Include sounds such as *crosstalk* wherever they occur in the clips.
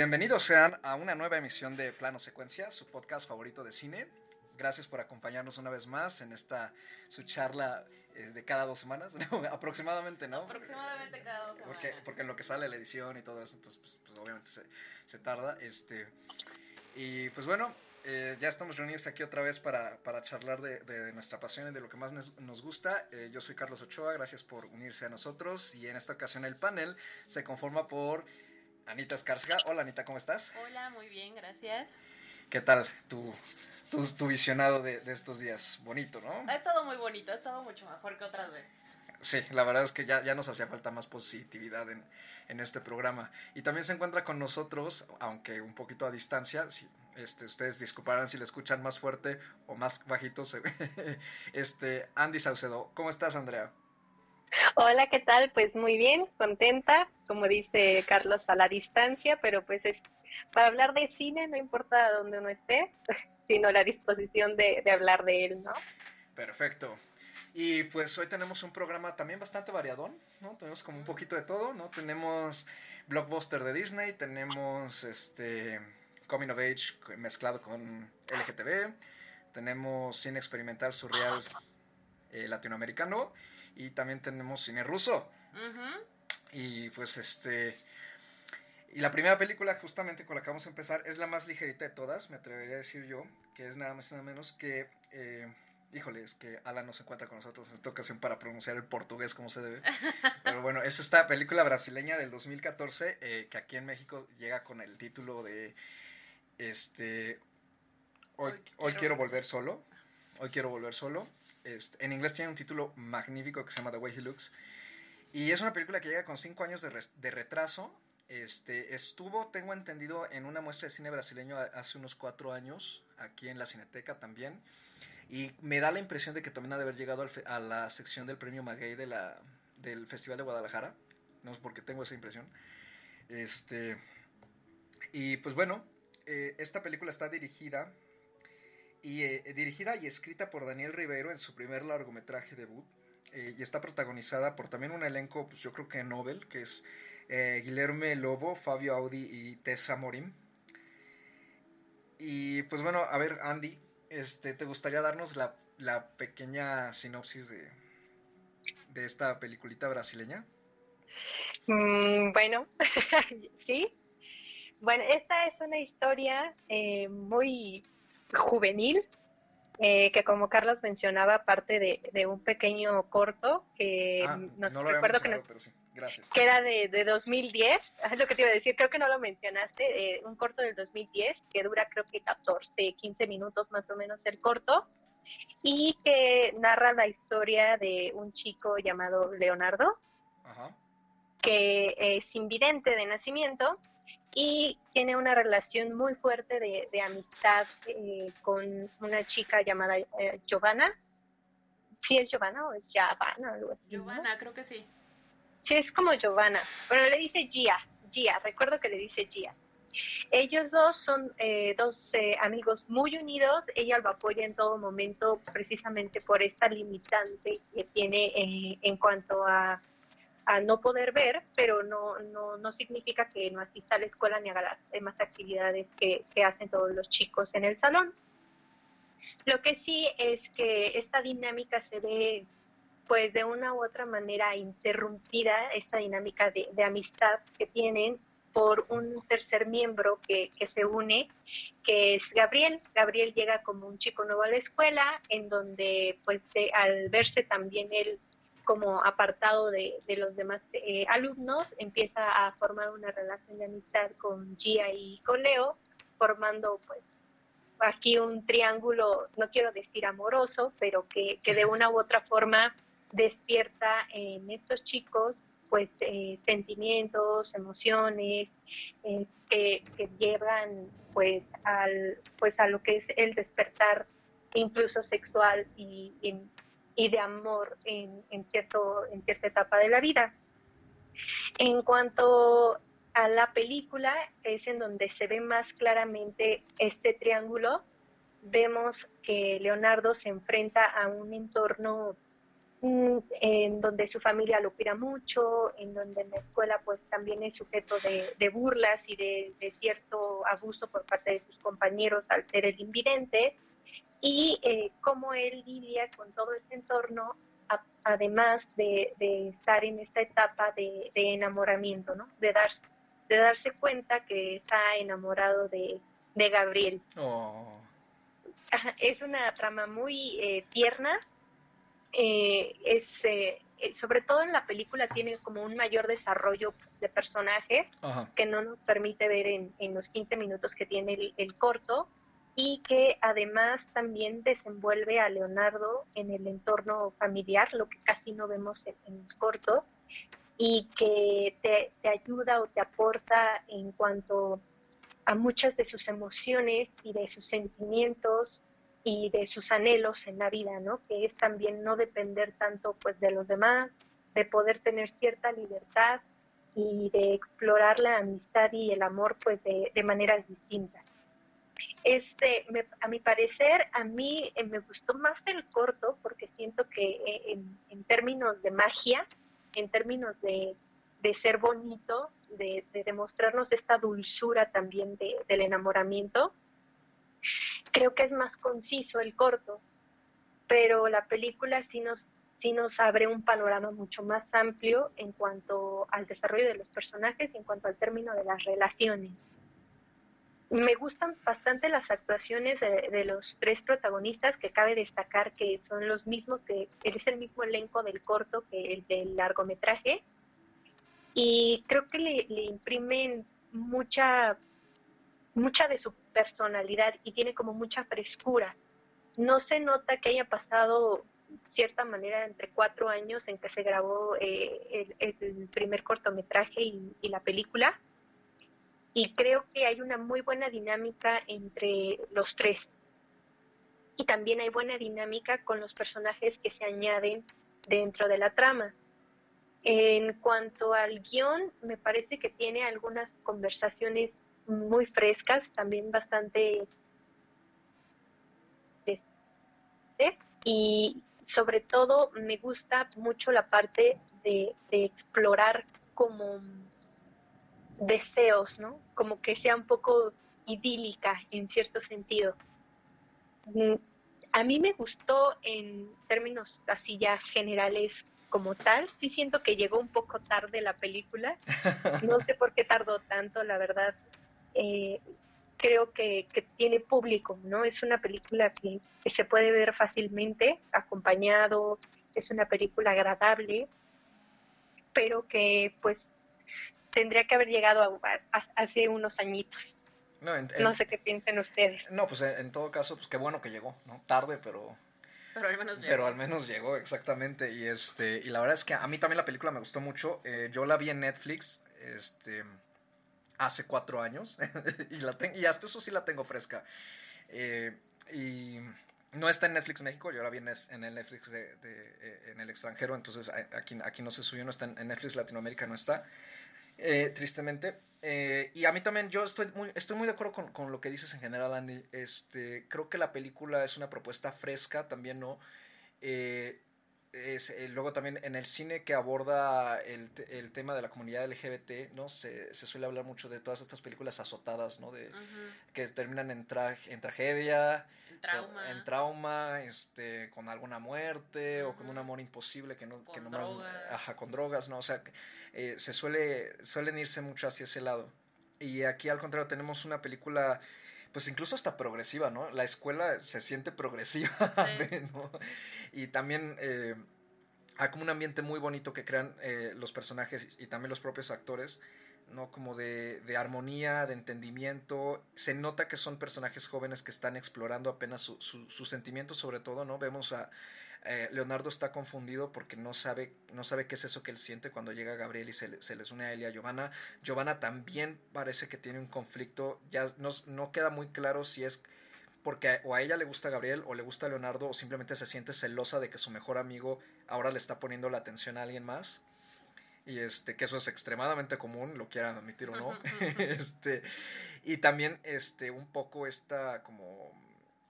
Bienvenidos sean a una nueva emisión de Plano Secuencia, su podcast favorito de cine. Gracias por acompañarnos una vez más en esta su charla eh, de cada dos semanas, *laughs* aproximadamente, ¿no? Aproximadamente cada dos semanas. Porque, porque en lo que sale la edición y todo eso, entonces pues, pues obviamente se, se, tarda. Este, y pues bueno, eh, ya estamos reunidos aquí otra vez para, para charlar de, de, nuestra pasión y de lo que más nos, nos gusta. Eh, yo soy Carlos Ochoa, gracias por unirse a nosotros y en esta ocasión el panel se conforma por Anita Escarcega. Hola Anita, ¿cómo estás? Hola, muy bien, gracias. ¿Qué tal tu, tu, tu visionado de, de, estos días? Bonito, ¿no? Ha estado muy bonito, ha estado mucho mejor que otras veces. Sí, la verdad es que ya, ya nos hacía falta más positividad en, en, este programa. Y también se encuentra con nosotros, aunque un poquito a distancia, si, este, ustedes disculparán si le escuchan más fuerte o más bajito, *laughs* este, Andy Saucedo. ¿Cómo estás, Andrea? Hola, ¿qué tal? Pues muy bien, contenta, como dice Carlos, a la distancia, pero pues es para hablar de cine, no importa dónde uno esté, *laughs* sino la disposición de, de hablar de él, ¿no? Perfecto. Y pues hoy tenemos un programa también bastante variadón, ¿no? Tenemos como un poquito de todo, ¿no? Tenemos blockbuster de Disney, tenemos este coming of age mezclado con LGTB, tenemos cine experimental surreal eh, latinoamericano y también tenemos cine ruso. Uh -huh. Y pues este... Y la primera película justamente con la que vamos a empezar es la más ligerita de todas, me atrevería a decir yo, que es nada más y nada menos que... Eh, híjole, es que Alan no se encuentra con nosotros en esta ocasión para pronunciar el portugués como se debe. *laughs* Pero bueno, es esta película brasileña del 2014 eh, que aquí en México llega con el título de... Este... Hoy, hoy, quiero, hoy quiero volver solo. Hoy quiero volver solo. Este, en inglés tiene un título magnífico que se llama The Way He Looks. Y es una película que llega con cinco años de, retraso. Este, estuvo, tengo entendido, en una muestra de cine brasileño hace unos cuatro años, aquí en la Cineteca también. Y me da la impresión de que también ha de haber llegado a la sección del premio Maguey de la, del Festival de Guadalajara. No sé por qué tengo esa impresión. Este, y pues bueno, eh, esta película está dirigida y eh, dirigida y escrita por Daniel Ribeiro en su primer largometraje debut. Eh, y está protagonizada por también un elenco, pues yo creo que Nobel, que es eh, Guillermo Lobo, Fabio Audi y Tessa Morim. Y pues bueno, a ver, Andy, este, ¿te gustaría darnos la, la pequeña sinopsis de, de esta peliculita brasileña? Mm, bueno, *laughs* sí. Bueno, esta es una historia muy juvenil, eh, que como Carlos mencionaba, parte de, de un pequeño corto que ah, nos no recuerdo que, nos, sí. Gracias. que era de, de 2010, *laughs* es lo que te iba a decir, creo que no lo mencionaste, eh, un corto del 2010 que dura creo que 14, 15 minutos más o menos el corto y que narra la historia de un chico llamado Leonardo, Ajá. que es invidente de nacimiento y tiene una relación muy fuerte de, de amistad eh, con una chica llamada eh, Giovanna. ¿Sí es Giovanna o es Giovanna? Algo así, Giovanna, ¿no? creo que sí. Sí, es como Giovanna. Bueno, le dice Gia, Gia, recuerdo que le dice Gia. Ellos dos son eh, dos eh, amigos muy unidos. Ella lo apoya en todo momento precisamente por esta limitante que tiene eh, en cuanto a no poder ver, pero no, no, no significa que no asista a la escuela ni haga las demás actividades que, que hacen todos los chicos en el salón. Lo que sí es que esta dinámica se ve pues de una u otra manera interrumpida, esta dinámica de, de amistad que tienen por un tercer miembro que, que, se une, que es Gabriel. Gabriel llega como un chico nuevo a la escuela, en donde pues al verse también él como apartado de, de los demás eh, alumnos, empieza a formar una relación de amistad con Gia y con Leo, formando pues aquí un triángulo, no quiero decir amoroso, pero que, que de una u otra forma despierta en estos chicos pues eh, sentimientos, emociones eh, que, que, llevan pues al pues a lo que es el despertar incluso sexual y, y, y de amor en, en, cierto, en cierta etapa de la vida. En cuanto a la película, es en donde se ve más claramente este triángulo. Vemos que Leonardo se enfrenta a un entorno mm, en donde su familia lo cuida mucho, en donde en la escuela pues también es sujeto de, de burlas y de, de, cierto abuso por parte de sus compañeros al ser el invidente, y eh, cómo él lidia con todo este entorno, a, además de, de, estar en esta etapa de, de enamoramiento, ¿no? de, darse, de darse cuenta que está enamorado de, de Gabriel. Oh. Es una trama muy eh, tierna, eh, es eh, sobre todo en la película tiene como un mayor desarrollo pues, de personajes Ajá. que no nos permite ver en, en los 15 minutos que tiene el, el, corto y que además también desenvuelve a Leonardo en el entorno familiar, lo que casi no vemos en, el corto, y que te, te, ayuda o te aporta en cuanto a muchas de sus emociones y de sus sentimientos y de sus anhelos en la vida, ¿no? Que es también no depender tanto pues de los demás, de poder tener cierta libertad y de explorar la amistad y el amor pues de maneras distintas. Este, me, a mi parecer, a mí eh, me gustó más el corto porque siento que eh, en, términos de magia, en términos de, ser bonito, de, de, demostrarnos esta dulzura también de, del enamoramiento, creo que es más conciso el corto, pero la película sí nos, sí nos abre un panorama mucho más amplio en cuanto al desarrollo de los personajes y en cuanto al término de las relaciones. Me gustan bastante las actuaciones de, los tres protagonistas, que cabe destacar que son los mismos, que es el mismo elenco del corto que el del largometraje, y creo que le, le imprimen mucha mucha de su personalidad y tiene como mucha frescura. No se nota que haya pasado cierta manera entre cuatro años en que se grabó eh, el, el, primer cortometraje y, y, la película. Y creo que hay una muy buena dinámica entre los tres. Y también hay buena dinámica con los personajes que se añaden dentro de la trama. En cuanto al guion, me parece que tiene algunas conversaciones muy frescas, también bastante y sobre todo me gusta mucho la parte de, de, explorar como deseos, ¿no? Como que sea un poco idílica en cierto sentido. A mí me gustó en términos así ya generales como tal. Sí siento que llegó un poco tarde la película. *laughs* No sé por qué tardó tanto, la verdad eh, creo que, que, tiene público, ¿no? Es una película que, que, se puede ver fácilmente, acompañado, es una película agradable, pero que pues tendría que haber llegado a, a, hace unos añitos. No, en, no, sé qué piensen ustedes. No, pues en, en, todo caso, pues qué bueno que llegó, ¿no? Tarde, pero... Pero al menos llegó. Pero al menos llegó, exactamente. Y, este, y la verdad es que a mí también la película me gustó mucho. Eh, yo la vi en Netflix, este hace cuatro años *laughs* y, la ten, y hasta eso sí la tengo fresca. Eh, y no está en Netflix México, yo la vi en, en el Netflix de, de, eh, en el extranjero, entonces aquí, aquí no se subió, no está en, en Netflix Latinoamérica, no está, eh, tristemente. y a mí también, yo estoy muy, estoy muy de acuerdo con, con, lo que dices en general, Andy. Este, creo que la película es una propuesta fresca, también no. Es, eh, luego también en el cine que aborda el, el, tema de la comunidad LGBT, ¿no? Se, se, suele hablar mucho de todas estas películas azotadas, ¿no? De, uh -huh. Que terminan en, tra en tragedia, en trauma, con, en trauma este, con alguna muerte uh -huh. o con un amor imposible que no... Con que nomás, drogas. Ajá, con drogas, ¿no? O sea, eh, se suele, suelen irse mucho hacia ese lado. Y aquí al contrario tenemos una película pues incluso hasta progresiva, ¿no? La escuela se siente progresiva, *laughs* sí. ¿no? Y también eh, hay como un ambiente muy bonito que crean eh, los personajes y también los propios actores, ¿no? Como de, de, armonía, de entendimiento. Se nota que son personajes jóvenes que están explorando apenas sus su, sentimientos, sobre todo, ¿no? Vemos a. Eh, Leonardo está confundido porque no sabe, no sabe qué es eso que él siente cuando llega Gabriel y se, se les une a él y a Giovanna. Giovanna también parece que tiene un conflicto, ya no, no queda muy claro si es porque o a ella le gusta Gabriel o le gusta Leonardo o simplemente se siente celosa de que su mejor amigo ahora le está poniendo la atención a alguien más y este que eso es extremadamente común lo quieran admitir o no *laughs* este y también este un poco esta como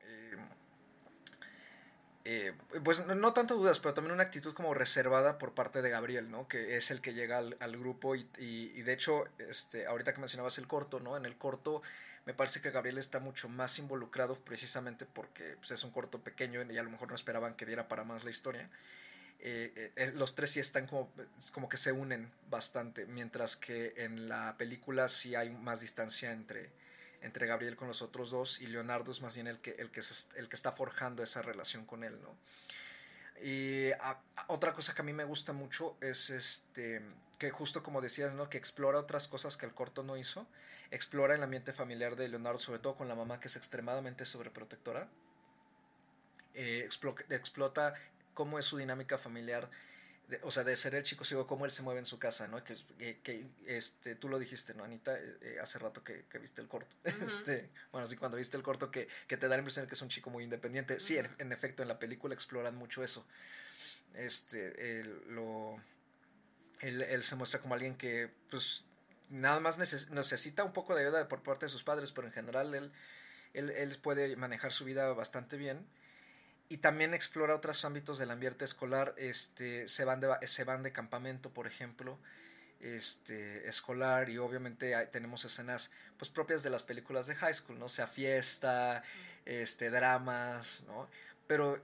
eh, eh, pues no, no tanto dudas, pero también una actitud como reservada por parte de Gabriel, ¿no? Que es el que llega al, al grupo y, y, y de hecho, este, ahorita que mencionabas el corto, ¿no? En el corto me parece que Gabriel está mucho más involucrado precisamente porque pues, es un corto pequeño y a lo mejor no esperaban que diera para más la historia. Eh, eh, los tres sí están como, como que se unen bastante, mientras que en la película sí hay más distancia entre, entre Gabriel con los otros dos y Leonardo es más bien el que, el que, el que está forjando esa relación con él, ¿no? Y otra cosa que a mí me gusta mucho es este que justo como decías, ¿no? Que explora otras cosas que el corto no hizo. Explora el ambiente familiar de Leonardo, sobre todo con la mamá que es extremadamente sobreprotectora. Eh, explota cómo es su dinámica familiar, de, o sea, de ser el chico ciego, cómo él se mueve en su casa, ¿no? Que, que, que este, tú lo dijiste, ¿no, Anita? Eh, hace rato que, que, viste el corto. *laughs* Uh -huh. este, bueno, sí, cuando viste el corto, que, que, te da la impresión de que es un chico muy independiente. Uh -huh. Sí, en, en, efecto, en la película exploran mucho eso. Este, el, lo, él, él, se muestra como alguien que, pues, nada más neces necesita un poco de ayuda por parte de sus padres, pero en general él, él, él puede manejar su vida bastante bien y también explora otros ámbitos del ambiente escolar, este, se, van de, se van de campamento, por ejemplo, este, escolar, y obviamente hay, tenemos escenas pues, propias de las películas de high school, ¿no? Sea, fiesta, este, dramas, ¿no? Pero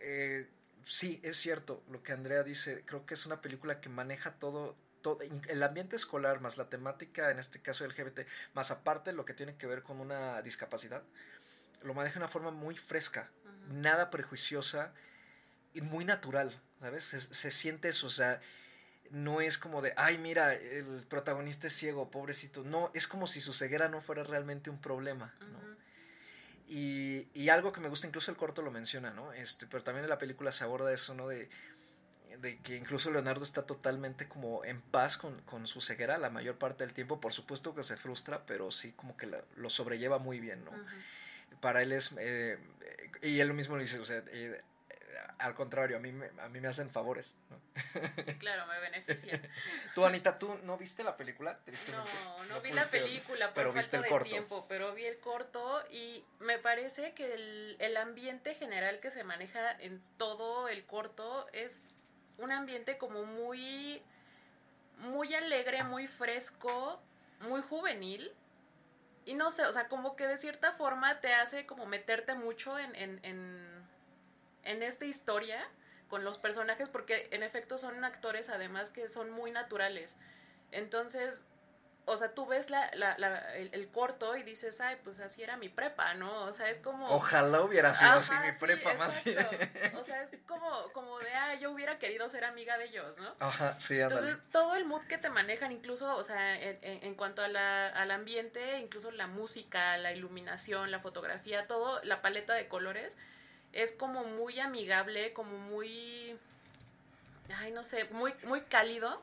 eh, sí, es cierto lo que Andrea dice, creo que es una película que maneja todo, todo, el ambiente escolar, más la temática, en este caso LGBT, más aparte lo que tiene que ver con una discapacidad, lo maneja de una forma muy fresca, nada prejuiciosa y muy natural, ¿sabes? Se, se, siente eso, o sea, no es como de, ay, mira, el protagonista es ciego, pobrecito. No, es como si su ceguera no fuera realmente un problema, ¿no? Uh -huh. y, y, algo que me gusta, incluso el corto lo menciona, ¿no? Este, pero también en la película se aborda eso, ¿no? De, de que incluso Leonardo está totalmente como en paz con, con, su ceguera la mayor parte del tiempo. Por supuesto que se frustra, pero sí como que la, lo sobrelleva muy bien, ¿no? Uh -huh. Para él es... Eh, y él mismo dice, o sea, eh, al contrario, a mí, me, a mí me hacen favores. ¿no? *laughs* Sí, claro, me beneficia. *laughs* tú, Anita, ¿tú no viste la película? No, no, no vi la película por pero falta de corto. tiempo, pero vi el corto y me parece que el, el ambiente general que se maneja en todo el corto es un ambiente como muy, muy alegre, muy fresco, muy juvenil y no sé, o sea, como que de cierta forma te hace como meterte mucho en, en, en, en, esta historia con los personajes, porque en efecto son actores además que son muy naturales. Entonces, o sea, tú ves la, la, la el, el, corto y dices, ay, pues así era mi prepa, ¿no? O sea, es como... Ojalá hubiera sido Ajá, así mi prepa, sí, más bien. O sea, es como, como de, ah, yo hubiera querido ser amiga de ellos, ¿no? Ajá, sí, ándale. Entonces, todo el mood que te manejan, incluso, o sea, en, en, en cuanto a la, al ambiente, incluso la música, la iluminación, la fotografía, todo, la paleta de colores, es como muy amigable, como muy... Ay, no sé, muy, muy cálido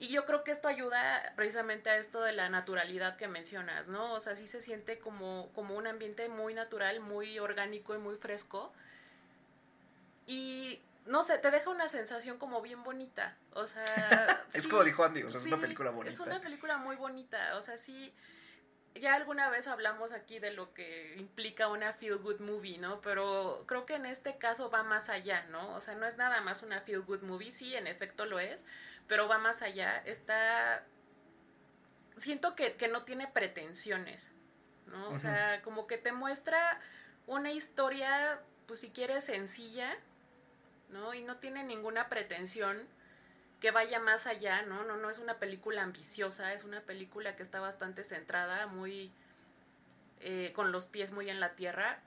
y yo creo que esto ayuda precisamente a esto de la naturalidad que mencionas, ¿no? O sea, sí se siente como, como un ambiente muy natural, muy orgánico y muy fresco. Y no sé, te deja una sensación como bien bonita. O sea. *laughs* es sí, como dijo Andy, o sea, sí, es una película bonita. Es una película muy bonita. O sea, sí. Ya alguna vez hablamos aquí de lo que implica una feel good movie, ¿no? Pero creo que en este caso va más allá, ¿no? O sea, no es nada más una feel good movie, sí, en efecto lo es, pero va más allá. Está. Siento que, que no tiene pretensiones, ¿no? O uh -huh. sea, como que te muestra una historia, pues si quieres, sencilla, ¿no? Y no tiene ninguna pretensión que vaya más allá, ¿no? No, no es una película ambiciosa, es una película que está bastante centrada, muy. Eh, con los pies muy en la tierra.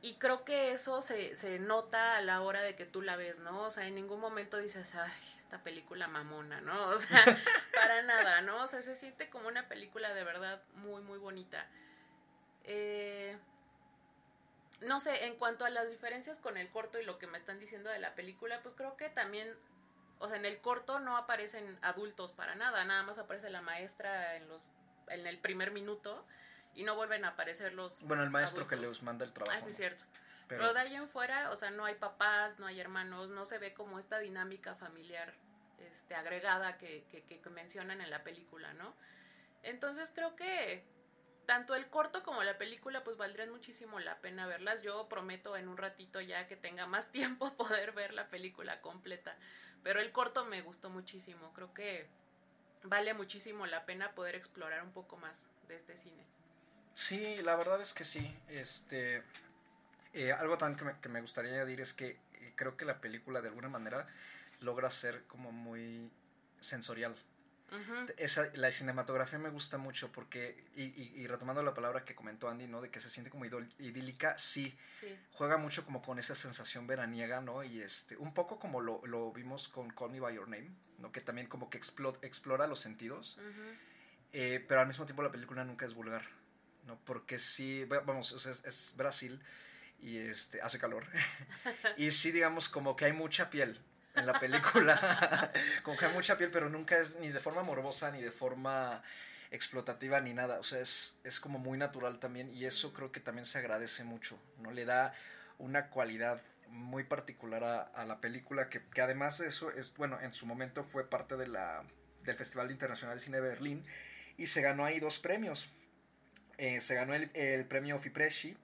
Y creo que eso se, se nota a la hora de que tú la ves, ¿no? O sea, en ningún momento dices, ay, esta película mamona, ¿no? O sea, *laughs* para nada, ¿no? O sea, se siente como una película de verdad muy, muy bonita. Eh, no sé, en cuanto a las diferencias con el corto y lo que me están diciendo de la película, pues creo que también, o sea, en el corto no aparecen adultos para nada, nada más aparece la maestra en los en el primer minuto y no vuelven a aparecer los Bueno, el maestro adultos. que les manda el trabajo. Ah, sí, es cierto. Pero, Pero, de ahí en fuera, o sea, no hay papás, no hay hermanos, no se ve como esta dinámica familiar este, agregada que, que, que mencionan en la película, ¿no? Entonces creo que tanto el corto como la película pues valdrían muchísimo la pena verlas. Yo prometo en un ratito ya que tenga más *laughs* tiempo poder ver la película completa. Pero el corto me gustó muchísimo. Creo que vale muchísimo la pena poder explorar un poco más de este cine. Sí, la verdad es que sí. Este, eh, algo también que me, que me, gustaría añadir es que eh, creo que la película de alguna manera logra ser como muy sensorial. Esa, la cinematografía me gusta mucho porque, y, y, retomando la palabra que comentó Andy, ¿no? De que se siente como idílica, sí, juega mucho como con esa sensación veraniega, ¿no? Y este, un poco como lo, lo vimos con Call Me By Your Name, ¿no? Que también como que explora, explora los sentidos, eh, pero al mismo tiempo la película nunca es vulgar, ¿no? Porque sí, vamos, es, es Brasil y este, hace calor. *laughs* y sí, digamos, como que hay mucha piel, en la película. *laughs* Como que hay mucha piel, pero nunca es ni de forma morbosa, ni de forma explotativa, ni nada. O sea, es, es como muy natural también y eso creo que también se agradece mucho, ¿no? Le da una cualidad muy particular a, la película que, que, además de eso es, bueno, en su momento fue parte de la, del Festival Internacional de Cine de Berlín y se ganó ahí dos premios. Eh, se ganó el, el premio Fipresci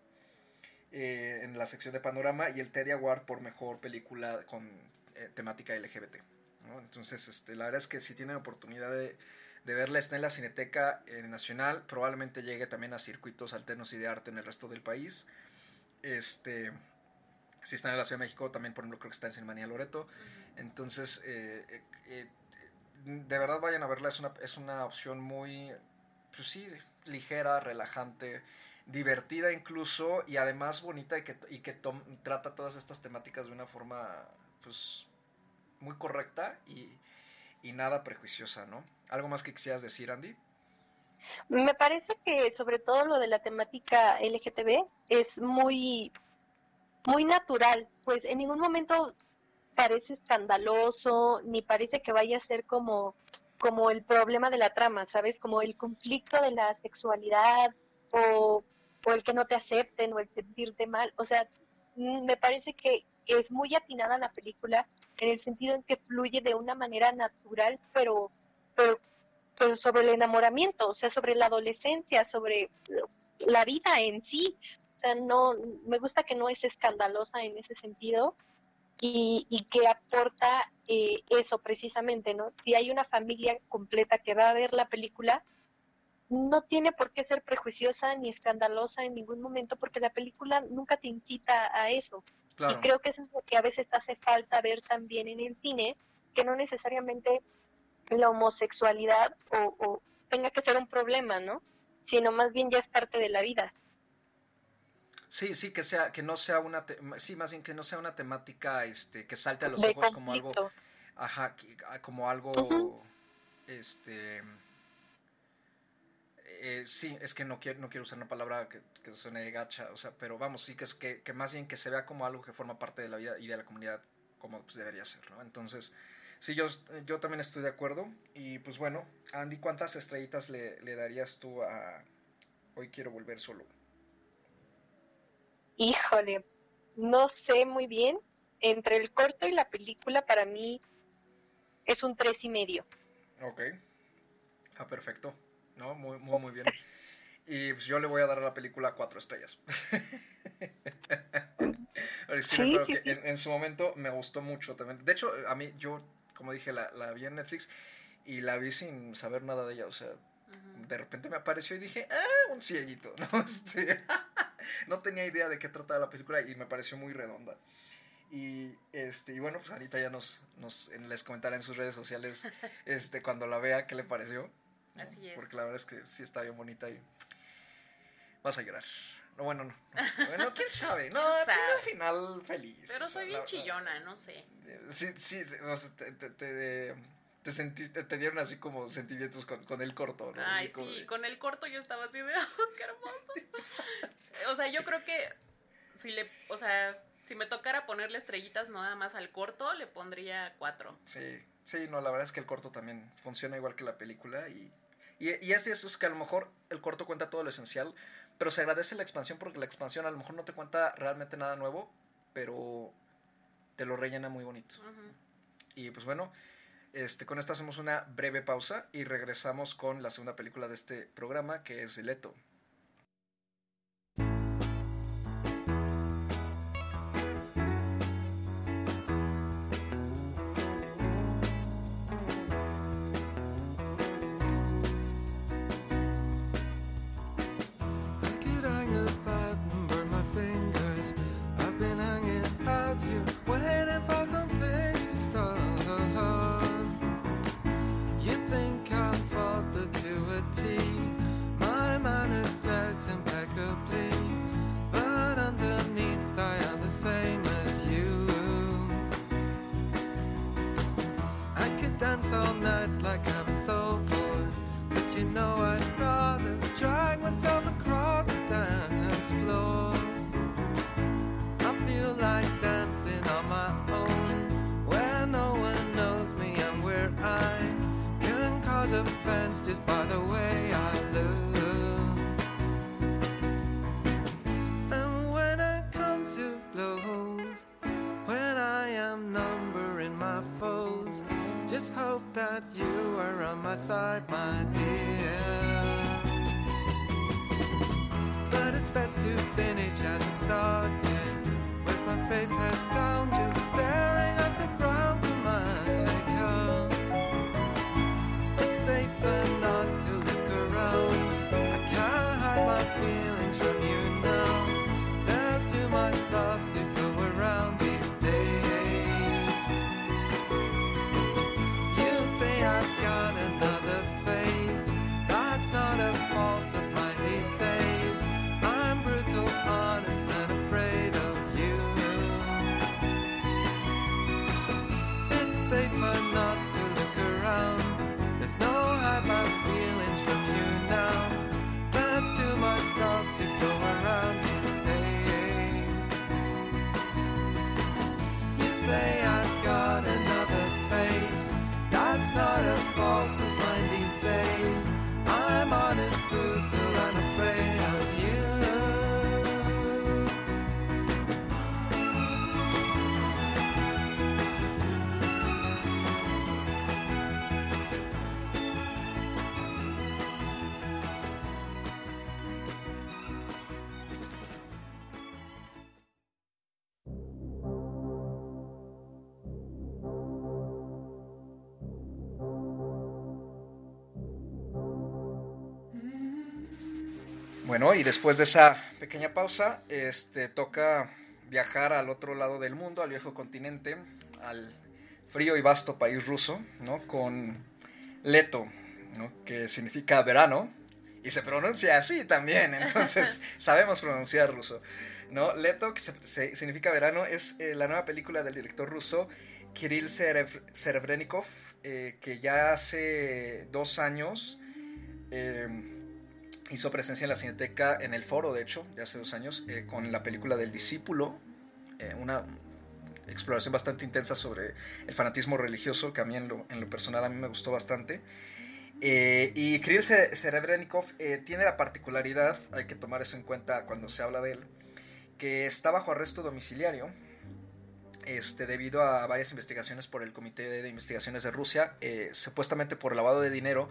eh, en la sección de Panorama y el Teddy Award por mejor película con eh, temática LGBT. Entonces, este, la verdad es que si tienen oportunidad de, de verla, está en la Cineteca eh, Nacional, probablemente llegue también a circuitos alternos y de arte en el resto del país. Este, si están en la Ciudad de México, también por ejemplo creo que está en Cinemanía Loreto. Entonces, eh, de verdad vayan a verla, es una, es una opción muy, pues sí, ligera, relajante, divertida incluso y además bonita y que, y que trata todas estas temáticas de una forma pues muy correcta y, nada prejuiciosa, ¿no? ¿Algo más que quisieras decir, Andy? Me parece que sobre todo lo de la temática LGTB es muy, muy natural, pues en ningún momento parece escandaloso, ni parece que vaya a ser como, como el problema de la trama, ¿sabes? Como el conflicto de la sexualidad o, o el que no te acepten o el sentirte mal. O sea, mm, me parece que es muy atinada la película en el sentido en que fluye de una manera natural, pero, pero, sobre el enamoramiento, o sea, sobre la adolescencia, sobre la vida en sí. O sea, no, me gusta que no es escandalosa en ese sentido y, y que aporta eh, eso precisamente, ¿no? Si hay una familia completa que va a ver la película, no tiene por qué ser prejuiciosa ni escandalosa en ningún momento porque la película nunca te incita a eso. Y creo que eso es lo que a veces hace falta ver también en el cine, que no necesariamente la homosexualidad o, tenga que ser un problema, ¿no? Sino más bien ya es parte de la vida. Sí, sí, que sea, que no sea una, sí, más bien que no sea una temática, este, que salte a los ojos como algo, ajá, como algo, este, eh, sí, es que no quiero, no quiero usar una palabra que, que suene gacha, o sea, pero vamos, sí que es que, que, más bien que se vea como algo que forma parte de la vida y de la comunidad como pues, debería ser, ¿no? Entonces, sí, yo, yo también estoy de acuerdo. Y pues bueno, Andy, ¿cuántas estrellitas le, le darías tú a Hoy quiero volver solo? Híjole, no sé muy bien. Entre el corto y la película, para mí es un tres y medio. Ok. Ah, perfecto. ¿No? Muy, muy, muy bien. Y pues yo le voy a dar a la película cuatro estrellas. *laughs* sí, que en, su momento me gustó mucho también. De hecho, a mí, yo, como dije, la, la vi en Netflix y la vi sin saber nada de ella. O sea, de repente me apareció y dije, ah, un cieguito, ¿no? Este, *laughs* no tenía idea de qué trataba la película y me pareció muy redonda. Y, este, y bueno, pues ahorita ya nos, nos les comentará en sus redes sociales *laughs* este, cuando la vea qué le pareció. Así es. Porque la verdad es que sí está bien bonita y vas a llorar. No, bueno, no. Bueno, quién *laughs* sabe. No, tiene un final feliz. Pero soy bien chillona, no sé. Sí, sí, o sea, te, te, te, te, sentiste, te dieron así como sentimientos con, con el corto, ¿no? Ay, sí, con el corto yo estaba así de, *laughs* oh, qué hermoso. *laughs* o sea, yo creo que si le, o sea, si me tocara ponerle estrellitas nada más al corto, le pondría cuatro. Sí, sí, no, la verdad es que el corto también funciona igual que la película y y, y es de esos que a lo mejor el corto cuenta todo lo esencial, pero se agradece la expansión porque la expansión a lo mejor no te cuenta realmente nada nuevo, pero te lo rellena muy bonito. Y pues bueno, este, con esto hacemos una breve pausa y regresamos con la segunda película de este programa, que es Leto. Bueno, y después de esa pequeña pausa, este, toca viajar al otro lado del mundo, al viejo continente, al frío y vasto país ruso, ¿no? Con Leto, ¿no? Que significa verano, y se pronuncia así también, *laughs* entonces sabemos pronunciar ruso, ¿no? Leto, que se- se- significa verano, es eh, la nueva película del director ruso Kirill Serebrennikov, eh, que ya hace dos años... eh, hizo presencia en la Cineteca, en el foro, de hecho, de hace dos años, eh, con la película del discípulo, eh, una exploración bastante intensa sobre el fanatismo religioso, que a mí en lo, personal a mí me gustó bastante. Eh, y Kirill Se- Serebrennikov eh, tiene la particularidad, hay que tomar eso en cuenta cuando se habla de él, que está bajo arresto domiciliario este, debido a varias investigaciones por el Comité de Investigaciones de Rusia, eh, supuestamente por lavado de dinero.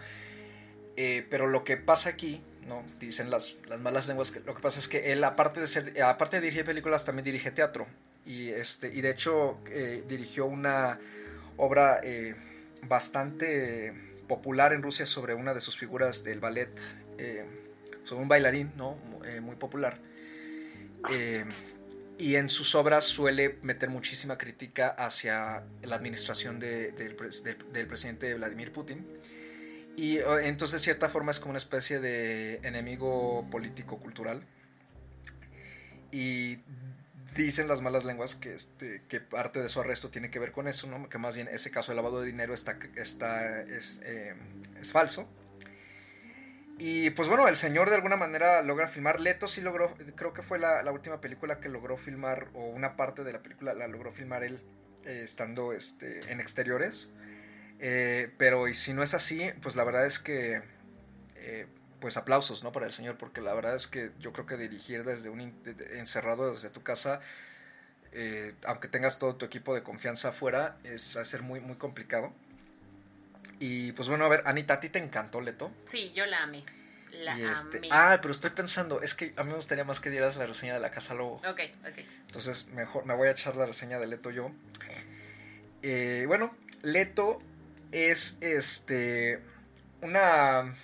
Pero lo que pasa aquí, ¿no? Dicen las, las malas lenguas, que lo que pasa es que él, aparte de, ser, aparte de dirigir películas, también dirige teatro. Y, este, y de hecho eh, dirigió una obra eh, bastante popular en Rusia sobre una de sus figuras del ballet, eh, sobre un bailarín ¿no? Muy popular. Y en sus obras suele meter muchísima crítica hacia la administración del- del presidente Vladimir Putin. Y entonces, de cierta forma, es como una especie de enemigo político-cultural. Y dicen las malas lenguas que, este, que parte de su arresto tiene que ver con eso, ¿no? que más bien ese caso de lavado de dinero está, está, es, eh, es falso. Y pues bueno, el señor de alguna manera logra filmar. Leto sí logró, creo que fue la, la última película que logró filmar, o una parte de la película la logró filmar él eh, estando este, en exteriores. Eh, pero y si no es así, pues la verdad es que, eh, pues aplausos, ¿no? Para el señor, porque la verdad es que yo creo que dirigir desde un encerrado desde tu casa, eh, aunque tengas todo tu equipo de confianza afuera, es a ser muy, muy complicado. Y pues bueno, a ver, Anita, ¿a ti te encantó Leto? Sí, yo la amé. La este, amé. ah, pero estoy pensando, es que a mí me gustaría más que dieras la reseña de la casa lobo. Ok, ok. Entonces, mejor me voy a echar la reseña de Leto yo. Eh, bueno, Leto es este una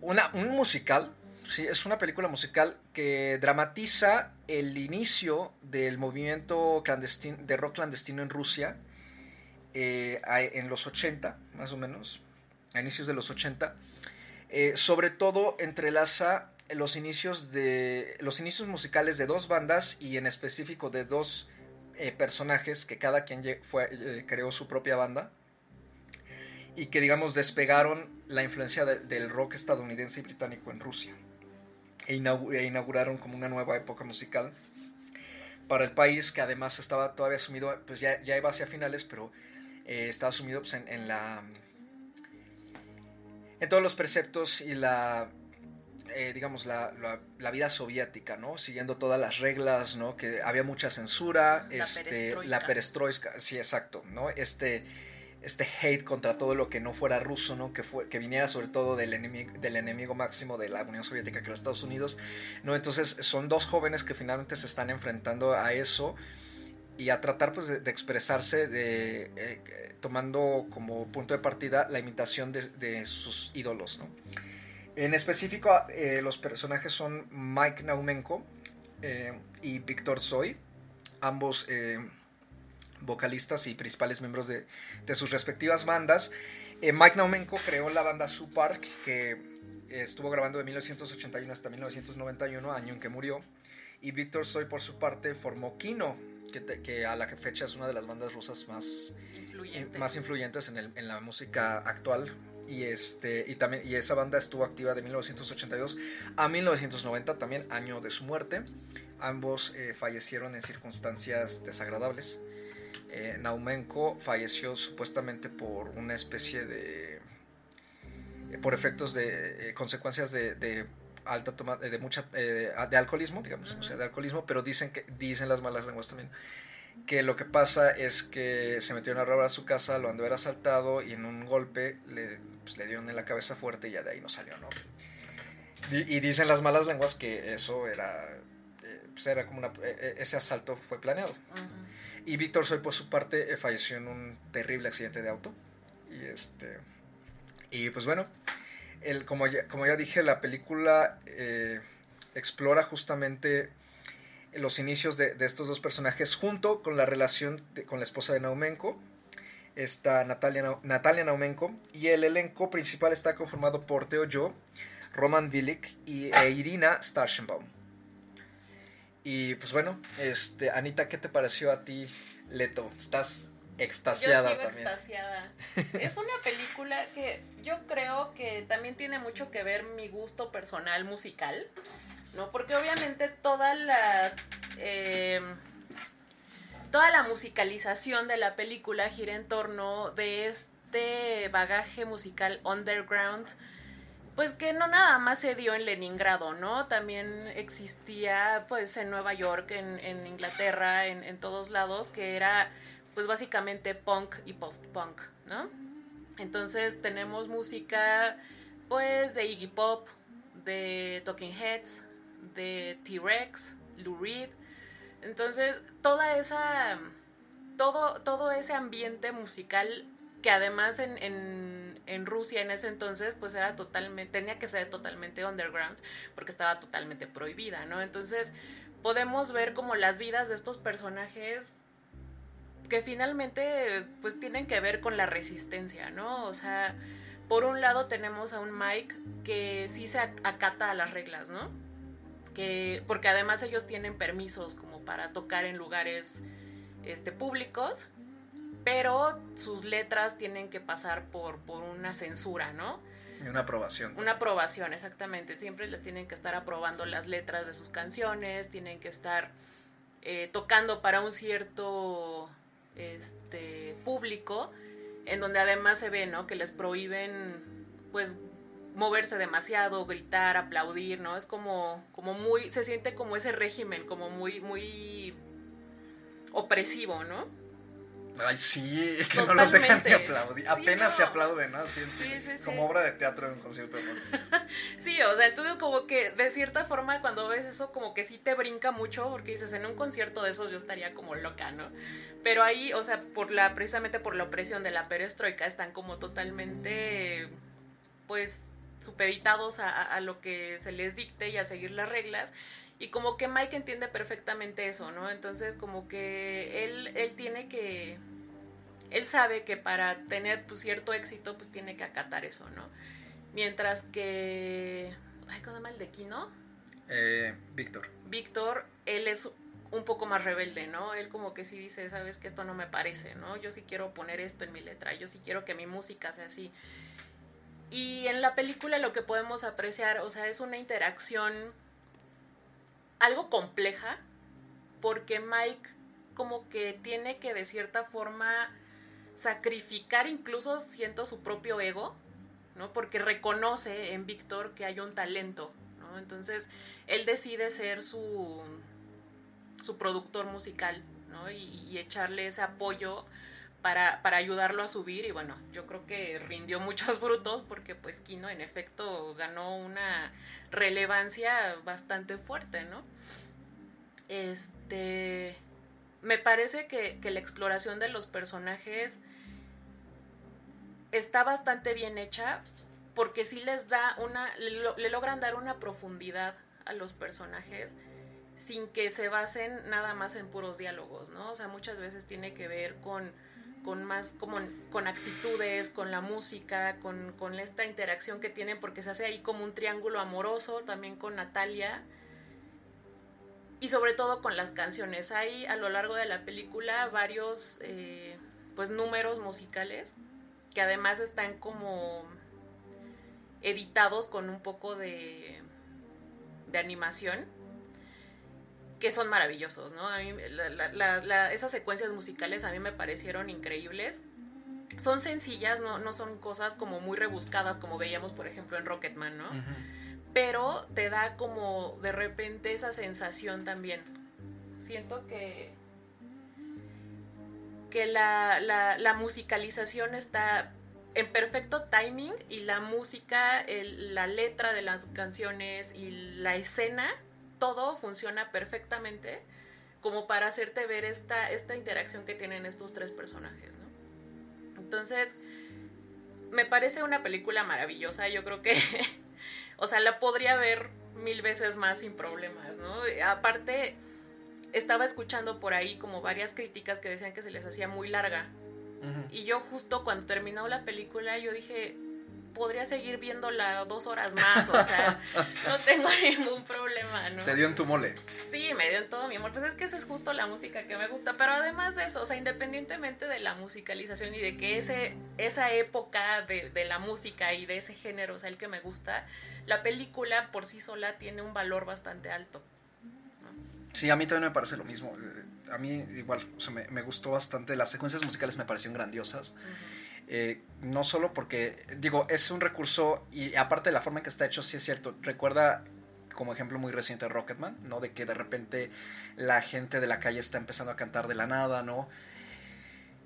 una un musical, sí, es una película musical que dramatiza el inicio del movimiento clandestino, de rock clandestino en Rusia eh, en los 80, más o menos, a inicios de los 80. Eh, sobre todo entrelaza los inicios de los inicios musicales de dos bandas y en específico de dos eh, personajes que cada quien fue, eh, creó su propia banda y que digamos despegaron la influencia de- del rock estadounidense y británico en Rusia e, e inauguraron como una nueva época musical para el país que además estaba todavía sumido, pues ya, ya iba hacia finales, pero eh, estaba sumido pues, en, en la en todos los preceptos y la eh, digamos la, la- la vida soviética, ¿no? Siguiendo todas las reglas, ¿no? Que había mucha censura, La este, perestroika. la perestroika, sí, exacto, ¿no? Este este hate contra todo lo que no fuera ruso, ¿no? Que, fue, que viniera sobre todo del enemigo, del enemigo máximo de la Unión Soviética, que era Estados Unidos, ¿no? Entonces son dos jóvenes que finalmente se están enfrentando a eso y a tratar pues de, de expresarse de, eh, eh, tomando como punto de partida la imitación de, de sus ídolos, ¿no? En específico, eh, los personajes son Mike Naumenko eh, y Víctor Zoy, ambos eh, vocalistas y principales miembros de, de sus respectivas bandas. Mike Naumenko creó la banda Supark, que estuvo grabando de 1981 hasta 1991, año en que murió. Y Víctor Zoy, por su parte, formó Kino, que, te- que a la fecha es una de las bandas rusas más, Influyente. más influyentes en, el- en la música actual. Y, este, y, también, y esa banda estuvo activa de 1982 a 1990, también año de su muerte. Ambos eh, fallecieron en circunstancias desagradables. Eh, Naumenko falleció supuestamente por una especie de... eh, por efectos de... consecuencias de, alta toma de mucha de alcoholismo digamos o sea de alcoholismo pero dicen que dicen las malas lenguas también que lo que pasa es que se metieron a robar a su casa, lo de haber asaltado y en un golpe le, pues, le dieron en la cabeza fuerte y ya de ahí no salió, ¿no? Y dicen las malas lenguas que eso era, eh, pues era como una, eh, eh, ese asalto fue planeado. Y Víctor Soy por su parte eh, falleció en un terrible accidente de auto. Y este y pues bueno, el, como, ya, como ya dije, la película eh, explora justamente los inicios de, de estos dos personajes junto con la relación de- con la esposa de Naumenko, está Natalia, Natalia Naumenko, y el elenco principal está conformado por Teo Jo, Roman Vilik y e Irina Starchenbaum. Y pues bueno, este, Anita, ¿qué te pareció a ti, Leto? Estás Yo extasiada sigo también. extasiada. Es una película que yo creo que también tiene mucho que ver mi gusto personal musical, ¿no? Porque obviamente toda la eh, toda la musicalización de la película gira en torno de este bagaje musical underground. Pues que no nada más se dio en Leningrado, ¿no? También existía pues en Nueva York, en, Inglaterra, en, en todos lados, que era pues básicamente punk y post-punk, ¿no? Entonces tenemos música pues de Iggy Pop, de Talking Heads, de T-Rex, Lou Reed. Entonces, toda esa todo todo ese ambiente musical que además en, en, en Rusia en ese entonces pues era totalmente tenía que ser totalmente underground porque estaba totalmente prohibida, ¿no? Entonces, podemos ver como las vidas de estos personajes que finalmente pues tienen que ver con la resistencia, ¿no? O sea, por un lado tenemos a un Mike que sí se ac- acata a las reglas, ¿no? Que, porque además ellos tienen permisos como para tocar en lugares este, públicos, pero sus letras tienen que pasar por, por una censura, ¿no? Y una aprobación. Una aprobación, exactamente. Siempre les tienen que estar aprobando las letras de sus canciones, tienen que estar eh, tocando para un cierto este, público, en donde además se ve, ¿no? Que les prohíben, pues, moverse demasiado, gritar, aplaudir, ¿no? Es como, como muy, se siente como ese régimen, como muy, muy opresivo, ¿no? Ay, sí, *laughs* que no los dejan ni aplaudir. Sí, Apenas se no. aplaude, ¿no? Sí, sí, sí. Como obra de teatro en un concierto de. *laughs* Sí, o sea, entonces como que de cierta forma cuando ves eso como que sí te brinca mucho porque dices, en un concierto de esos yo estaría como loca, ¿no? Pero ahí, o sea, por la precisamente por la opresión de la perestroika están como totalmente pues supeditados a, a- lo que se les dicte y a seguir las reglas. Y como que Mike entiende perfectamente eso, ¿no? Entonces como que él, él tiene que... Él sabe que para tener pues, cierto éxito pues tiene que acatar eso, ¿no? Mientras que... Ay, ¿cómo se llama el de Kino? Eh, Víctor. Víctor, él es un poco más rebelde, ¿no? Él como que sí dice, sabes que esto no me parece, ¿no? Yo sí quiero poner esto en mi letra, yo sí quiero que mi música sea así. Y en la película lo que podemos apreciar, o sea, es una interacción algo compleja, porque Mike como que tiene que de cierta forma sacrificar incluso siento su propio ego, ¿no? Porque reconoce en Víctor que hay un talento, ¿no? Entonces él decide ser su, su productor musical, ¿no? Y, y echarle ese apoyo para, para, ayudarlo a subir y bueno, yo creo que rindió *laughs* muchos frutos porque pues Kino en efecto ganó una relevancia bastante fuerte, ¿no? Este, me parece que, que la exploración de los personajes está bastante bien hecha porque sí les da una, le, le logran dar una profundidad a los personajes sin que se basen nada más en puros diálogos, ¿no? O sea, muchas veces tiene que ver con, con más, como con actitudes, con la música, con, con, esta interacción que tienen, porque se hace ahí como un triángulo amoroso también con Natalia. Y sobre todo con las canciones. Hay a lo largo de la película varios eh, pues números musicales que además están como editados con un poco de, de animación que son maravillosos, ¿no? A mí, la, la, la, esas secuencias musicales a mí me parecieron increíbles. Son sencillas, no, no son cosas como muy rebuscadas como veíamos, por ejemplo, en Rocketman, ¿no? Uh -huh. Pero te da como de repente esa sensación también. Siento que que la, la, la musicalización está en perfecto timing y la música, el, la letra de las canciones y la escena todo funciona perfectamente como para hacerte ver esta, esta interacción que tienen estos tres personajes, ¿no? Entonces, me parece una película maravillosa, yo creo que, *laughs* o sea, la podría ver mil veces más sin problemas, ¿no? Aparte, estaba escuchando por ahí como varias críticas que decían que se les hacía muy larga. Uh -huh. Y yo justo cuando terminó la película, yo dije, podría seguir viéndola dos horas más, o sea, no *laughs* tengo ningún problema, ¿no? Te dio en tu mole. Sí, me dio en todo mi amor, pues es que esa es justo la música que me gusta, pero además de eso, o sea, independientemente de la musicalización y de que ese, esa época de, de la música y de ese género o sea el que me gusta, la película por sí sola tiene un valor bastante alto. Sí, a mí también me parece lo mismo. A mí igual, o sea, me, me gustó bastante. Las secuencias musicales me parecieron grandiosas. Uh -huh. Eh, no solo porque, digo, es un recurso y aparte de la forma en que está hecho, sí es cierto. Recuerda como ejemplo muy reciente Rocketman, ¿no? De que de repente la gente de la calle está empezando a cantar de la nada, ¿no?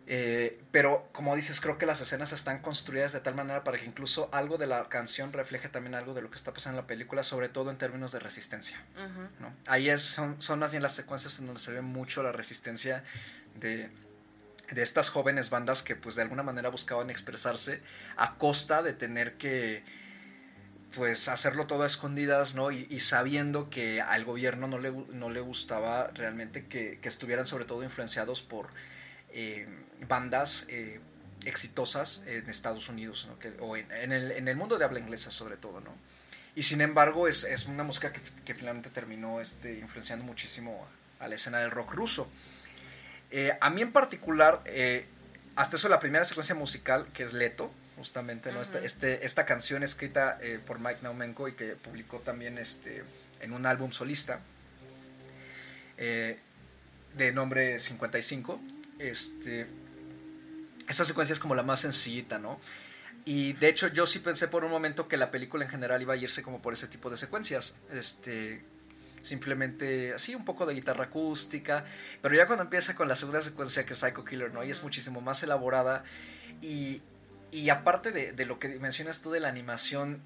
Eh, pero como dices, creo que las escenas están construidas de tal manera para que incluso algo de la canción refleje también algo de lo que está pasando en la película, sobre todo en términos de resistencia. Uh -huh. ¿no? Ahí es, son, son más bien las secuencias en donde se ve mucho la resistencia de, de estas jóvenes bandas que pues de alguna manera buscaban expresarse a costa de tener que pues hacerlo todo a escondidas, ¿no? Y, y sabiendo que al gobierno no le, no le gustaba realmente que, que estuvieran sobre todo influenciados por eh, bandas eh, exitosas en Estados Unidos, ¿no? que, o en, el, en, el, mundo de habla inglesa sobre todo, ¿no? Y sin embargo es, es una música que, finalmente terminó este, influenciando muchísimo a la escena del rock ruso. Eh, a mí en particular, eh, hasta eso la primera secuencia musical, que es Leto, justamente, ¿no? Uh -huh. este, este, esta canción escrita eh, por Mike Naumenko y que publicó también este, en un álbum solista de nombre 55. Este, esta secuencia es como la más sencillita, ¿no? Y de hecho yo sí pensé por un momento que la película en general iba a irse como por ese tipo de secuencias. Este, simplemente así un poco de guitarra acústica, pero ya cuando empieza con la segunda secuencia que es Psycho Killer, ¿no? Y es muchísimo más elaborada y, y aparte de, de, lo que mencionas tú de la animación,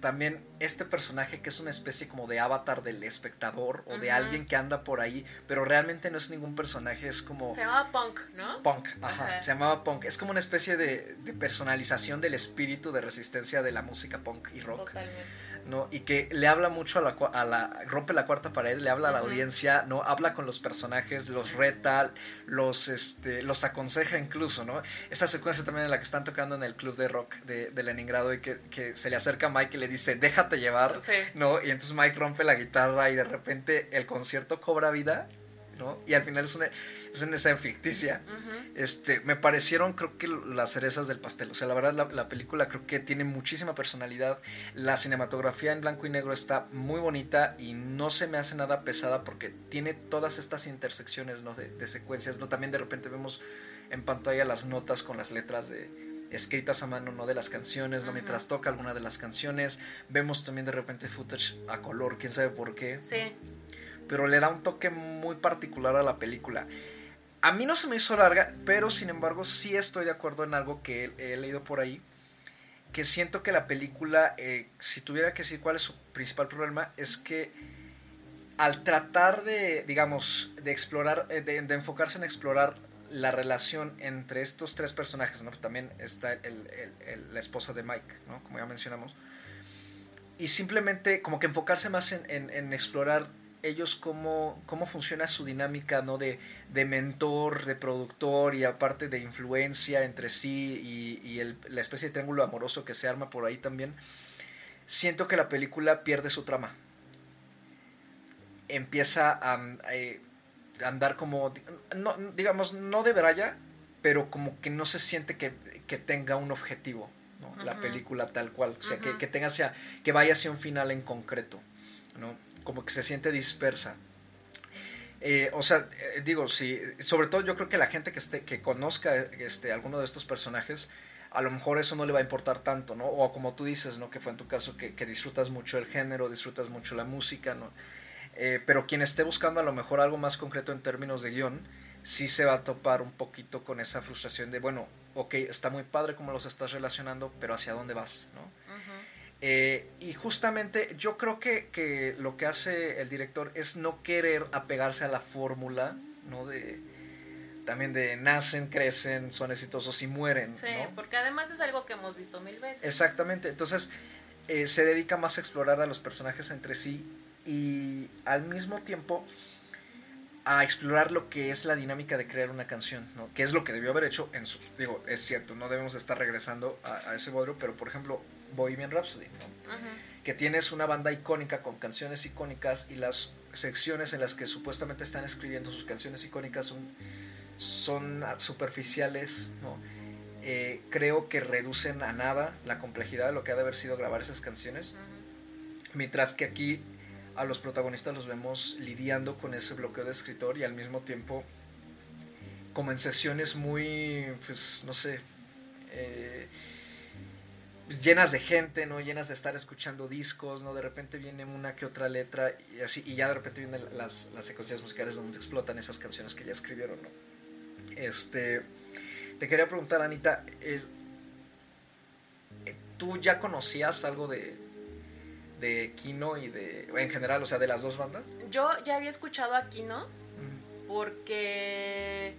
también este personaje que es una especie como de avatar del espectador o uh -huh. de alguien que anda por ahí, pero realmente no es ningún personaje, es como... Se llamaba Punk, ¿no? Punk, ajá, se llamaba Punk. Es como una especie de, de, personalización del espíritu de resistencia de la música punk y rock. Totalmente. ¿No? Y que le habla mucho a la, a la rompe la cuarta pared, le habla a la uh -huh. audiencia, ¿no? Habla con los personajes, los reta, los, este, los aconseja incluso, ¿no? Esa secuencia también en la que están tocando en el club de rock de, de Leningrado y que, que, se le acerca a Mike y le dice, déjate llevar, sí. ¿no? Y entonces Mike rompe la guitarra y de repente el concierto cobra vida ¿no? Y al final es una, es una escena ficticia. Este, me parecieron, creo que las cerezas del pastel. O sea, la verdad, la, la película creo que tiene muchísima personalidad. La cinematografía en blanco y negro está muy bonita y no se me hace nada pesada porque tiene todas estas intersecciones, ¿no? De, de secuencias, ¿no? También de repente vemos en pantalla las notas con las letras de escritas a mano, ¿no? De las canciones, ¿no? Mientras toca alguna de las canciones. Vemos también de repente footage a color, quién sabe por qué Sí. Pero le da un toque muy particular a la película. A mí no se me hizo larga, pero sin embargo sí estoy de acuerdo en algo que he, leído por ahí, que siento que la película, eh, si tuviera que decir cuál es su principal problema, es que al tratar de, digamos, de explorar, eh, de, enfocarse en explorar la relación entre estos tres personajes, ¿no? También está la esposa de Mike, ¿no? Como ya mencionamos. Y simplemente como que enfocarse más en explorar ellos cómo, cómo funciona su dinámica, ¿no? De, de mentor, de productor y aparte de influencia entre sí y, y el- la especie de triángulo amoroso que se arma por ahí también. Siento que la película pierde su trama. Empieza a, eh, andar como, no, digamos, no de braya, pero como que no se siente que, que tenga un objetivo, ¿no? La película tal cual, o sea, que, que tenga hacia, que vaya hacia un final en concreto, ¿no? Como que se siente dispersa. Eh, o sea, eh, digo, sí, sobre todo yo creo que la gente que esté, que conozca este, alguno de estos personajes, a lo mejor eso no le va a importar tanto, ¿no? O como tú dices, ¿no? Que fue en tu caso que, disfrutas mucho el género, disfrutas mucho la música, ¿no? Eh, pero quien esté buscando a lo mejor algo más concreto en términos de guion, sí se va a topar un poquito con esa frustración de, bueno, ok, está muy padre cómo los estás relacionando, pero ¿hacia dónde vas? ¿no? Eh, y justamente yo creo que, que lo que hace el director es no querer apegarse a la fórmula, ¿no? De, también de nacen, crecen, son exitosos y mueren, Sí, ¿no? porque además es algo que hemos visto mil veces. Exactamente, entonces eh, se dedica más a explorar a los personajes entre sí y al mismo tiempo a explorar lo que es la dinámica de crear una canción, ¿no? Que es lo que debió haber hecho en su... Digo, es cierto, no debemos estar regresando a, a ese bodrio, pero por ejemplo, Bohemian Rhapsody, que tienes una banda icónica con canciones icónicas y las secciones en las que supuestamente están escribiendo sus canciones icónicas son, son superficiales, ¿no? Eh, creo que reducen a nada la complejidad de lo que ha de haber sido grabar esas canciones, mientras que aquí a los protagonistas los vemos lidiando con ese bloqueo de escritor y al mismo tiempo como en sesiones muy, pues no sé, eh, pues, llenas de gente, ¿no? Llenas de estar escuchando discos, ¿no? De repente viene una que otra letra y así, y ya de repente vienen las, las secuencias musicales donde explotan esas canciones que ya escribieron, ¿no? Este, te quería preguntar, Anita, es- eh, ¿tú ya conocías algo de, de Kino y de, en general, o sea, de las dos bandas? Yo ya había escuchado a Kino porque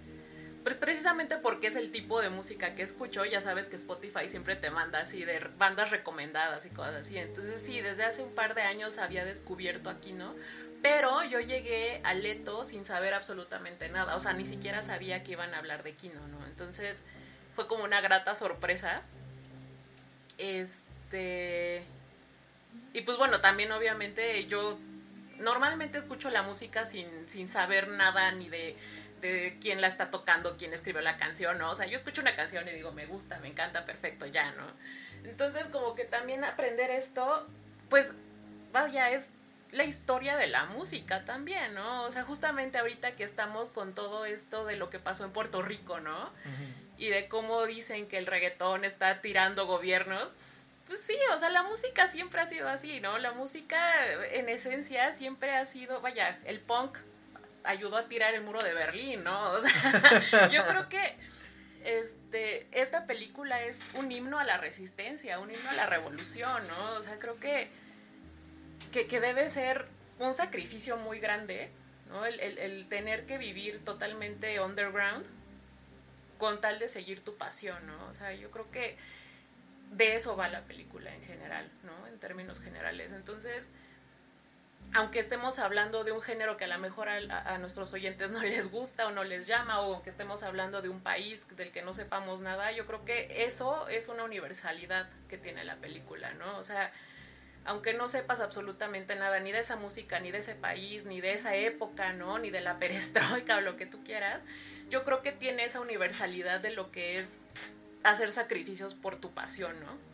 precisamente porque es el tipo de música que escucho, ya sabes que Spotify siempre te manda así de bandas recomendadas y cosas así. Entonces sí, desde hace un par de años había descubierto a Kino, pero yo llegué a Leto sin saber absolutamente nada, o sea, ni siquiera sabía que iban a hablar de Kino, ¿no? Entonces fue como una grata sorpresa. Este y pues bueno, también obviamente yo normalmente escucho la música sin, sin saber nada ni de, de quién la está tocando, quién escribió la canción, ¿no? O sea, yo escucho una canción y digo, me gusta, me encanta, perfecto, ya, ¿no? Entonces, como que también aprender esto, pues, vaya, es la historia de la música también, ¿no? O sea, justamente ahorita que estamos con todo esto de lo que pasó en Puerto Rico, ¿no? Y de cómo dicen que el reggaetón está tirando gobiernos. Pues sí, o sea, la música siempre ha sido así, ¿no? La música en esencia siempre ha sido, vaya, el punk ayudó a tirar el muro de Berlín, ¿no? O sea, *laughs* yo creo que este, esta película es un himno a la resistencia, un himno a la revolución, ¿no? O sea, creo que, que, que debe ser un sacrificio muy grande, ¿no? El, el- el tener que vivir totalmente underground con tal de seguir tu pasión, ¿no? O sea, yo creo que de eso va la película en general, ¿no? En términos generales. Entonces, aunque estemos hablando de un género que a lo mejor a, nuestros oyentes no les gusta o no les llama, o que estemos hablando de un país del que no sepamos nada, yo creo que eso es una universalidad que tiene la película, ¿no? O sea, aunque no sepas absolutamente nada ni de esa música, ni de ese país, ni de esa época, ¿no? Ni de la perestroika *laughs* o lo que tú quieras, yo creo que tiene esa universalidad de lo que es hacer sacrificios por tu pasión, ¿no?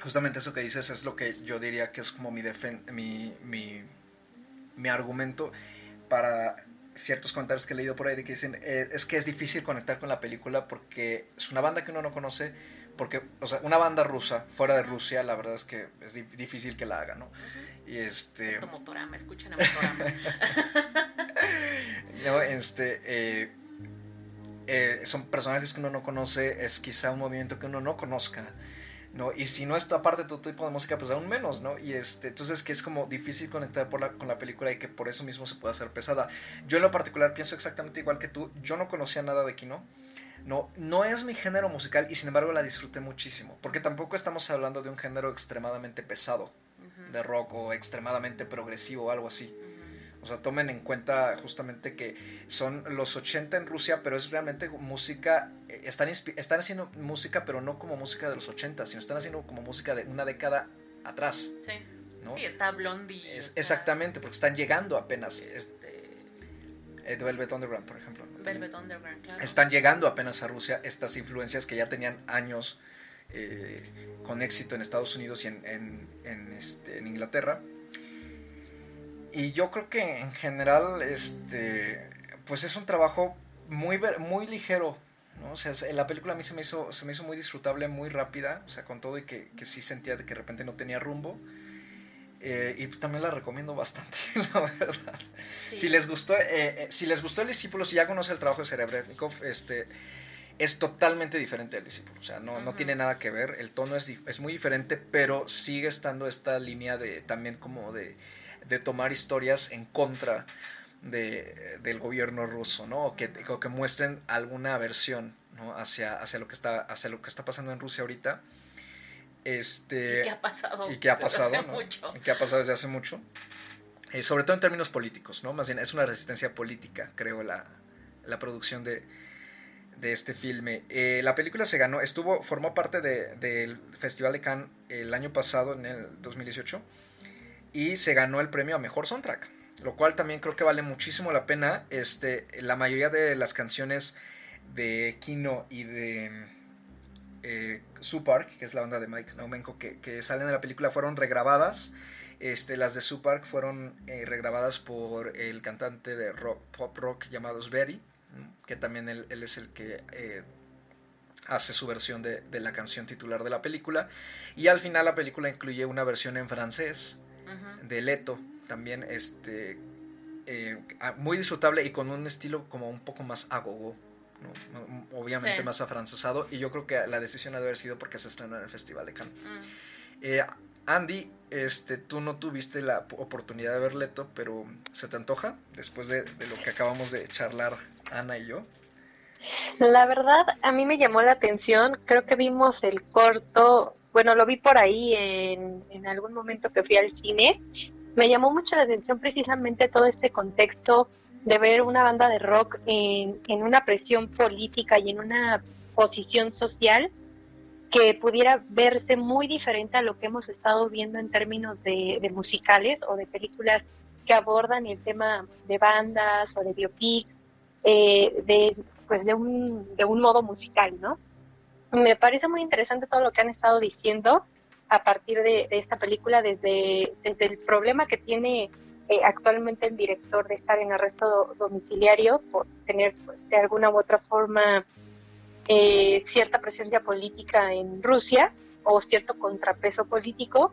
Justamente eso que dices es lo que yo diría que es como mi, defen mi, mi, mi argumento para ciertos comentarios que he leído por ahí de que dicen eh, es que es difícil conectar con la película porque es una banda que uno no conoce porque o sea una banda rusa fuera de Rusia la verdad es que es di difícil que la haga no y este Motorama escuchen a Motorama. *laughs* No este eh, eh, son personajes que uno no conoce es quizá un movimiento que uno no conozca ¿no? Y si no está aparte de tu tipo de música, pues aún menos, ¿no? Y este, entonces que es como difícil conectar por la, con la película y que por eso mismo se puede hacer pesada. Yo en lo particular pienso exactamente igual que tú, yo no conocía nada de Kino. No, no es mi género musical y sin embargo la disfruté muchísimo, porque tampoco estamos hablando de un género extremadamente pesado, uh -huh. de rock o extremadamente progresivo o algo así. O sea, tomen en cuenta justamente que son los 80 en Rusia, pero es realmente música, están, están haciendo música, pero no como música de los 80, sino están haciendo como música de una década atrás. Sí. ¿no? Sí, está Blondie. Es, está... Exactamente, porque están llegando apenas. Este... Eh, Velvet Underground, por ejemplo. Velvet Underground, claro. Están llegando apenas a Rusia estas influencias que ya tenían años eh, con éxito en Estados Unidos y en, en, en, este, en Inglaterra y yo creo que en general, este, pues es un trabajo muy, muy ligero, ¿no? O sea, la película a mí se me hizo, se me hizo muy disfrutable, muy rápida, o sea, con todo y que, que sí sentía que de repente no tenía rumbo. Eh, y también la recomiendo bastante, *laughs* la verdad. Sí. Si les gustó, eh, eh, si les gustó el discípulo, si ya conoce el trabajo de Serebrennikov, este, es totalmente diferente del discípulo. O sea, no, uh -huh. no tiene nada que ver. El tono es, es muy diferente, pero sigue estando esta línea de también como de de tomar historias en contra de, del gobierno ruso, ¿no? O que, o que muestren alguna aversión, ¿no? Hacia, hacia, lo que está, hacia lo que está pasando en Rusia ahorita. Este, ¿Y qué ha pasado? ¿Y qué ha pasado? Desde hace ¿no? mucho. ¿Y qué ha pasado desde hace mucho? Eh, sobre todo en términos políticos, ¿no? Más bien es una resistencia política, creo, la, la producción de, de este filme. Eh, la película se ganó, estuvo, formó parte del de, Festival de Cannes el año pasado, en el 2018 y se ganó el premio a mejor soundtrack, lo cual también creo que vale muchísimo la pena. Este, la mayoría de las canciones de Kino y de eh, que es la banda de Mike Naumenko, que, que, salen de la película, fueron regrabadas. Este, las de Supark fueron eh, regrabadas por el cantante de rock, pop rock llamado Sverry, que también él, él es el que eh, hace su versión de, de, la canción titular de la película. Y al final la película incluye una versión en francés uh -huh. de Leto, también este, eh, muy disfrutable y con un estilo como un poco más agogo, ¿no? obviamente sí. más afrancesado, y yo creo que la decisión ha de haber sido porque se estrenó en el Festival de Cannes. Mm. Eh, Andy, este, tú no tuviste la oportunidad de ver Leto, pero ¿se te antoja después de, de lo que acabamos de charlar Ana y yo? La verdad, a mí me llamó la atención, creo que vimos el corto bueno, lo vi por ahí en, en, algún momento que fui al cine, me llamó mucho la atención precisamente todo este contexto de ver una banda de rock en, en una presión política y en una posición social que pudiera verse muy diferente a lo que hemos estado viendo en términos de, musicales o de películas que abordan el tema de bandas o de biopics, eh, de, pues de, un, de un modo musical, ¿no? me parece muy interesante todo lo que han estado diciendo a partir de, esta película, desde, desde, el problema que tiene eh, actualmente el director de estar en arresto do, domiciliario por tener pues, de alguna u otra forma eh, cierta presencia política en Rusia o cierto contrapeso político,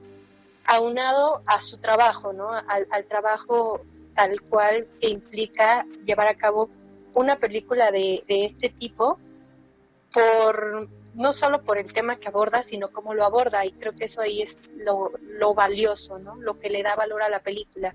aunado a su trabajo, ¿no? al, al trabajo tal cual que implica llevar a cabo una película de, de este tipo por no solo por el tema que aborda, sino cómo lo aborda, y creo que eso ahí es lo, valioso, ¿no? Lo que le da valor a la película.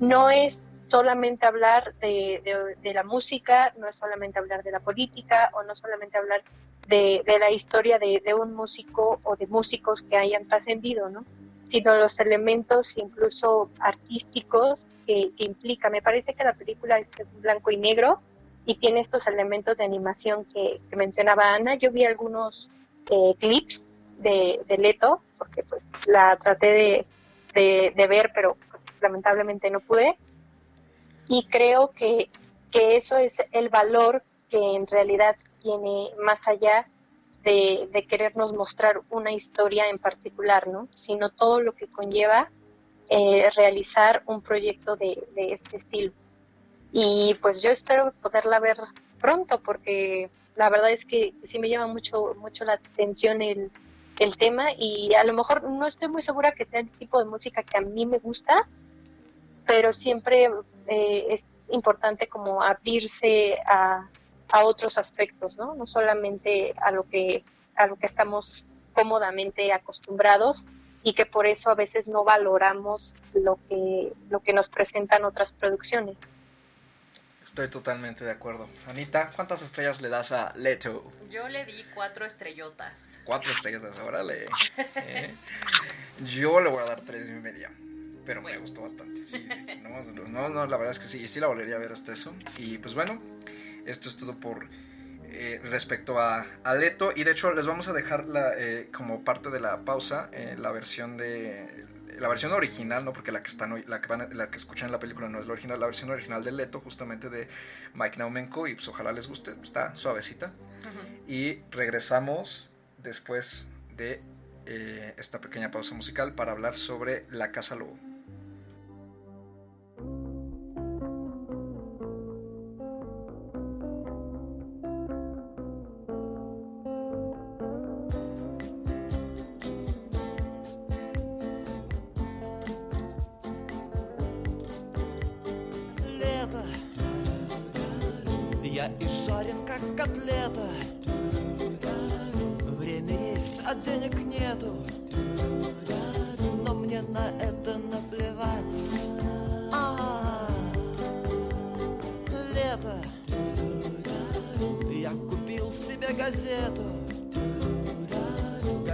No es solamente hablar de, de, de la música, no es solamente hablar de la política, o no solamente hablar de, de la historia de, un músico o de músicos que hayan trascendido, ¿no? Sino los elementos incluso artísticos que, que implica. Me parece que la película es blanco y negro, y tiene estos elementos de animación que, mencionaba Ana. Yo vi algunos eh, clips de, de Leto, porque pues la traté de, de, de ver, pero pues, lamentablemente no pude. Y creo que, que eso es el valor que en realidad tiene más allá de, de querernos mostrar una historia en particular, ¿no? Sino todo lo que conlleva eh, realizar un proyecto de, de este estilo. Y pues yo espero poderla ver pronto porque la verdad es que sí me llama mucho, mucho la atención el, el tema y a lo mejor no estoy muy segura que sea el tipo de música que a mí me gusta, pero siempre eh, es importante como abrirse a, a otros aspectos, ¿no? No solamente a lo que, a lo que estamos cómodamente acostumbrados y que por eso a veces no valoramos lo que, lo que nos presentan otras producciones. Estoy totalmente de acuerdo. Anita, ¿cuántas estrellas le das a Leto? Yo le di cuatro estrellotas. Cuatro estrellas, órale. *laughs* ¿Eh? Yo le voy a dar tres y media. Pero me gustó bastante. Sí, sí. No, no, no, la verdad es que sí. Y sí la volvería a ver hasta eso. Y pues bueno, esto es todo por eh, respecto a, a Leto. Y de hecho, les vamos a dejar la, eh, como parte de la pausa eh, la versión de. La versión original, ¿no? Porque la que están hoy- la que van la que escuchan en la película no es la original, la versión original de Leto, justamente de Mike Naumenko, y pues ojalá les guste, está suavecita. Y regresamos después de eh, esta pequeña pausa musical para hablar sobre La Casa Lobo.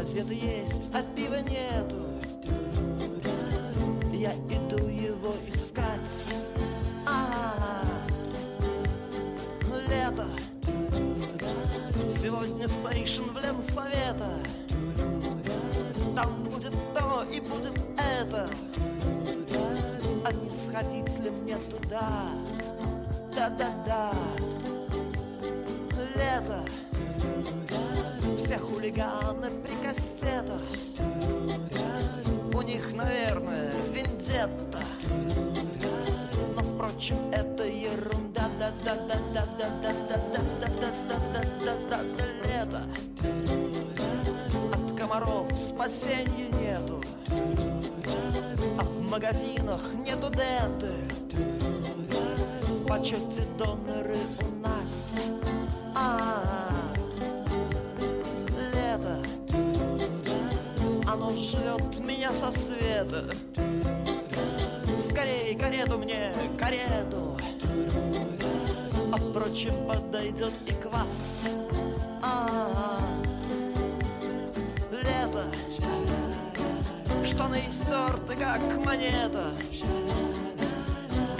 Газета есть, а пива нету. Я иду его искать. А, лето. Сегодня сейшн в Ленсовета. Там будет то и будет это. А не сходить ли мне туда? Да-да-да. Лето Все хулиганы при кастетах У них, наверное, вендетта. Но впрочем это ерунда. Да да да да да да да да да да да да да да лето от комаров спасения нету а в магазинах нету денты почете доноры у нас а оно жрет меня со света. Скорей карету мне, карету. А впрочем, подойдет и квас А, Лето Штаны истерты, как монета.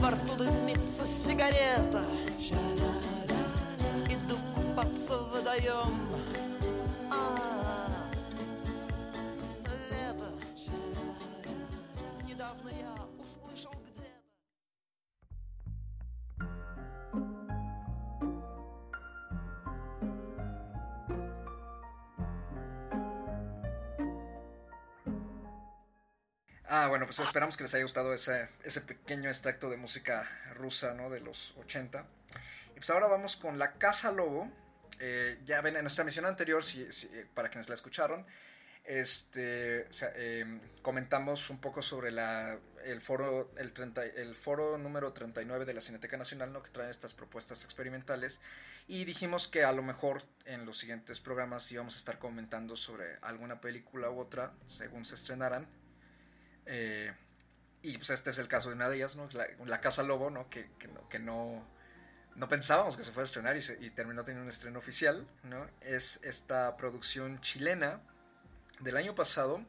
Во рту дымится сигарета. Иду купаться в водоем. А, Недавно я услышал где-то Ah, bueno, pues esperamos que les haya gustado ese, ese pequeño extracto de música rusa, ¿no? De los 80. Y pues ahora vamos con La Casa Lobo. Eh, ya ven, en nuestra misión anterior, si, si- eh, para quienes la escucharon, este, eh, comentamos un poco sobre la, el, foro, el, 30 el foro número 39 de la Cineteca Nacional, ¿no? que traen estas propuestas experimentales. Y dijimos que a lo mejor en los siguientes programas íbamos a estar comentando sobre alguna película u otra, según se estrenaran. Eh, y pues este es el caso de una de ellas, ¿no? La, La Casa Lobo, ¿no? Que, que no, que no, no pensábamos que se fuera a estrenar y, se- y terminó teniendo un estreno oficial, ¿no? Es esta producción chilena del año pasado.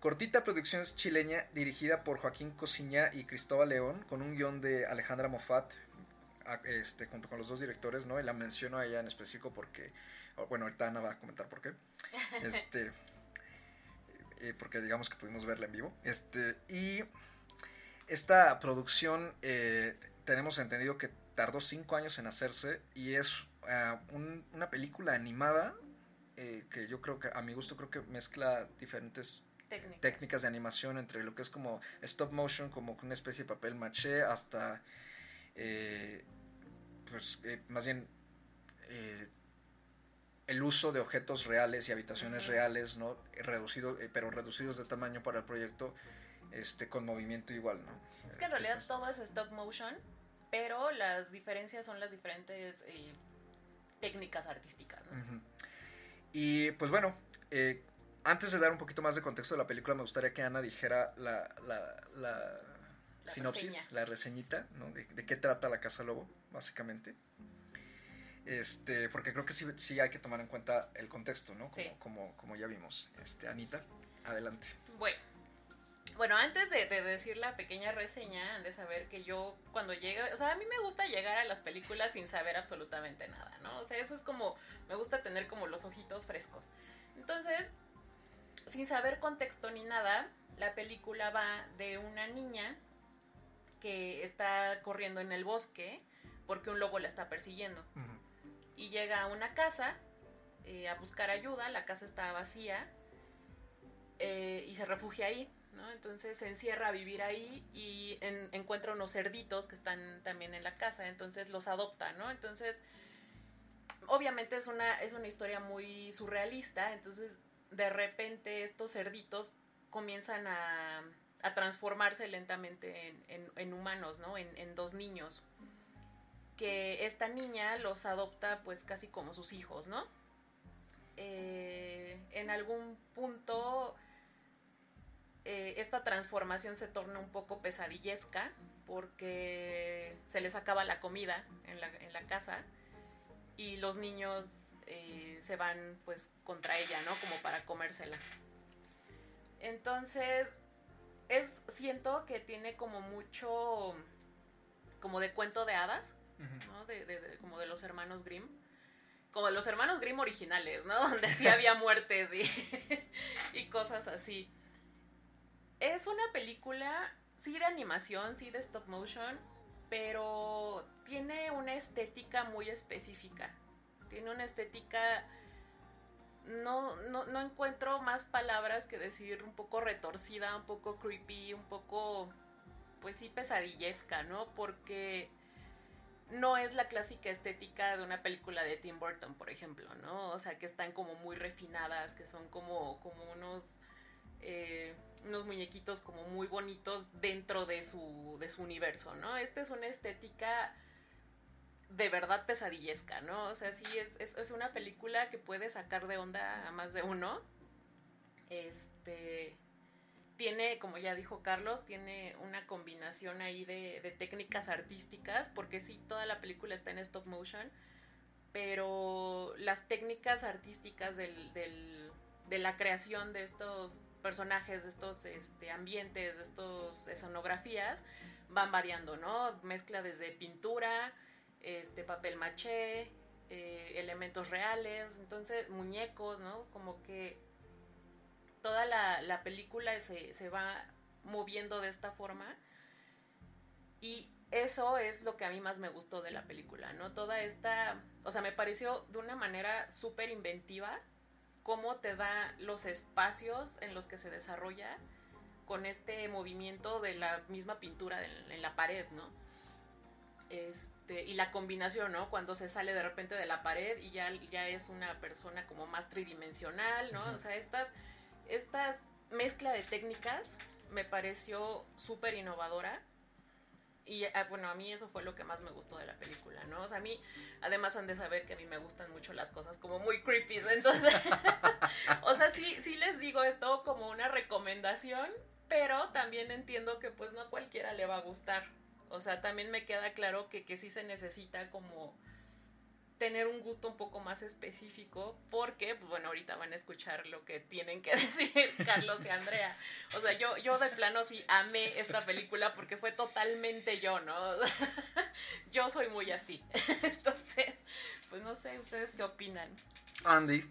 Cortita Producciones chileña dirigida por Joaquín Cosiña y Cristóbal León, con un guion de Alejandra Moffat, este, junto con los dos directores, ¿no? Y la menciono a ella en específico porque, bueno, ahorita Ana va a comentar por qué. *laughs* Este, eh, porque digamos que pudimos verla en vivo. Este, y esta producción eh, tenemos entendido que tardó cinco años en hacerse y es ah, un- una película animada eh, que yo creo que a mi gusto creo que mezcla diferentes Técnicas. técnicas de animación entre lo que es como stop motion, como una especie de papel maché, hasta, eh, pues, eh, más bien, eh, el uso de objetos reales y habitaciones reales, ¿no? Reducidos, eh, pero reducidos de tamaño para el proyecto, este, con movimiento igual, ¿no? Es que en realidad todo es stop motion, pero las diferencias son las diferentes eh, técnicas artísticas. Y pues bueno, eh, antes de dar un poquito más de contexto de la película, me gustaría que Ana dijera la, la, la La sinopsis, reseña. la reseñita, ¿no? De, de qué trata la Casa Lobo, básicamente. Este, porque creo que sí, sí hay que tomar en cuenta el contexto, ¿no? Como, Sí. como, como ya vimos. Este, Anita, adelante. Bueno, bueno, antes de, de decir la pequeña reseña, han de saber que yo cuando llego, o sea, a mí me gusta llegar a las películas sin saber absolutamente nada, ¿no? O sea, eso es como, me gusta tener como los ojitos frescos. Entonces, sin saber contexto ni nada, la película va de una niña que está corriendo en el bosque porque un lobo la está persiguiendo y llega a una casa eh, a buscar ayuda, la casa está vacía eh, y se refugia ahí, Entonces se encierra a vivir ahí y en- encuentra unos cerditos que están también en la casa, entonces los adopta, ¿no? Entonces, obviamente es una, es una historia muy surrealista, entonces de repente estos cerditos comienzan a, transformarse lentamente en, humanos, ¿no? En, en dos niños que esta niña los adopta pues casi como sus hijos, ¿no? Eh, en algún punto eh, esta transformación se torna un poco pesadillesca porque se les acaba la comida en la, en la casa y los niños eh, se van pues contra ella, ¿no? Como para comérsela. Entonces, es, siento que tiene como mucho, como de cuento de hadas. ¿no? De, de- de- como de los hermanos Grimm. Como de los hermanos Grimm originales, ¿no? *laughs* Donde sí había muertes y, *laughs* y cosas así. Es una película, sí de animación, sí de stop motion, pero tiene una estética muy específica. Tiene una estética... No, no, no encuentro más palabras que decir un poco retorcida, un poco creepy, un poco, pues sí, pesadillesca, ¿no? Porque no es la clásica estética de una película de Tim Burton, por ejemplo, ¿no? O sea, que están como muy refinadas, que son como, como unos, eh, unos muñequitos como muy bonitos dentro de su, de su universo, ¿no? Esta es una estética de verdad pesadillesca, ¿no? O sea, sí, es, es, es una película que puede sacar de onda a más de uno. Este tiene, como ya dijo Carlos, tiene una combinación ahí de, de técnicas artísticas, porque sí, toda la película está en stop motion, pero las técnicas artísticas del, del- de la creación de estos personajes, de estos este, ambientes, de estas escenografías, van variando, ¿no? Mezcla desde pintura, este, papel maché, eh, elementos reales, entonces muñecos, ¿no? Como que toda la, la película se, se va moviendo de esta forma y eso es lo que a mí más me gustó de la película, ¿no? Toda esta, o sea, me pareció de una manera súper inventiva cómo te da los espacios en los que se desarrolla con este movimiento de la misma pintura en, en la pared, ¿no? Este, y la combinación, ¿no? Cuando se sale de repente de la pared y ya, ya es una persona como más tridimensional, ¿no? O sea, estas, esta mezcla de técnicas me pareció súper innovadora. Y ah, bueno, a mí eso fue lo que más me gustó de la película, ¿no? O sea, a mí, además han de saber que a mí me gustan mucho las cosas como muy creepy, entonces, *laughs* o sea, sí, sí les digo esto como una recomendación, pero también entiendo que pues no a cualquiera le va a gustar. O sea, también me queda claro que, que sí se necesita como tener un gusto un poco más específico, porque, pues bueno, ahorita van a escuchar lo que tienen que *laughs* decir Carlos y Andrea. O sea, yo, yo de plano sí amé esta película porque fue totalmente yo, ¿no? *laughs* Yo soy muy así. *laughs* Entonces, pues no sé, ¿ustedes qué opinan? Andy.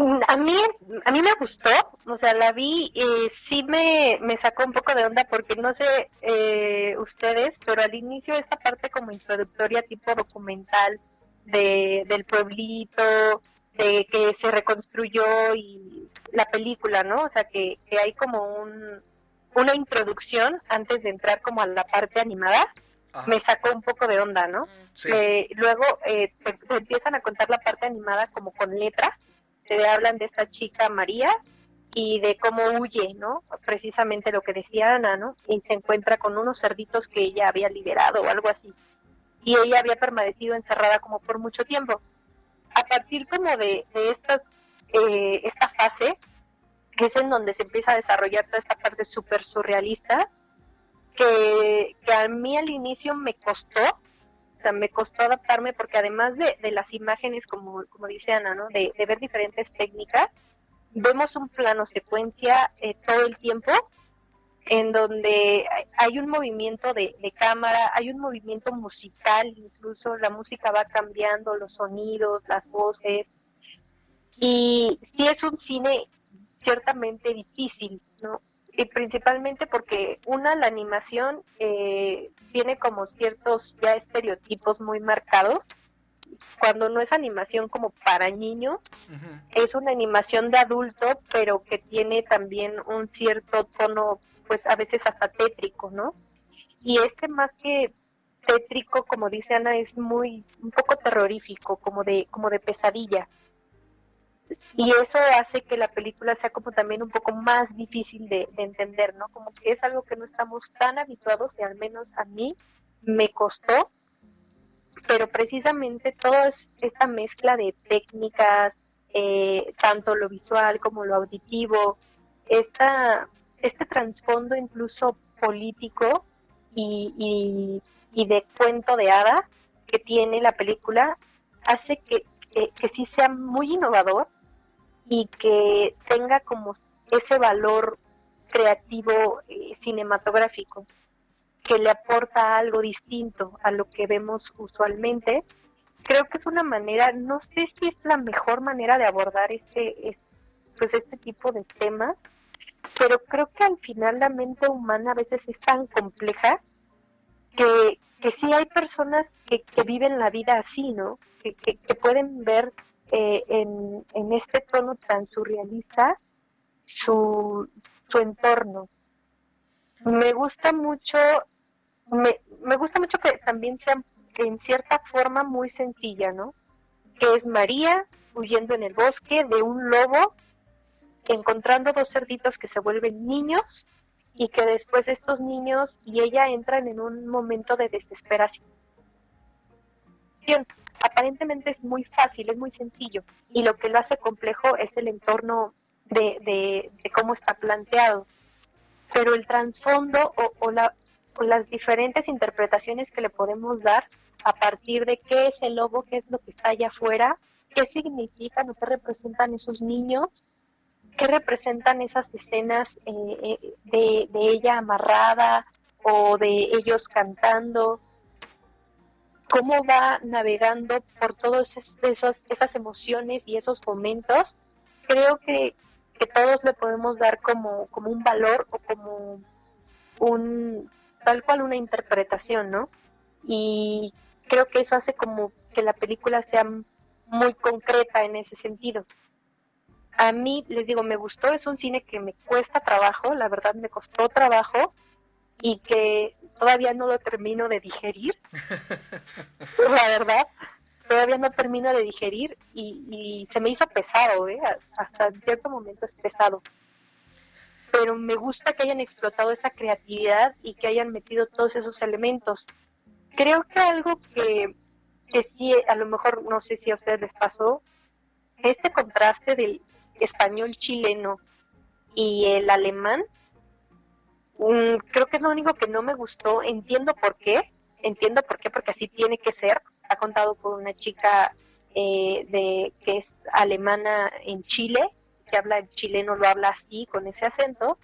Mm, A mí, a mí me gustó, o sea, la vi y sí me, me sacó un poco de onda porque no sé eh, ustedes, pero al inicio esta parte como introductoria tipo documental de, del pueblito, de que se reconstruyó y la película, ¿no? O sea, que, que hay como un, una introducción antes de entrar como a la parte animada, Ajá. me sacó un poco de onda, ¿no? Sí. Eh, luego eh, te, te empiezan a contar la parte animada como con letras, hablan de esta chica María y de cómo huye, ¿no? Precisamente lo que decía Ana, ¿no? Y se encuentra con unos cerditos que ella había liberado o algo así. Y ella había permanecido encerrada como por mucho tiempo. A partir como de, estas, eh, esta fase, es en donde se empieza a desarrollar toda esta parte súper surrealista, que, que a mí al inicio me costó, me costó adaptarme porque además de, de las imágenes, como, como dice Ana, ¿no? de, ver diferentes técnicas, vemos un plano secuencia eh, todo el tiempo en donde hay- hay un movimiento de, de cámara, hay un movimiento musical, incluso la música va cambiando, los sonidos, las voces. Y sí es un cine ciertamente difícil, ¿no? Y principalmente porque una, la animación eh, tiene como ciertos ya estereotipos muy marcados. Cuando no es animación como para niños, es una animación de adulto, pero que tiene también un cierto tono, pues a veces hasta tétrico, ¿no? Y este más que tétrico, como dice Ana, es muy, un poco terrorífico, como de, como de pesadilla. Y eso hace que la película sea como también un poco más difícil de, de entender, ¿no? Como que es algo que no estamos tan habituados, y al menos a mí me costó, pero precisamente toda esta mezcla de técnicas, eh, tanto lo visual como lo auditivo, esta, este trasfondo incluso político y, y, y de cuento de hada que tiene la película, hace que, que, que sí sea muy innovador y que tenga como ese valor creativo eh, cinematográfico que le aporta algo distinto a lo que vemos usualmente. Creo que es una manera, no sé si es la mejor manera de abordar este, es- pues este tipo de temas, pero creo que al final la mente humana a veces es tan compleja que, que sí hay personas que, que viven la vida así, ¿no? Que, que, que pueden ver eh, en, en este tono tan surrealista su, su entorno. Me gusta mucho, me, me gusta mucho que también sea en cierta forma muy sencilla, ¿no? Que es María huyendo en el bosque de un lobo, encontrando dos cerditos que se vuelven niños y que después estos niños y ella entran en un momento de desesperación. Aparentemente es muy fácil, es muy sencillo y lo que lo hace complejo es el entorno de, cómo está planteado. Pero el trasfondo o las diferentes interpretaciones que le podemos dar a partir de qué es el lobo, qué es lo que está allá afuera, qué significan o qué representan esos niños, qué representan esas escenas eh, eh, de, de ella amarrada o de ellos cantando, cómo va navegando por todas esas emociones y esos momentos, creo que, que todos le podemos dar como, como un valor o como un tal cual una interpretación, ¿no? Y creo que eso hace como que la película sea muy concreta en ese sentido. A mí, les digo, me gustó, es un cine que me cuesta trabajo, la verdad me costó trabajo y que todavía no lo termino de digerir, la verdad, todavía no termino de digerir y, se me hizo pesado, ¿eh? hasta cierto momento es pesado. Pero me gusta que hayan explotado esa creatividad y que hayan metido todos esos elementos. Creo que algo que, que sí, a lo mejor no sé si a ustedes les pasó, este contraste del español chileno y el alemán, um, creo que es lo único que no me gustó. Entiendo por qué, entiendo por qué, porque así tiene que ser. Ha contado por una chica eh, de que es alemana en Chile, que habla el chileno, lo habla así, con ese acento,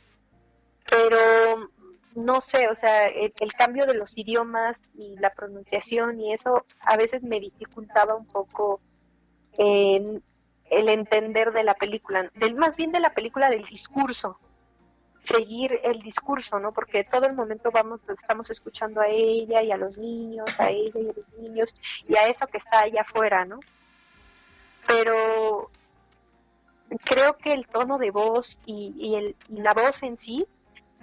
pero no sé, o sea, el, el, cambio de los idiomas y la pronunciación y eso a veces me dificultaba un poco eh, el entender de la película, del, más bien de la película del discurso, seguir el discurso, ¿no? Porque todo el momento vamos, estamos escuchando a ella y a los niños, a ella y a los niños, y a eso que está allá afuera, ¿no? Pero creo que el tono de voz y, y el, y la voz en sí,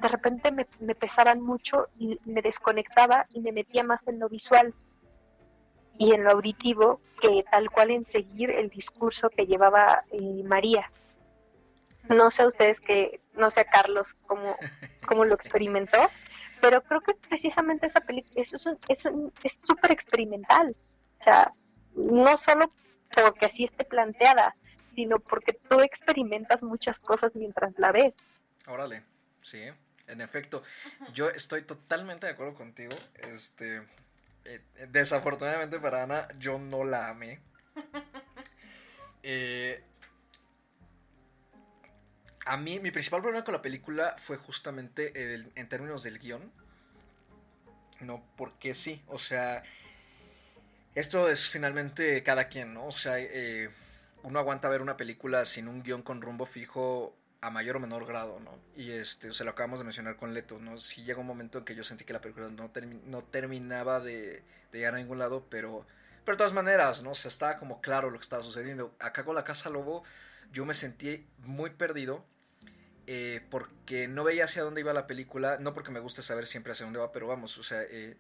de repente me, me pesaban mucho y me desconectaba y me metía más en lo visual y en lo auditivo que tal cual en seguir el discurso que llevaba eh, María. No sé a ustedes que, no sé a Carlos cómo, cómo lo experimentó, pero creo que precisamente esa película es un- es un- es súper experimental. O sea, no solo porque así esté planteada, sino porque tú experimentas muchas cosas mientras la ves. Órale, sí, en efecto. Yo estoy totalmente de acuerdo contigo. Este, eh, desafortunadamente para Ana, yo no la amé. *laughs* Eh, a mí, mi principal problema con la película fue justamente en términos del guion. No, porque sí, o sea, esto es finalmente cada quien, ¿no? O sea, eh, uno aguanta ver una película sin un guion con rumbo fijo a mayor o menor grado, ¿no? Y este, o sea, lo acabamos de mencionar con Leto, ¿no? Sí llegó un momento en que yo sentí que la película no terminaba de, de llegar a ningún lado, pero, pero de todas maneras, ¿no? O sea, estaba como claro lo que estaba sucediendo. Acá con la Casa Lobo yo me sentí muy perdido eh, porque no veía hacia dónde iba la película, no porque me guste saber siempre hacia dónde va, pero vamos, o sea, eh,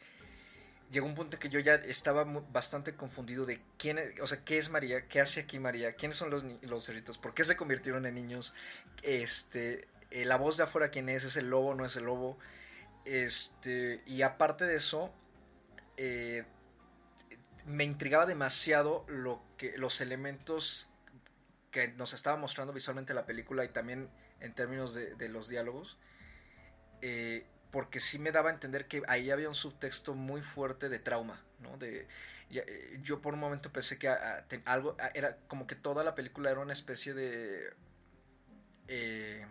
llegó un punto que yo ya estaba bastante confundido de quién es, o sea, qué es María, qué hace aquí María, quiénes son los, los cerditos, por qué se convirtieron en niños, este, eh, la voz de afuera quién es, es el lobo, no es el lobo, este, y aparte de eso, eh, me intrigaba demasiado lo que, los elementos que nos estaba mostrando visualmente la película y también en términos de, de los diálogos. eh, porque sí me daba a entender que ahí había un subtexto muy fuerte de trauma, ¿no? De, ya, eh, yo por un momento pensé que ah, te- algo ah, era como que toda la película era una especie de eh,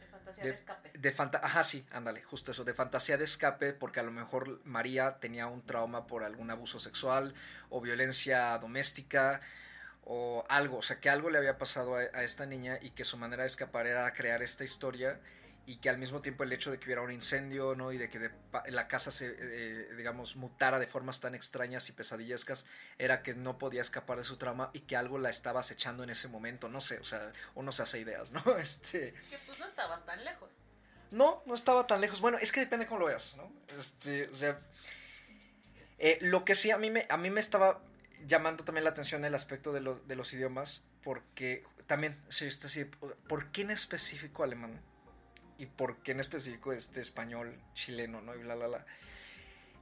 De fantasía De- de escape. de fanta ajá, sí, ándale, justo eso, de fantasía de escape, porque a lo mejor María tenía un trauma por algún abuso sexual o violencia doméstica o algo, o sea, que algo le había pasado a, a esta niña y que su manera de escapar era crear esta historia y que al mismo tiempo el hecho de que hubiera un incendio, ¿no? Y de que de la casa se, eh, digamos, mutara de formas tan extrañas y pesadillescas, era que no podía escapar de su trauma y que algo la estaba acechando en ese momento, no sé, o sea, uno se hace ideas, ¿no? *laughs* Este... Que pues no estabas tan lejos. No, no estaba tan lejos. Bueno, es que depende cómo lo veas, ¿no? Este, o sea, eh, lo que sí a mí me, a mí me estaba llamando también la atención el aspecto de, lo- de los idiomas, porque también, sí, este sí, ¿por qué en específico alemán? ¿Y por qué en específico este español, chileno, ¿no? Y bla, bla, bla.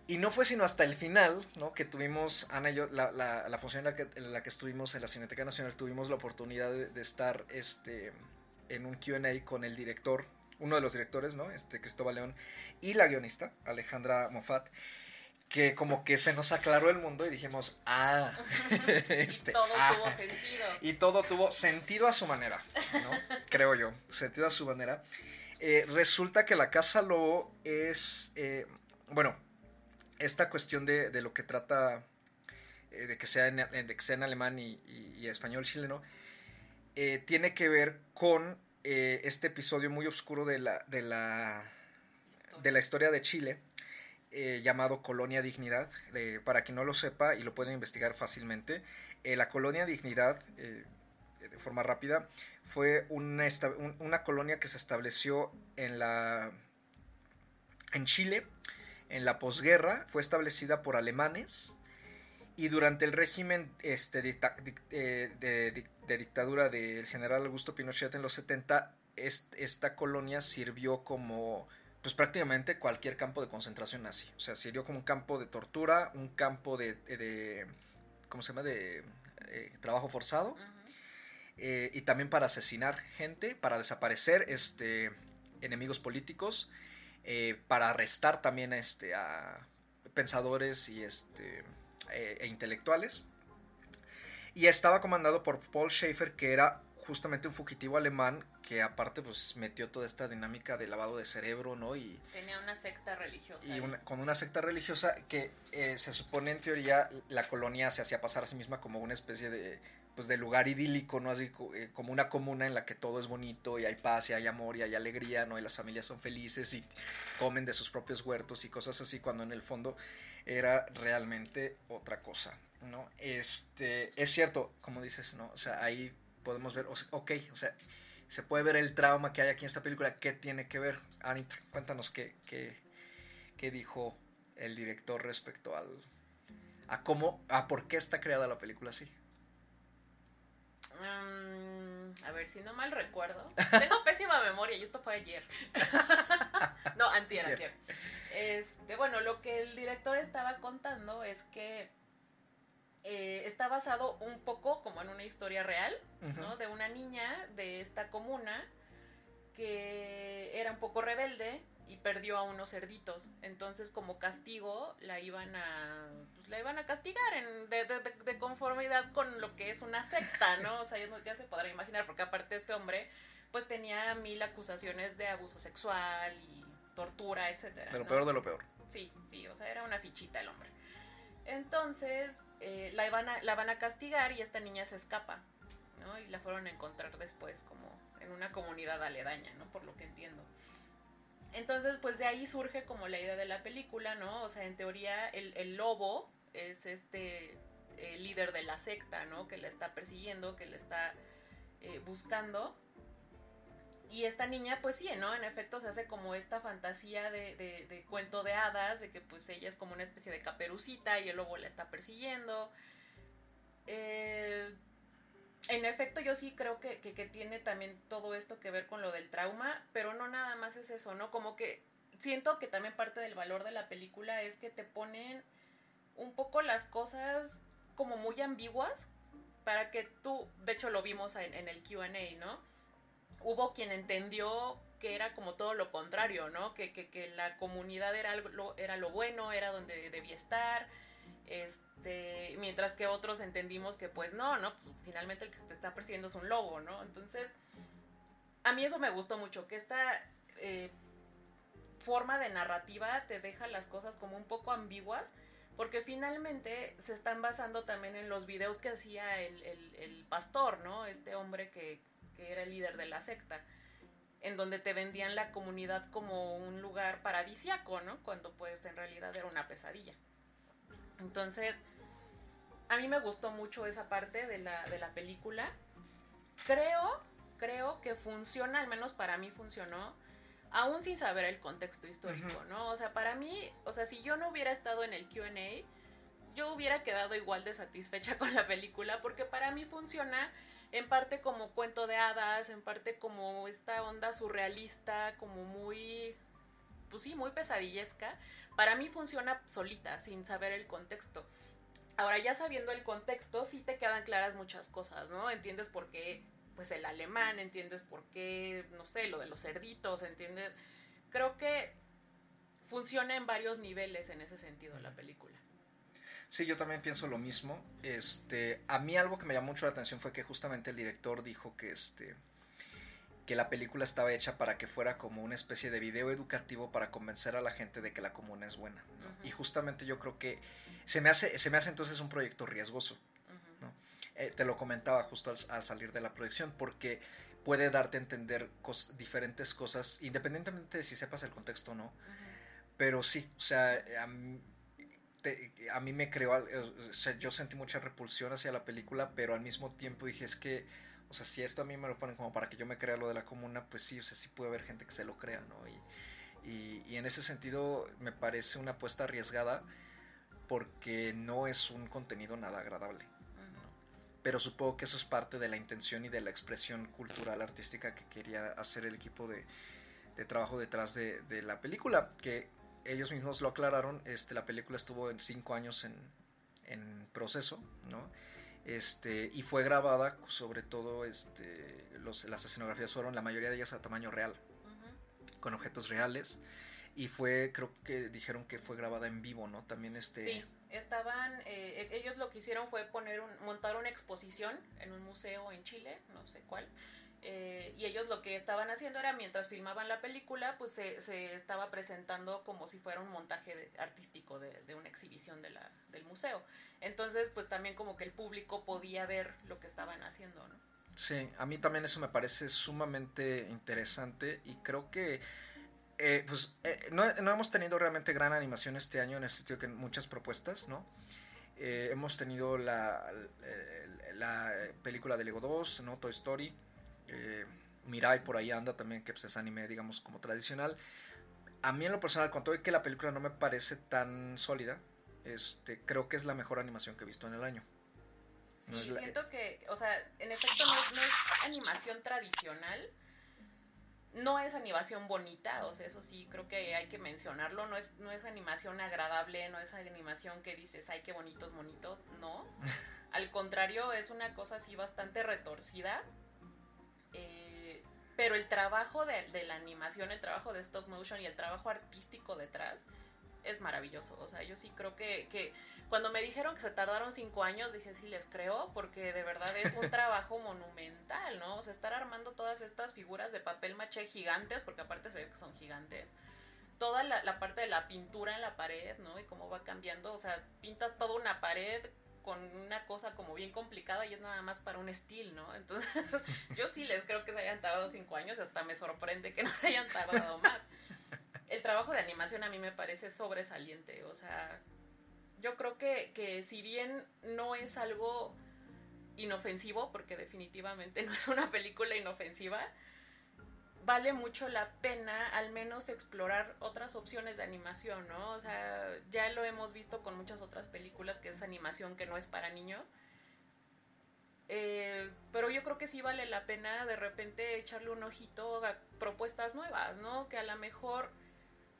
Y no fue sino hasta el final, ¿no? Que tuvimos, Ana y yo, la, la, la función en la, que, en la que estuvimos en la Cineteca Nacional, tuvimos la oportunidad de, de estar este, en un QA con el director, uno de los directores, ¿no? Este, Cristóbal León, y la guionista, Alejandra Moffat, que como que se nos aclaró el mundo y dijimos, ah, *laughs* este, Todo ah. tuvo sentido. Y todo tuvo sentido a su manera, ¿no? *laughs* Creo yo, sentido a su manera. Eh, resulta que la Casa Lobo es, eh, bueno, esta cuestión de, de lo que trata, eh, de, que sea en, de que sea en alemán y, y- y español chileno, tiene que ver con este episodio muy oscuro de la, de la, de la historia de Chile, eh, llamado Colonia Dignidad. Eh, para quien no lo sepa y lo pueden investigar fácilmente, eh, la Colonia Dignidad, de forma rápida, fue una, una colonia que se estableció en la en Chile en la posguerra, fue establecida por alemanes y durante el régimen este, de dictadura del general Augusto Pinochet en los 70, est- esta colonia sirvió como pues prácticamente cualquier campo de concentración nazi. O sea, sirvió como un campo de tortura, un campo de, de- ¿cómo se llama? De eh, trabajo forzado eh, y también para asesinar gente, para desaparecer este, enemigos políticos, eh, para arrestar también este, a pensadores y, este, eh, e intelectuales. Y estaba comandado por Paul Schaefer, que era justamente un fugitivo alemán que aparte pues metió toda esta dinámica de lavado de cerebro, ¿no? Y, Tenía una secta religiosa. y una- con una secta religiosa que eh, se supone en teoría la colonia se hacía pasar a sí misma como una especie de pues del lugar idílico, ¿no? Así eh, como una comuna en la que todo es bonito y hay paz y hay amor y hay alegría, ¿no? Y las familias son felices y comen de sus propios huertos y cosas así, cuando en el fondo era realmente otra cosa, ¿no? Este, es cierto, como dices, ¿no? O sea, ahí podemos ver, o sea, ok, o sea, se puede ver el trauma que hay aquí en esta película, ¿qué tiene que ver? Anita, cuéntanos qué, qué, qué dijo el director respecto al, a cómo, a por qué está creada la película así. Mm, a ver, si no mal recuerdo. Tengo *laughs* pésima memoria y esto fue ayer. *laughs* no, Antier. antier. Este, bueno, lo que el director estaba contando es que eh, está basado un poco como en una historia real, ¿no? De una niña de esta comuna que era un poco rebelde y perdió a unos cerditos. Entonces, como castigo, la iban a, pues, la iban a castigar en, de, de- de- de conformidad con lo que es una secta, ¿no? O sea, ya, se podrá imaginar, porque aparte este hombre, pues tenía mil acusaciones de abuso sexual y tortura, etcétera. De lo ¿no? peor de lo peor. Sí, sí, o sea, era una fichita el hombre. Entonces, eh, la, iban a, la van a castigar y esta niña se escapa, ¿no? Y la fueron a encontrar después como en una comunidad aledaña, ¿no? Por lo que entiendo. Entonces, pues de ahí surge como la idea de la película, ¿no? O sea, en teoría el, el lobo es este eh, líder de la secta, ¿no? Que la está persiguiendo, que le está eh, buscando. Y esta niña, pues sí, ¿no? En efecto se hace como esta fantasía de, de- de cuento de hadas, de que pues ella es como una especie de caperucita y el lobo la está persiguiendo. Eh, en efecto, yo sí creo que, que- tiene también todo esto que ver con lo del trauma, pero no nada más es eso, ¿no? Como que siento que también parte del valor de la película es que te ponen un poco las cosas como muy ambiguas para que tú, de hecho lo vimos en, en el QA, ¿no? Hubo quien entendió que era como todo lo contrario, ¿no? Que, que, la comunidad era lo, era lo bueno, era donde debía estar, este, mientras que otros entendimos que pues no, ¿no? Pues, finalmente el que te está persiguiendo es un lobo, ¿no? Entonces, a mí eso me gustó mucho, que esta eh, forma de narrativa te deja las cosas como un poco ambiguas, porque finalmente se están basando también en los videos que hacía el- el pastor, ¿no? Este hombre que, que era el líder de la secta, en donde te vendían la comunidad como un lugar paradisiaco, ¿no? Cuando pues en realidad era una pesadilla. Entonces, a mí me gustó mucho esa parte de la, de la película. Creo, creo que funciona, al menos para mí funcionó, aún sin saber el contexto histórico. ¿no? O sea, para mí, o sea, si yo no hubiera estado en el QA, yo hubiera quedado igual de satisfecha *laughs* con la película, porque para mí funciona en parte como cuento de hadas, en parte como esta onda surrealista, como muy, pues sí, muy pesadillesca. Para mí funciona solita, sin saber el contexto. Ahora, ya sabiendo el contexto, sí te quedan claras muchas cosas, ¿no? Entiendes por qué, pues el alemán, entiendes por qué, no sé, lo de los cerditos, entiendes. Creo que funciona en varios niveles en ese sentido la película. Sí, yo también pienso lo mismo. Este, a mí algo que me llamó mucho la atención fue que justamente el director dijo que este que la película estaba hecha para que fuera como una especie de video educativo para convencer a la gente de que la comuna es buena. Y justamente yo creo que se me hace se me hace entonces un proyecto riesgoso. Eh, te lo comentaba justo al, al salir de la proyección porque puede darte a entender cos- diferentes cosas independientemente de si sepas el contexto o no. Pero sí, o sea, a mí, te- a mí me creó, o sea, yo sentí mucha repulsión hacia la película, pero al mismo tiempo dije, es que, o sea, si esto a mí me lo ponen como para que yo me crea lo de la comuna, pues sí, o sea, sí puede haber gente que se lo crea, ¿no? Y, y, y en ese sentido me parece una apuesta arriesgada porque no es un contenido nada agradable. Pero supongo que eso es parte de la intención y de la expresión cultural artística que quería hacer el equipo de, de trabajo detrás de, de la película, que ellos mismos lo aclararon, este, la película estuvo en cinco años en, en proceso, ¿no? Este, y fue grabada, sobre todo, este, los, las escenografías fueron, la mayoría de ellas a tamaño real, con objetos reales, y fue, creo que dijeron que fue grabada en vivo, ¿no? También este... Sí, estaban, eh, ellos lo que hicieron fue poner un, montar una exposición en un museo en Chile, no sé cuál, Eh, y ellos lo que estaban haciendo era, mientras filmaban la película, pues se, se estaba presentando como si fuera un montaje de- artístico de, de una exhibición de la, del museo. Entonces, pues también como que el público podía ver lo que estaban haciendo, ¿no? Sí, a mí también eso me parece sumamente interesante y creo que eh, pues eh, no, no hemos tenido realmente gran animación este año en el sentido que muchas propuestas, ¿no? Eh, hemos tenido la, eh, la película de Lego 2, ¿no? Toy Story, eh, Mirai por ahí anda también, que pues, es anime, digamos, como tradicional. A mí en lo personal, con todo y que la película no me parece tan sólida, este, creo que es la mejor animación que he visto en el año. Sí, No la- siento que, o sea, en efecto no es, no es animación tradicional, no es animación bonita, o sea, eso sí creo que hay que mencionarlo, no es, no es animación agradable, no es animación que dices, ay, qué bonitos, bonitos, no. *laughs* Al contrario, es una cosa así bastante retorcida. Eh, pero el trabajo de, de la animación, el trabajo de stop motion y el trabajo artístico detrás es maravilloso. O sea, yo sí creo que, que cuando me dijeron que se tardaron cinco años, dije, sí, les creo, porque de verdad es un *laughs* trabajo monumental, ¿no? O sea, estar armando todas estas figuras de papel maché gigantes, porque aparte se ve que son gigantes. Toda la, la parte de la pintura en la pared, ¿no? Y cómo va cambiando. O sea, pintas toda una pared con una cosa como bien complicada y es nada más para un estilo, ¿no? Entonces, *laughs* yo sí les creo que se hayan tardado cinco años, hasta me sorprende que no se hayan tardado más. El trabajo de animación a mí me parece sobresaliente, o sea, yo creo que, que si bien no es algo inofensivo, porque definitivamente *laughs* no es una película inofensiva, vale mucho la pena al menos explorar otras opciones de animación, ¿no? O sea, ya lo hemos visto con muchas otras películas que es animación que no es para niños. Eh, pero yo creo que sí vale la pena de repente echarle un ojito a propuestas nuevas, ¿no? Que a lo mejor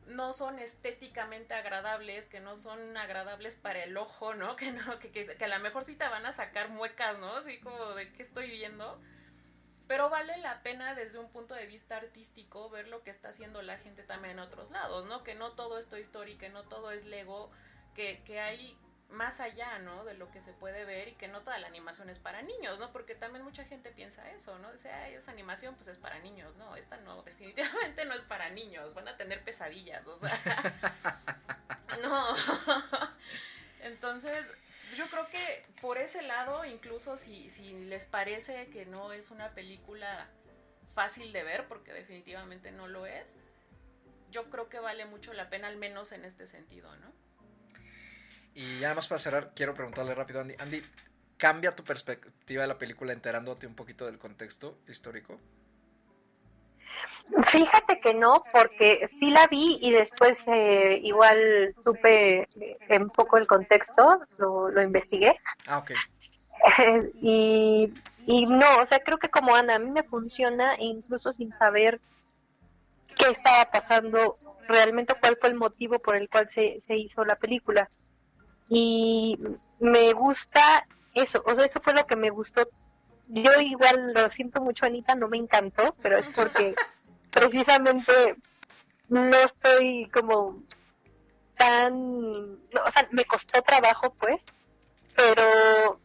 no son estéticamente agradables, que no son agradables para el ojo, ¿no? *laughs* Que no, que, que, que a lo mejor sí te van a sacar muecas, ¿no? Así como de qué estoy viendo. Pero vale la pena desde un punto de vista artístico ver lo que está haciendo la gente también en otros lados, ¿no? Que no todo es Toy Story, que no todo es Lego, que, que hay más allá, ¿no? De lo que se puede ver y que no toda la animación es para niños, ¿no? Porque también mucha gente piensa eso, ¿no? Dice, ay, esa animación pues es para niños, ¿no? Esta no, *laughs* definitivamente no es para niños, van a tener pesadillas, o sea. *laughs* *laughs* no. Entonces, yo creo que por ese lado, incluso si, si les parece que no es una película fácil de ver, porque definitivamente no lo es, yo creo que vale mucho la pena, al menos en este sentido, ¿no? Y ya más para cerrar, quiero preguntarle rápido a Andy. Andy, ¿cambia tu perspectiva de la película enterándote un poquito del contexto histórico? Fíjate que no, porque sí la vi y después eh, igual supe eh, un poco el contexto, lo, lo investigué. Ah, ok. *laughs* y, y no, o sea, creo que como Ana, a mí me funciona incluso sin saber qué estaba pasando, realmente cuál fue el motivo por el cual se, se hizo la película. Y me gusta eso, o sea, eso fue lo que me gustó. Yo igual lo siento mucho, Anita, no me encantó, pero es porque *laughs* precisamente no estoy como tan, no, o sea, me costó trabajo, pues, pero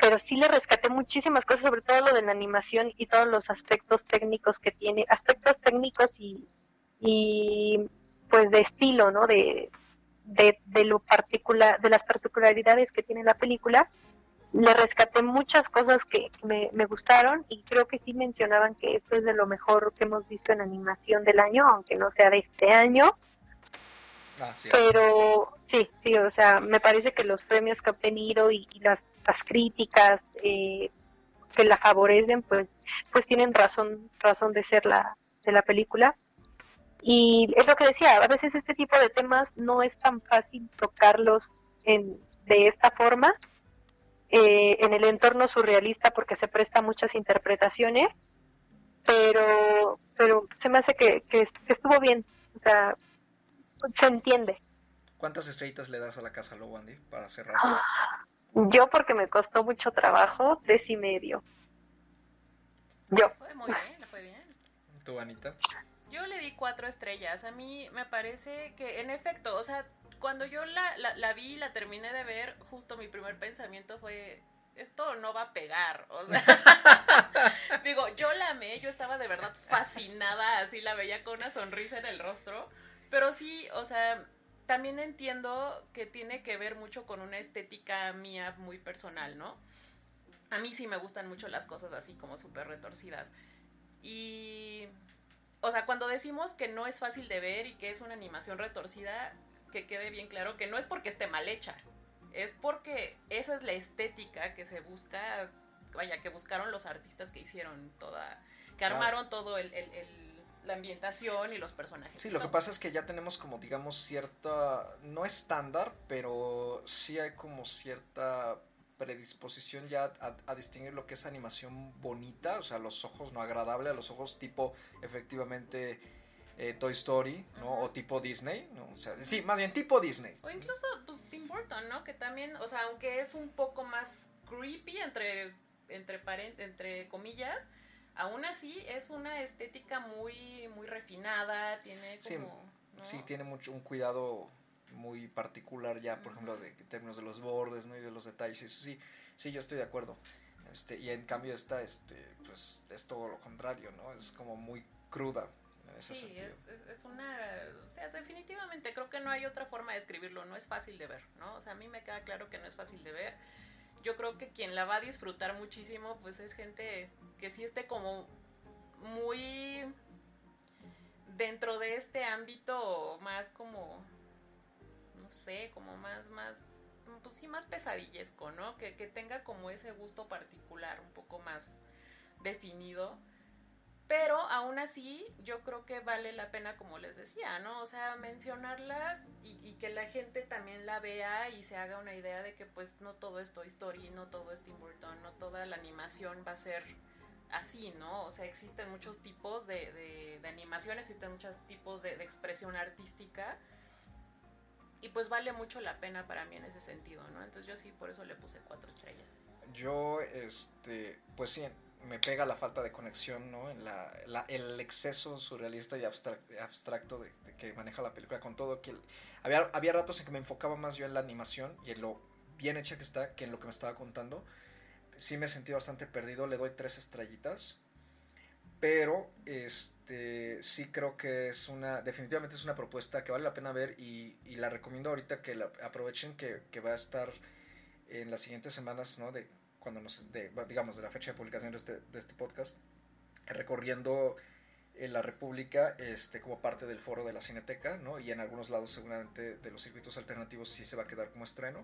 pero sí le rescaté muchísimas cosas, sobre todo lo de la animación y todos los aspectos técnicos que tiene, aspectos técnicos y, y pues de estilo, ¿no? De, de, de lo particular, de las particularidades que tiene la película. Le rescaté muchas cosas que me, me gustaron y creo que sí mencionaban que esto es de lo mejor que hemos visto en animación del año, aunque no sea de este año. Ah, sí. Pero sí, sí, o sea, me parece que los premios que ha obtenido y, y las, las críticas eh, que la favorecen, pues, pues tienen razón, razón de ser la, de la película. Y es lo que decía, a veces este tipo de temas no es tan fácil tocarlos en, de esta forma eh, en el entorno surrealista porque se presta muchas interpretaciones, pero, pero se me hace que, que, que estuvo bien, o sea, se entiende. ¿Cuántas estrellitas le das a la casa Lobo, Andy, para cerrar? Yo porque me costó mucho trabajo, tres y medio. Yo. Fue muy bien, le fue bien. ¿Tú, Anita? Yo le di cuatro estrellas. A mí me parece que, en efecto, o sea, cuando yo la, la, vi y la terminé de ver, justo mi primer pensamiento fue, esto no va a pegar. O sea, *laughs* digo, yo la amé, yo estaba de verdad fascinada, así la veía con una sonrisa en el rostro. Pero sí, o sea, también entiendo que tiene que ver mucho con una estética mía muy personal, ¿no? A mí sí me gustan mucho las cosas así como súper retorcidas. Y, o sea, cuando decimos que no es fácil de ver y que es una animación retorcida, que quede bien claro que no es porque esté mal hecha, es porque esa es la estética que se busca, vaya, que buscaron los artistas que hicieron toda, que armaron todo el, el- el- la ambientación y los personajes. Sí, lo que pasa es que ya tenemos como, digamos, cierta, no estándar, pero sí hay como cierta predisposición ya a, a distinguir lo que es animación bonita, o sea, los ojos no agradable, a los ojos tipo, efectivamente, eh, Toy Story, ¿no? O tipo Disney, ¿no? O sea, sí, más bien tipo Disney. O incluso, pues, Tim Burton, ¿no? Que también, o sea, aunque es un poco más creepy, entre, entre, entre comillas, aún así es una estética muy, muy refinada, tiene Sí, como... ¿no? Sí, tiene mucho un cuidado muy particular ya, por ejemplo, de en términos de los bordes, ¿no? Y de los detalles. eso sí, sí, yo estoy de acuerdo. Este, y en cambio esta, este, pues, es todo lo contrario, ¿no? Es como muy cruda ese Sí, sentido. es, es, es una... O sea, definitivamente creo que no hay otra forma de escribirlo, no es fácil de ver, ¿no? O sea, a mí me queda claro que no es fácil de ver. Yo creo que quien la va a disfrutar muchísimo, pues es gente que sí esté como muy dentro de este ámbito más como, no sé, como más, más, pues sí, más pesadillesco, ¿no? Que, que tenga como ese gusto particular, un poco más definido. Pero aún así, yo creo que vale la pena, como les decía, ¿no? O sea, mencionarla y, que la gente también la vea y se haga una idea de que pues no todo es Toy Story, no todo es Tim Burton, no toda la animación va a ser así, ¿no? O sea, existen muchos tipos de, de- de animación, existen muchos tipos de, de expresión artística y pues vale mucho la pena para mí en ese sentido, ¿no? Entonces yo sí, por eso le puse cuatro estrellas. Yo, este, pues sí, me pega la falta de conexión, ¿no? El exceso surrealista y abstrac- abstracto que maneja la película con todo. que había, había ratos en que me enfocaba más yo en la animación y en lo bien hecha que está que en lo que me estaba contando. Sí me sentí bastante perdido, le doy tres estrellitas. Pero, este, sí creo que es una, definitivamente es una propuesta que vale la pena ver y, la recomiendo ahorita que aprovechen que, que va a estar en las siguientes semanas, ¿no? De cuando nos, de, digamos, de la fecha de publicación de este, de este podcast, recorriendo en la República este, como parte del foro de la Cineteca, ¿no? Y en algunos lados seguramente de los circuitos alternativos sí se va a quedar como estreno.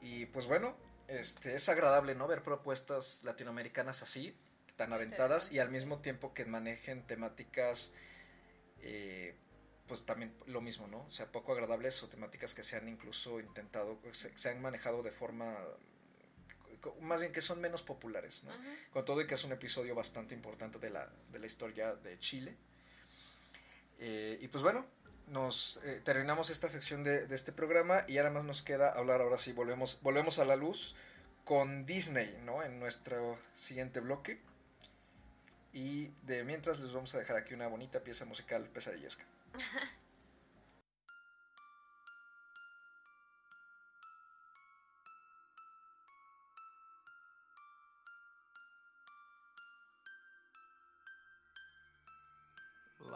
Y pues bueno, este, es agradable, ¿no? Ver propuestas latinoamericanas así, tan aventadas y al mismo tiempo que manejen temáticas, eh, pues también lo mismo, ¿no? O sea, poco agradables o temáticas que se han incluso intentado, se, se han manejado de forma, más bien que son menos populares, ¿no? Con todo y que es un episodio bastante importante de la, de la historia de Chile. Eh, y pues bueno, nos eh, terminamos esta sección de, de este programa y ahora más nos queda hablar, ahora sí, volvemos, volvemos a la luz con Disney, ¿no? En nuestro siguiente bloque. Y de mientras les vamos a dejar aquí una bonita pieza musical pesadillesca. *laughs*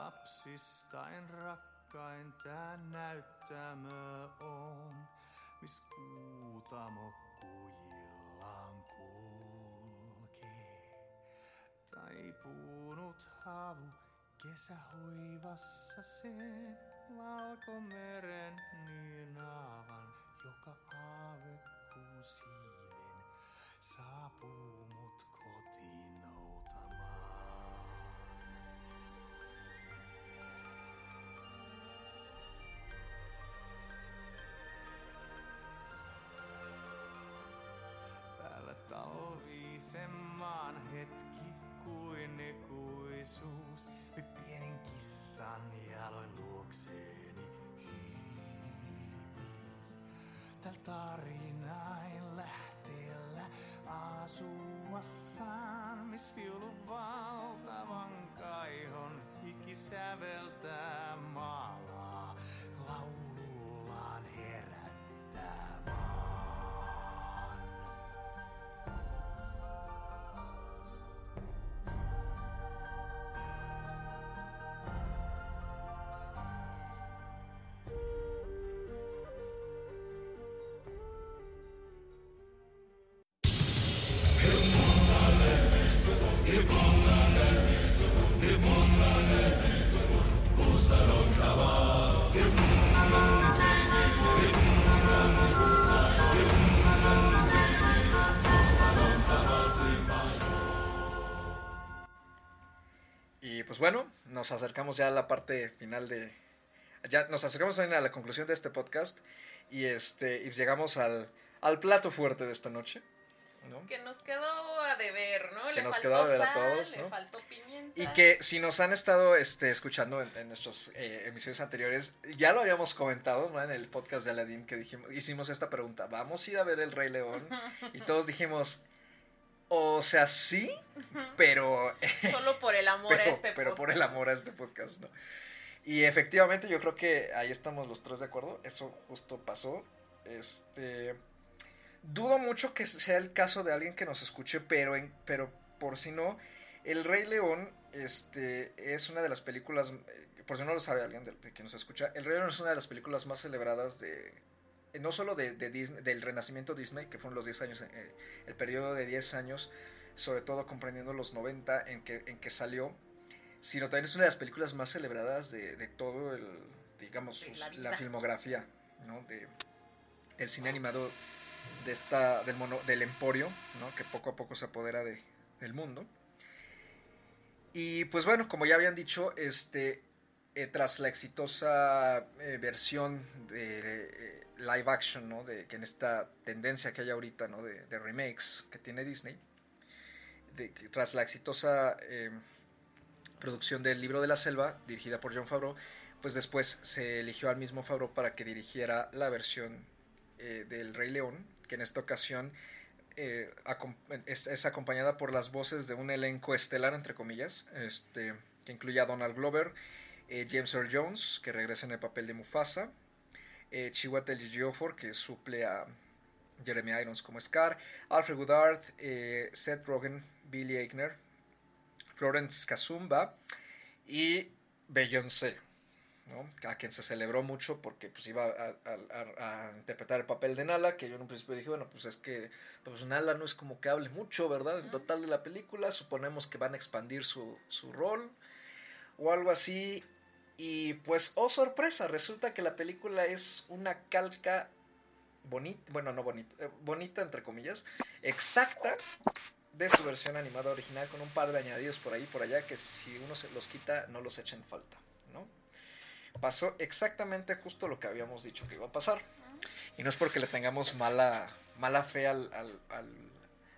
Lapsistain rakkain tää näyttämö on, mis kuutamo kujillaan kulkee. Taipunut havu kesähoivassa sen valkomeren naavan, joka aavekuun siiven saapuu mut nos acercamos ya a la parte final de... Ya nos acercamos también a la conclusión de este podcast y, este, y llegamos al, al plato fuerte de esta noche. ¿no? Que nos quedó a deber, ¿no? Que le nos faltó quedó a deber a todos, le faltó pimienta. Y que si nos han estado este, escuchando en, en nuestras eh, emisiones anteriores, ya lo habíamos comentado ¿no? en el podcast de Aladdin que dijimos, hicimos esta pregunta, ¿vamos a ir a ver el Rey León? *laughs* Y todos dijimos, o sea, sí, pero, *laughs* Solo por el amor a este pero por podcast. el amor a este podcast, ¿no? Y efectivamente yo creo que ahí estamos los tres de acuerdo, eso justo pasó. Este, dudo mucho que sea el caso de alguien que nos escuche, pero, en, pero por si no, El Rey León este, es una de las películas, eh, por si no lo sabe alguien de, de que nos escucha, El Rey León es una de las películas más celebradas de, no solo de, de Disney, del renacimiento Disney, que fueron los 10 años, eh, el periodo de 10 años, sobre todo comprendiendo los 90 en que, en que salió, sino también es una de las películas más celebradas de, de todo el, digamos, sus- la filmografía, ¿no? De, del cine animado de esta, del, mono, del emporio, ¿no? Que poco a poco se apodera de, del mundo. Y pues bueno, como ya habían dicho, este, eh, tras la exitosa eh, versión de eh, live action, ¿no? De, que en esta tendencia que hay ahorita, ¿no? De, de remakes que tiene Disney, tras la exitosa eh, producción del Libro de la Selva, dirigida por John Favreau, pues después se eligió al mismo Favreau para que dirigiera la versión del Rey León, que en esta ocasión es, es acompañada por las voces de un elenco estelar, entre comillas, este, que incluye a Donald Glover, eh, James Earl Jones, que regresa en el papel de Mufasa, eh, Chiwetel Ejiofor, que suple a Jeremy Irons como Scar, Alfred Woodard, eh, Seth Rogen, Billy Eichner, Florence Kazumba y Beyoncé, ¿no? a quien se celebró mucho porque pues iba a, a- a- a interpretar el papel de Nala, que yo en un principio dije, bueno, pues es que pues Nala no es como que hable mucho, ¿verdad? En total de la película, suponemos que van a expandir su, su rol o algo así. Y pues, oh sorpresa, resulta que la película es una calca bonita, bueno, no bonita, eh, bonita entre comillas, exacta de su versión animada original con un par de añadidos por ahí por allá que si uno se los quita no los echa en falta, ¿no? Pasó exactamente justo lo que habíamos dicho que iba a pasar. Y no es porque le tengamos mala, mala fe al, al- al-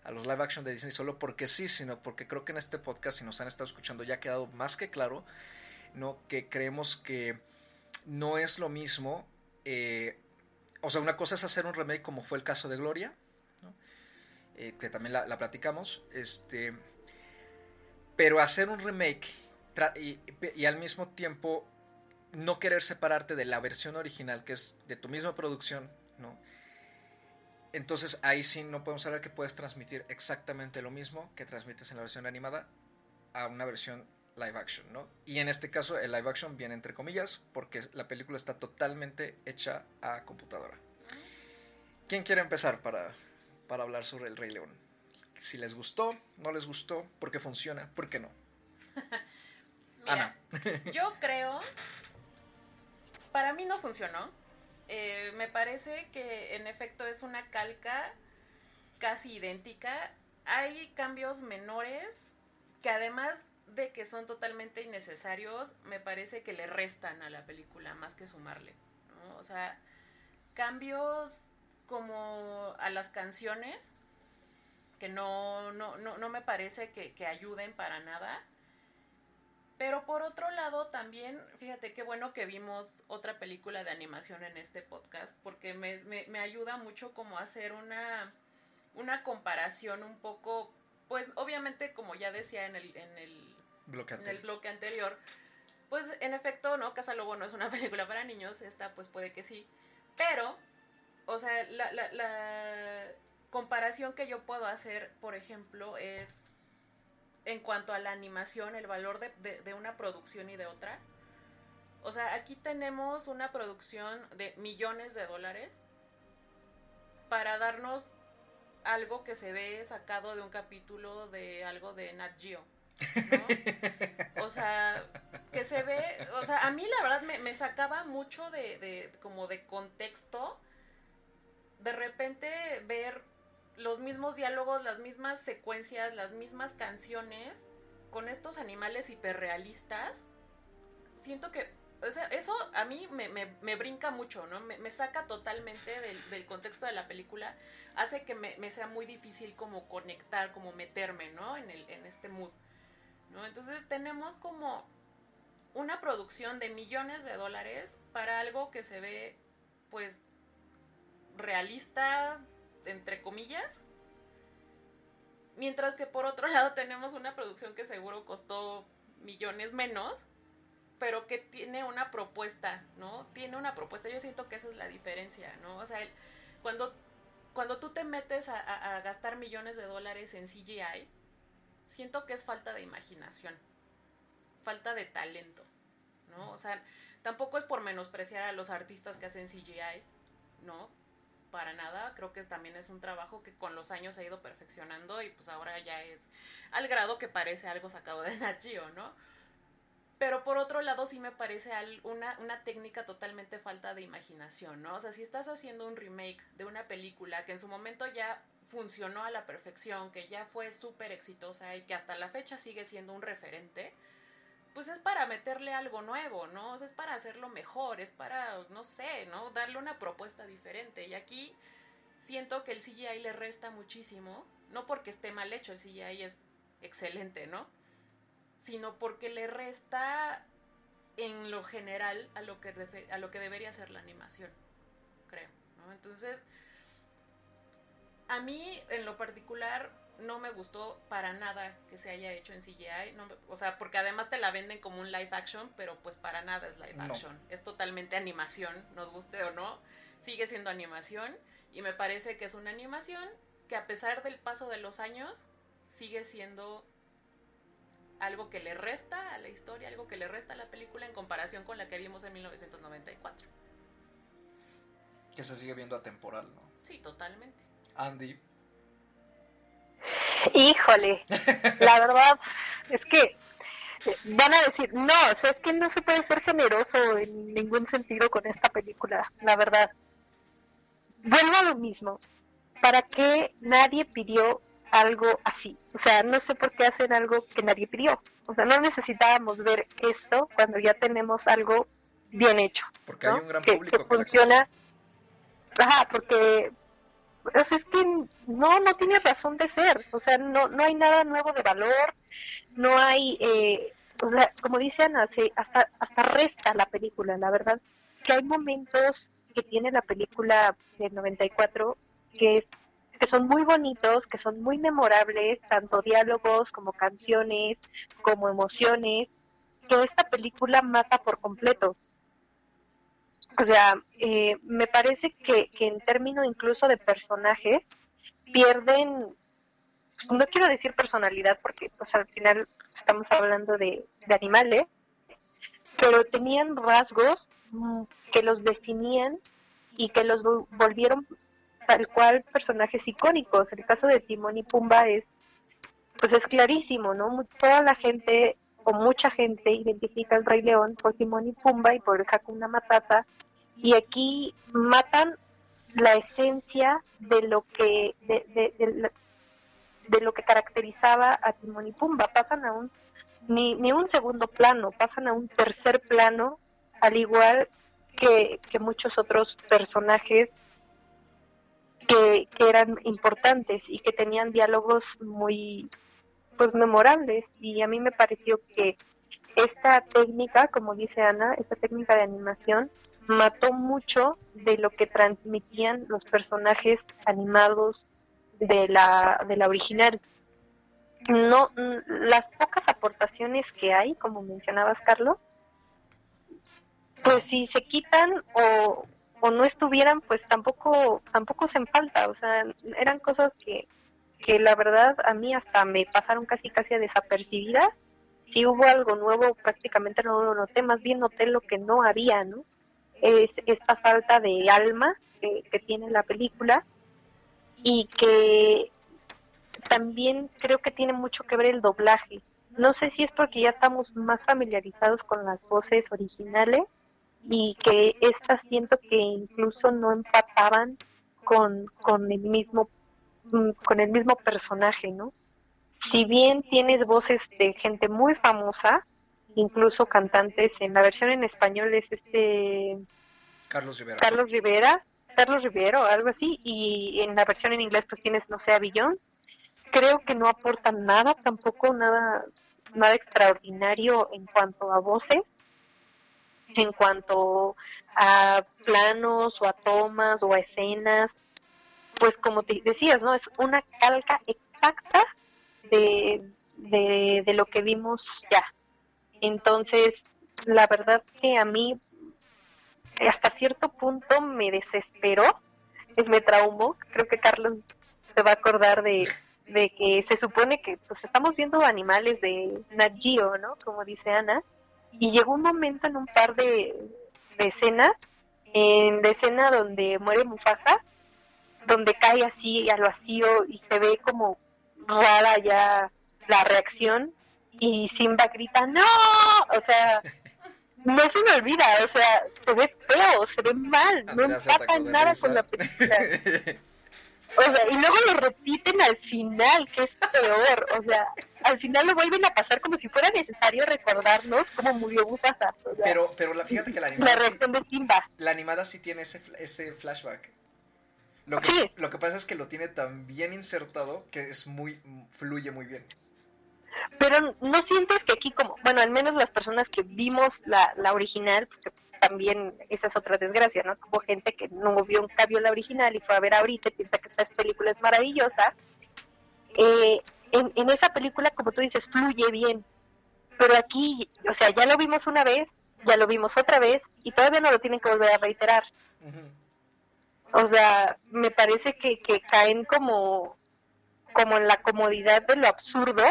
a los live action de Disney solo porque sí, sino porque creo que en este podcast, si nos han estado escuchando, ya ha quedado más que claro, ¿no? Que creemos que no es lo mismo. eh, o sea, una cosa es hacer un remake como fue el caso de Gloria. Eh, que también la, la platicamos. Este, pero hacer un remake y al mismo tiempo no querer separarte de la versión original, que es de tu misma producción, ¿no? Entonces ahí sí no podemos hablar que puedes transmitir exactamente lo mismo que transmites en la versión animada a una versión live action, ¿no? Y en este caso el live action viene entre comillas porque la película está totalmente hecha a computadora. ¿Quién quiere empezar para, para hablar sobre el Rey León? Si les gustó, no les gustó, por qué funciona, por qué no. *laughs* Mira, yo creo, para mí no funcionó. Eh, me parece que en efecto es una calca casi idéntica. Hay cambios menores que además de que son totalmente innecesarios, me parece que le restan a la película más que sumarle. O sea, cambios como a las canciones que no, no, no, no me parece que, que ayuden para nada. Pero por otro lado, también, fíjate qué bueno que vimos otra película de animación en este podcast, porque me, me, me ayuda mucho como a hacer una, una comparación un poco, pues obviamente como ya decía en el, en el, Bloque en el bloque anterior, pues en efecto, ¿no? Casa Lobo no es una *laughs* película para niños, esta pues puede que sí, pero, o sea, la, la, la comparación que yo puedo hacer, por ejemplo, es en cuanto a la animación, el valor de, de, de una producción y de otra. O sea, aquí tenemos una producción de millones de dólares para darnos algo que se ve sacado de un capítulo de algo de Nat Geo. O sea, que se ve, o sea, a mí la verdad me, me sacaba mucho de, de, como de contexto, de repente ver los mismos diálogos, las mismas secuencias, las mismas canciones, con estos animales hiperrealistas, siento que o sea, eso a mí me, me, me brinca mucho, ¿no? Me, me saca totalmente del, del, contexto de la película, hace que me, me, sea muy difícil como conectar, como meterme, ¿no? En, el, en este mood, Entonces tenemos como una producción de millones de dólares para algo que se ve, pues, realista, entre comillas, mientras que por otro *laughs* lado tenemos una producción que seguro costó millones menos, pero que tiene una propuesta, ¿no? Tiene una propuesta. Yo siento que esa es la diferencia, ¿no? O sea, cuando, cuando tú te metes a, gastar millones de dólares en CGI, siento que es falta de imaginación, falta de talento, ¿no? O sea, tampoco es por menospreciar a los artistas que hacen CGI, ¿no? Para nada, creo que también es un trabajo que con los años ha ido perfeccionando y pues ahora ya es al grado que parece algo sacado de Nachio, ¿no? Pero por otro lado sí me parece una, una técnica totalmente falta de imaginación, ¿no? O sea, si estás haciendo un remake de una película que en su momento ya funcionó a la perfección, que ya fue súper exitosa y que hasta la fecha sigue siendo un referente, pues es para meterle algo nuevo, ¿no? O sea, es para hacerlo mejor, es para, no sé, ¿no? Darle una propuesta diferente. Y aquí siento que el CGI le resta muchísimo, no porque esté mal hecho, el CGI es excelente, ¿no? sino porque le resta en lo general a lo que, a lo que debería ser la animación, creo. ¿no? Entonces, a mí en lo particular no me gustó para nada que se haya hecho en CGI, no me, o sea, porque además te la venden como un live action, pero pues para nada es live action, es totalmente animación, nos guste o no, sigue siendo animación y me parece que es una animación que a pesar del paso de los años sigue siendo algo que le resta a la historia, algo que le resta a la película en comparación con la que vimos en 1994. Que se sigue viendo atemporal, ¿no? Sí, totalmente. Andy. Híjole, la verdad es que van a decir, no, o sea, es que no se puede ser generoso en ningún sentido con esta película, la verdad. Vuelvo a lo mismo. ¿Para qué nadie pidió algo así. O sea, no sé por qué hacen algo que nadie pidió. O sea, no necesitábamos ver esto cuando ya tenemos algo bien hecho. Porque ¿no? hay un gran que, público que funciona. Ajá, porque o sea, es que no, no tiene razón de ser. O sea, no, no hay nada nuevo de valor. No hay, eh, o sea, como dice Ana, hasta, hasta resta la película, la verdad. Que hay momentos que tiene la película del 94 que es que son muy bonitos, que son muy memorables, tanto diálogos como canciones, como emociones, que esta película mata por completo. O sea, eh, me parece que, que, en términos incluso de personajes, pierden, pues no quiero decir personalidad, porque pues al final estamos hablando de, de animales, pero tenían rasgos que los definían y que los volvieron tal cual personajes icónicos. El caso de Timón y Pumba es, pues es clarísimo, ¿no? Toda la gente o mucha gente identifica al Rey León por Timón y Pumba y por Hakuna Matata. Y aquí matan la esencia de lo que de, de, de, de, lo que caracterizaba a Timón y Pumba. Pasan a un ni, ni un segundo plano pasan a un tercer plano al igual que, que muchos otros personajes que, que, eran importantes y que tenían diálogos muy pues memorables y a mí me pareció que esta técnica, como dice Ana, esta técnica de animación mató mucho de lo que transmitían los personajes animados de la, de la original. No, las pocas aportaciones que hay, como mencionabas, Carlos, pues si se quitan o, o no estuvieran, pues tampoco, tampoco se falta, o sea, eran cosas que, que la verdad a mí hasta me pasaron casi casi desapercibidas. Si hubo algo nuevo, prácticamente no lo noté, más bien noté lo que no había, ¿no? Es esta falta de alma que, que tiene la película y que también creo que tiene mucho que ver el doblaje. No sé si es porque ya estamos más familiarizados con las voces originales y que estas siento que incluso no empataban con, con el mismo con el mismo personaje, ¿no? si bien tienes voces de gente muy famosa, incluso cantantes, en la versión en español es este Carlos Rivera. Carlos Rivera, Carlos Rivero, algo así, y en la versión en inglés pues tienes, no sé, a Beyoncé. Creo que no aportan nada, tampoco nada, nada extraordinario en cuanto a voces, en cuanto a planos o a tomas o a escenas, pues como te decías, ¿no? Es una calca exacta de, de, lo que vimos ya. Entonces, la verdad que a mí hasta cierto punto me desesperó, me traumó. Creo que Carlos se va a acordar de, de que se supone que pues estamos viendo animales de Nat ¿no? Como dice Ana. Y llegó un momento en un par de, de escenas, en la escena donde muere Mufasa, donde cae así al vacío y se ve como rara ya la reacción y Simba grita ¡No! O sea, *laughs* no se me olvida, o sea, se ve feo, se ve mal, no Andrea se atacó empata nada con la película. *laughs* O sea, y luego lo repiten al final, que es peor. O sea, al final lo vuelven a pasar como si fuera necesario recordarnos cómo murió. O sea, Pero, pero la, fíjate que la la animada, sí, reacción de Simba. la animada sí tiene ese, ese flashback. Lo que, Sí. lo que pasa es que lo tiene tan bien insertado que es muy fluye muy bien. Pero no sientes que aquí como, bueno, al menos las personas que vimos la, la original, porque también esa es otra desgracia, ¿no? Hubo gente que no vio, nunca vio la original y fue a ver ahorita y piensa que esta película es maravillosa. Eh, en, en esa película, como tú dices, fluye bien. Pero aquí, o sea, ya lo vimos una vez, ya lo vimos otra vez y todavía no lo tienen que volver a reiterar. Ujú. O sea, me parece que, que caen como, como en la comodidad de lo absurdo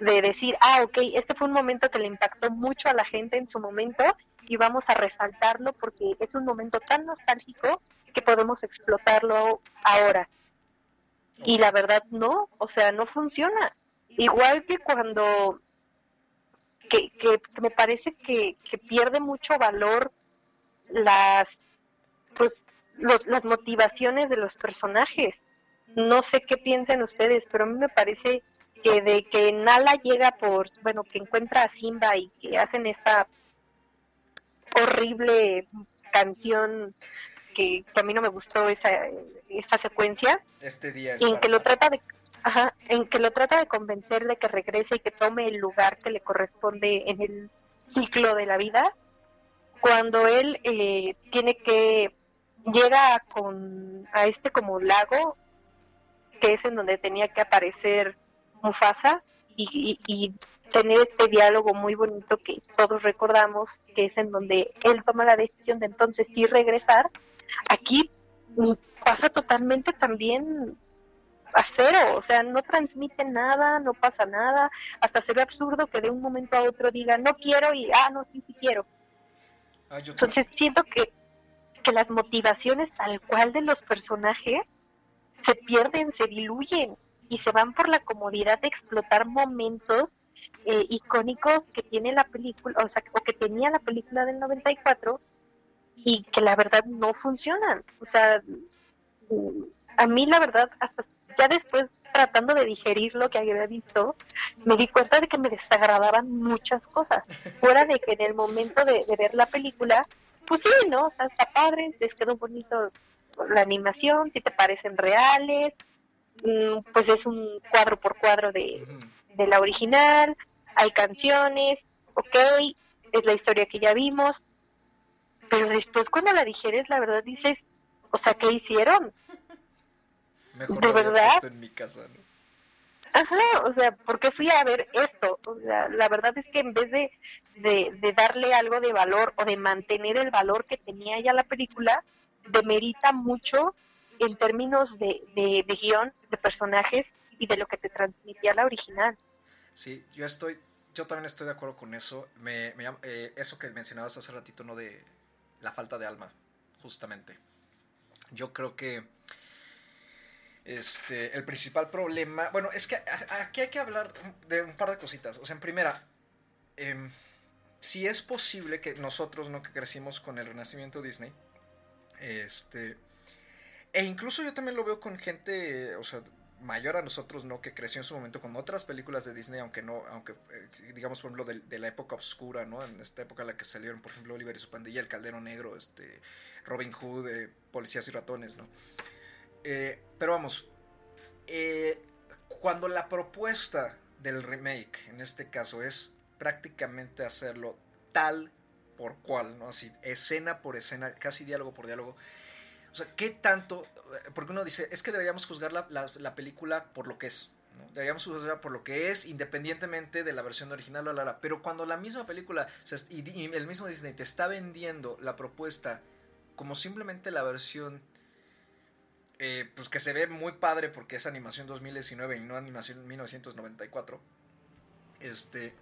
de decir, ah, ok, este fue un momento que le impactó mucho a la gente en su momento y vamos a resaltarlo porque es un momento tan nostálgico que podemos explotarlo ahora. Y la verdad no, o sea, no funciona. Igual que cuando, que, que, me parece que, que pierde mucho valor las, pues, los, las motivaciones de los personajes. No sé qué piensan ustedes, pero a mí me parece que de que Nala llega por, bueno, que encuentra a Simba y que hacen esta horrible canción que, que a mí no me gustó esa, esta secuencia, Este día es en que lo trata de ajá, en que lo trata de convencer de que regrese y que tome el lugar que le corresponde en el ciclo de la vida cuando él eh, tiene que llega con a este como lago que es en donde tenía que aparecer Mufasa y, tener este diálogo muy bonito que todos recordamos que es en donde él toma la decisión de entonces sí regresar aquí pasa totalmente también a cero, o sea, no transmite nada, no pasa nada, hasta se ve absurdo que de un momento a otro diga no quiero y ah, no, sí, sí quiero. Ah, Entonces siento que, que las motivaciones tal cual de los personajes se pierden, se diluyen y se van por la comodidad de explotar momentos eh, icónicos que tiene la película, o sea, o que tenía la película del 94 y que la verdad no funcionan. O sea, mm, a mí la verdad, hasta ya después tratando de digerir lo que había visto, me di cuenta de que me desagradaban muchas cosas. Fuera de que en el momento de, de ver la película, pues sí, ¿no? O sea, está padre, les quedó bonito la animación, si te parecen reales, mm, pues es un cuadro por cuadro de, de la original, hay canciones, ok, es la historia que ya vimos, pero después cuando la digieres, la verdad dices, o sea, ¿qué hicieron? Mejor ¿De verdad? en mi casa, ¿no? Ajá, o sea, ¿por qué fui a ver esto? O sea, la verdad es que en vez de, de, darle algo de valor o de mantener el valor que tenía ya la película, demerita mucho en términos de, de, guion, de personajes y de lo que te transmitía la original. Sí, yo estoy, yo también estoy de acuerdo con eso. Me, me eh, eso que mencionabas hace ratito, ¿no? De la falta de alma, justamente. Yo creo que este, el principal problema, bueno, es que aquí hay que hablar de un par de cositas. O sea, en primera, em, si es posible que nosotros, ¿no? Que crecimos con el renacimiento Disney, este, e incluso yo también lo veo con gente, o sea, mayor a nosotros, ¿no? Que creció en su momento con otras películas de Disney, aunque no, aunque eh, digamos por ejemplo de, de la época oscura, ¿no? En esta época en la que salieron, por ejemplo, Oliver y su pandilla, El Caldero Negro, este, Robin Hood, eh, Policías y Ratones, ¿no? Eh, pero vamos, eh, cuando la propuesta del remake, en este caso, es prácticamente hacerlo tal por cual, ¿no? Así, escena por escena, casi diálogo por diálogo. O sea, ¿qué tanto? Porque uno dice, es que deberíamos juzgar la, la- la película por lo que es. ¿no? Deberíamos juzgarla por lo que es, independientemente de la versión original, la, la, la. Pero cuando la misma película y el mismo Disney te está vendiendo la propuesta como simplemente la versión eh, pues que se ve muy padre porque es animación 2019 y no animación 1994. Este,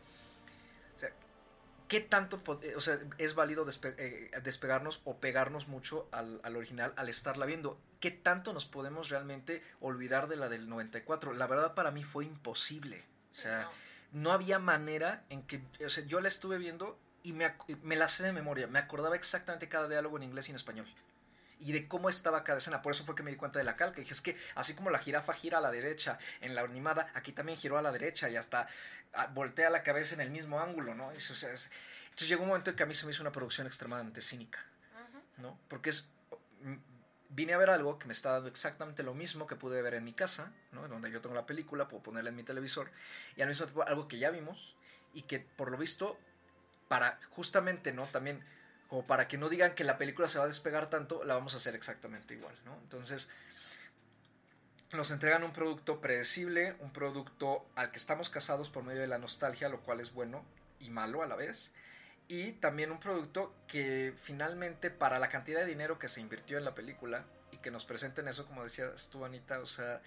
o sea, ¿qué tanto eh, o sea, es válido despe- eh, despegarnos o pegarnos mucho al, al original al estarla viendo? ¿Qué tanto nos podemos realmente olvidar de la del 94? La verdad para mí fue imposible. O sea, no había manera en que, o sea, yo la estuve viendo y me, me la sé de memoria, me acordaba exactamente cada diálogo en inglés y en español. Y de cómo estaba cada escena, por eso fue que me di cuenta de la calca. Y dije, es que así como la jirafa gira a la derecha en la animada, aquí también giró a la derecha y hasta ah, voltea la cabeza en el mismo ángulo, ¿no? Y, o sea, es- entonces llegó un momento en que a mí se me hizo una producción extremadamente cínica. ¿no? Porque es mm, vine a ver algo que me está dando exactamente lo mismo que pude ver en mi casa, ¿no? Donde yo tengo la película, puedo ponerla en mi televisor y al mismo tiempo algo que ya vimos y que por lo visto para justamente, ¿no? También como para que no digan que la película se va a despegar tanto, la vamos a hacer exactamente igual, ¿no? Entonces nos entregan un producto predecible, un producto al que estamos casados por medio de la nostalgia, lo cual es bueno y malo a la vez y también un producto que finalmente para la cantidad de dinero que se invirtió en la película y que nos presenten eso, como decías tú, Anita, o sea,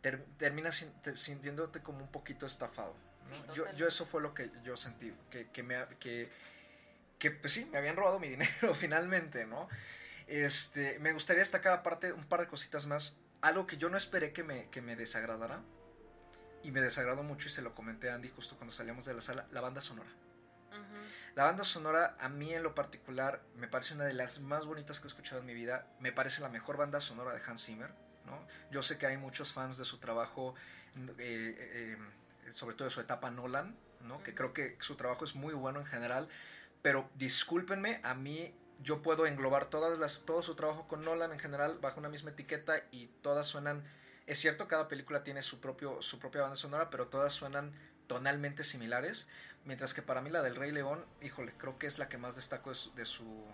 ter- terminas sin- te- sintiéndote como un poquito estafado. ¿no? Sí, yo, yo eso fue lo que yo sentí, que, que, me, ha- que, que pues sí, me habían robado mi dinero *laughs* finalmente, ¿no? Este, me gustaría destacar aparte un par de cositas más, algo que yo no esperé que me, que me desagradara y me desagradó mucho y se lo comenté a Andy justo cuando salíamos de la sala, la banda sonora. La banda sonora, a mí en lo particular, me parece una de las más bonitas que he escuchado en mi vida. Me parece la mejor banda sonora de Hans Zimmer. ¿no? Yo sé que hay muchos fans de su trabajo, eh, eh, eh, sobre todo de su etapa Nolan, ¿no? que creo que su trabajo es muy bueno en general. Pero discúlpenme, a mí yo puedo englobar todas las, todo su trabajo con Nolan en general bajo una misma etiqueta y todas suenan. Es cierto, cada película tiene su, propio, su propia banda sonora, pero todas suenan tonalmente similares. Mientras que para mí la del Rey León, híjole, creo que es la que más destaco de su, de su,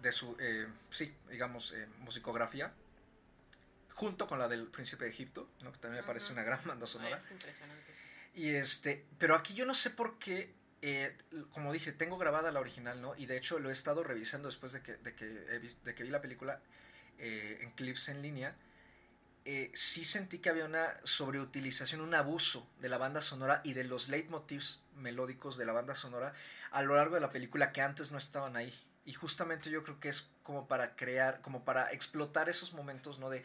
de su, eh, sí, digamos, eh, musicografía. Junto con la del Príncipe de Egipto, ¿no? que también me parece una gran banda sonora. Es impresionante. Y este, pero aquí yo no sé por qué, eh, como dije, tengo grabada la original, ¿no? Y de hecho lo he estado revisando después de que, de que, vi la película eh, en clips en línea. Eh, sí sentí que había una sobreutilización, un abuso de la banda sonora y de los leitmotivs melódicos de la banda sonora a lo largo de la película que antes no estaban ahí. Y justamente yo creo que es como para crear, como para explotar esos momentos, ¿no? De,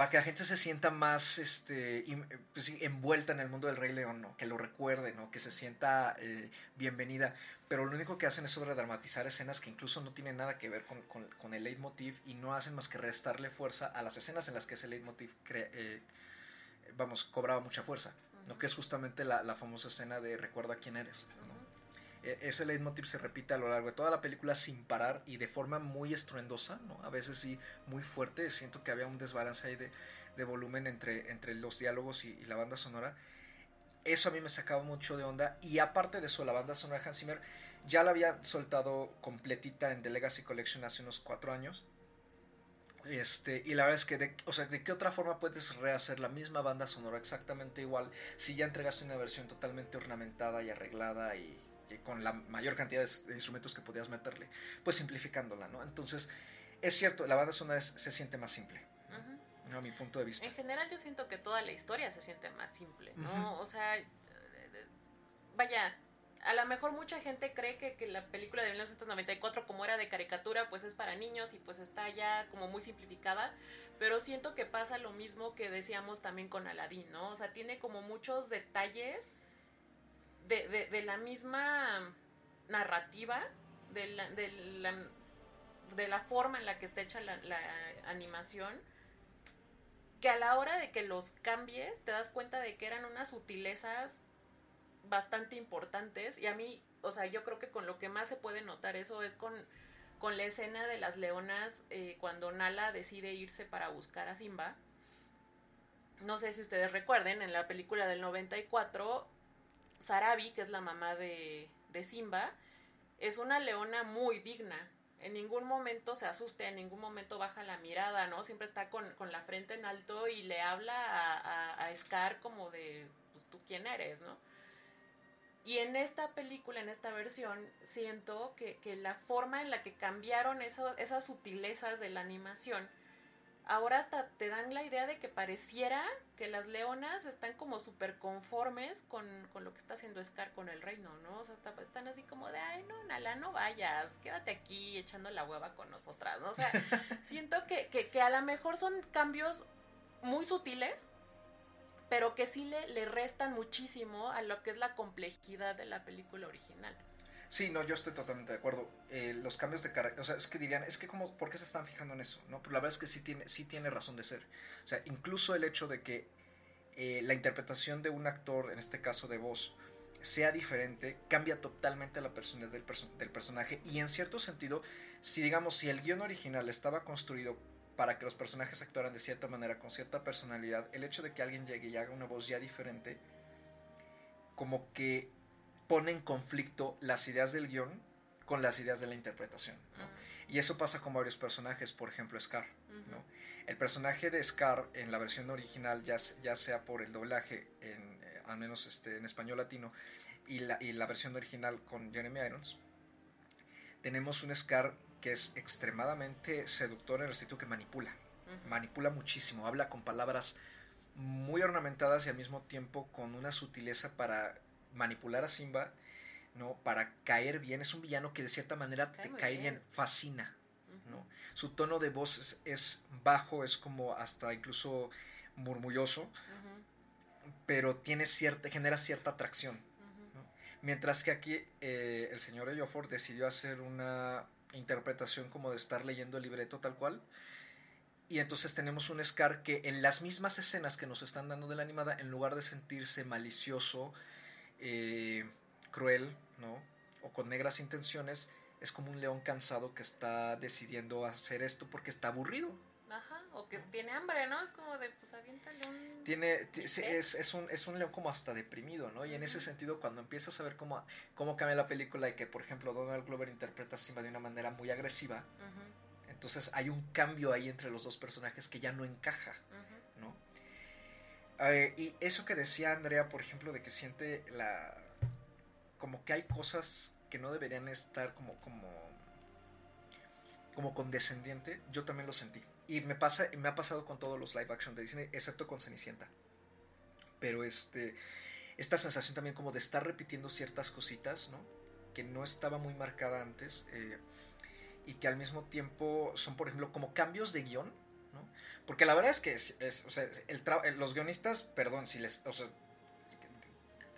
para que la gente se sienta más este, pues envuelta en el mundo del Rey León, ¿no? que lo recuerde, ¿no? que se sienta eh, bienvenida. Pero lo único que hacen es sobredramatizar escenas que incluso no tienen nada que ver con, con- con el leitmotiv y no hacen más que restarle fuerza a las escenas en las que ese leitmotiv eh, vamos, cobraba mucha fuerza. ¿no? que es justamente la, la famosa escena de recuerda quién eres. ¿no? E- Ese leitmotiv se repite a lo largo de toda la película sin parar y de forma muy estruendosa, ¿no? A veces sí muy fuerte. Siento que había un desbalance ahí de, de volumen entre, entre los diálogos y, y la banda sonora. Eso a mí me sacaba mucho de onda. Y aparte de eso, la banda sonora de Hans Zimmer ya la había soltado completita en The Legacy Collection hace unos cuatro años. Este, y la verdad es que, de, o sea, ¿de qué otra forma puedes rehacer la misma banda sonora exactamente igual si ya entregaste una versión totalmente ornamentada y arreglada y, con la mayor cantidad de, instrumentos que podías meterle? Pues simplificándola, ¿no? Entonces, es cierto, la banda sonora se siente más simple, Ujú. ¿no? a mi punto de vista. En general yo siento que toda la historia se siente más simple, ¿no? Ujú. O sea, vaya, a lo mejor mucha gente cree que, que la película de 1994 como era de caricatura pues es para niños y pues está ya como muy simplificada, pero siento que pasa lo mismo que decíamos también con Aladdin, ¿no? O sea, tiene como muchos detalles de, de, la misma narrativa, de la, de, la, de la forma en la que está hecha la, la animación, que a la hora de que los cambies te das cuenta de que eran unas sutilezas bastante importantes y a mí, o sea, yo creo que con lo que más se puede notar eso es con, con la escena de las leonas eh, cuando Nala decide irse para buscar a Simba. No sé si ustedes recuerden, en la película del 94, Sarabi, que es la mamá de, de Simba, es una leona muy digna. En ningún momento se asusta, en ningún momento baja la mirada, ¿no? Siempre está con, con la frente en alto y le habla a, a, Scar como de, pues tú quién eres, ¿no? Y en esta película, en esta versión, siento que, que la forma en la que cambiaron esas sutilezas de la animación, ahora hasta te dan la idea de que pareciera que las leonas están como súper conformes con, con, lo que está haciendo Scar con el reino, ¿no? O sea, está, están así como de, ay, no, Nala, no vayas, quédate aquí echando la hueva con nosotras, ¿no? O sea, *laughs* siento que, que, que a lo mejor son cambios muy sutiles, pero que sí le, le, restan muchísimo a lo que es la complejidad de la película original. Sí, no, yo estoy totalmente de acuerdo. Eh, los cambios de carácter, o sea, es que dirían, es que como, ¿por qué se están fijando en eso? ¿No? Pero la verdad es que sí tiene, sí tiene razón de ser. O sea, incluso el hecho de que eh, la interpretación de un actor, en este caso de voz, sea diferente, cambia totalmente la personalidad del, del personaje. Y en cierto sentido, si digamos, si el guion original estaba construido para que los personajes actuaran de cierta manera, con cierta personalidad, el hecho de que alguien llegue y haga una voz ya diferente, como que pone en conflicto las ideas del guion con las ideas de la interpretación. ¿no? Uh -huh. Y eso pasa con varios personajes, por ejemplo Scar. Uh -huh. ¿no? El personaje de Scar en la versión original, ya, ya sea por el doblaje, en, eh, al menos este, en español latino, y la, y la versión original con Jeremy Irons, tenemos un Scar que es extremadamente seductor en el sitio que manipula. Uh -huh. Manipula muchísimo, habla con palabras muy ornamentadas y al mismo tiempo con una sutileza para manipular a Simba, ¿no? Para caer bien. Es un villano que de cierta manera cae te cae bien. bien, fascina. Uh -huh. ¿no? Su tono de voz es, es, bajo, es como hasta incluso murmulloso, uh -huh. pero tiene cierta, genera cierta atracción. ¿no? Mientras que aquí eh, el señor Eyofor decidió hacer una interpretación como de estar leyendo el libreto tal cual. Y entonces tenemos un Scar que en las mismas escenas que nos están dando de la animada, en lugar de sentirse malicioso, eh, cruel, ¿no? O con negras intenciones, es como un león cansado que está decidiendo hacer esto porque está aburrido. Ajá, o que tiene hambre, ¿no? Es como de, pues aviéntale un... Tiene, es, es, un, es un león como hasta deprimido, ¿no? Y en ese sentido, cuando empiezas a ver cómo, cómo cambia la película y que, por ejemplo, Donald Glover interpreta a Simba de una manera muy agresiva, uh -huh. entonces hay un cambio ahí entre los dos personajes que ya no encaja. Eh, y eso que decía Andrea, por ejemplo, de que siente la... como que hay cosas que no deberían estar como... como como condescendiente, yo también lo sentí. Y me, pasa, me ha pasado con todos los live action de Disney, excepto con Cenicienta. Pero este, esta sensación también como de estar repitiendo ciertas cositas, ¿no? Que no estaba muy marcada antes. Eh, y que al mismo tiempo son, por ejemplo, como cambios de guion, ¿no? Porque la verdad es que es, es, o sea, el los guionistas, perdón, si les, o sea,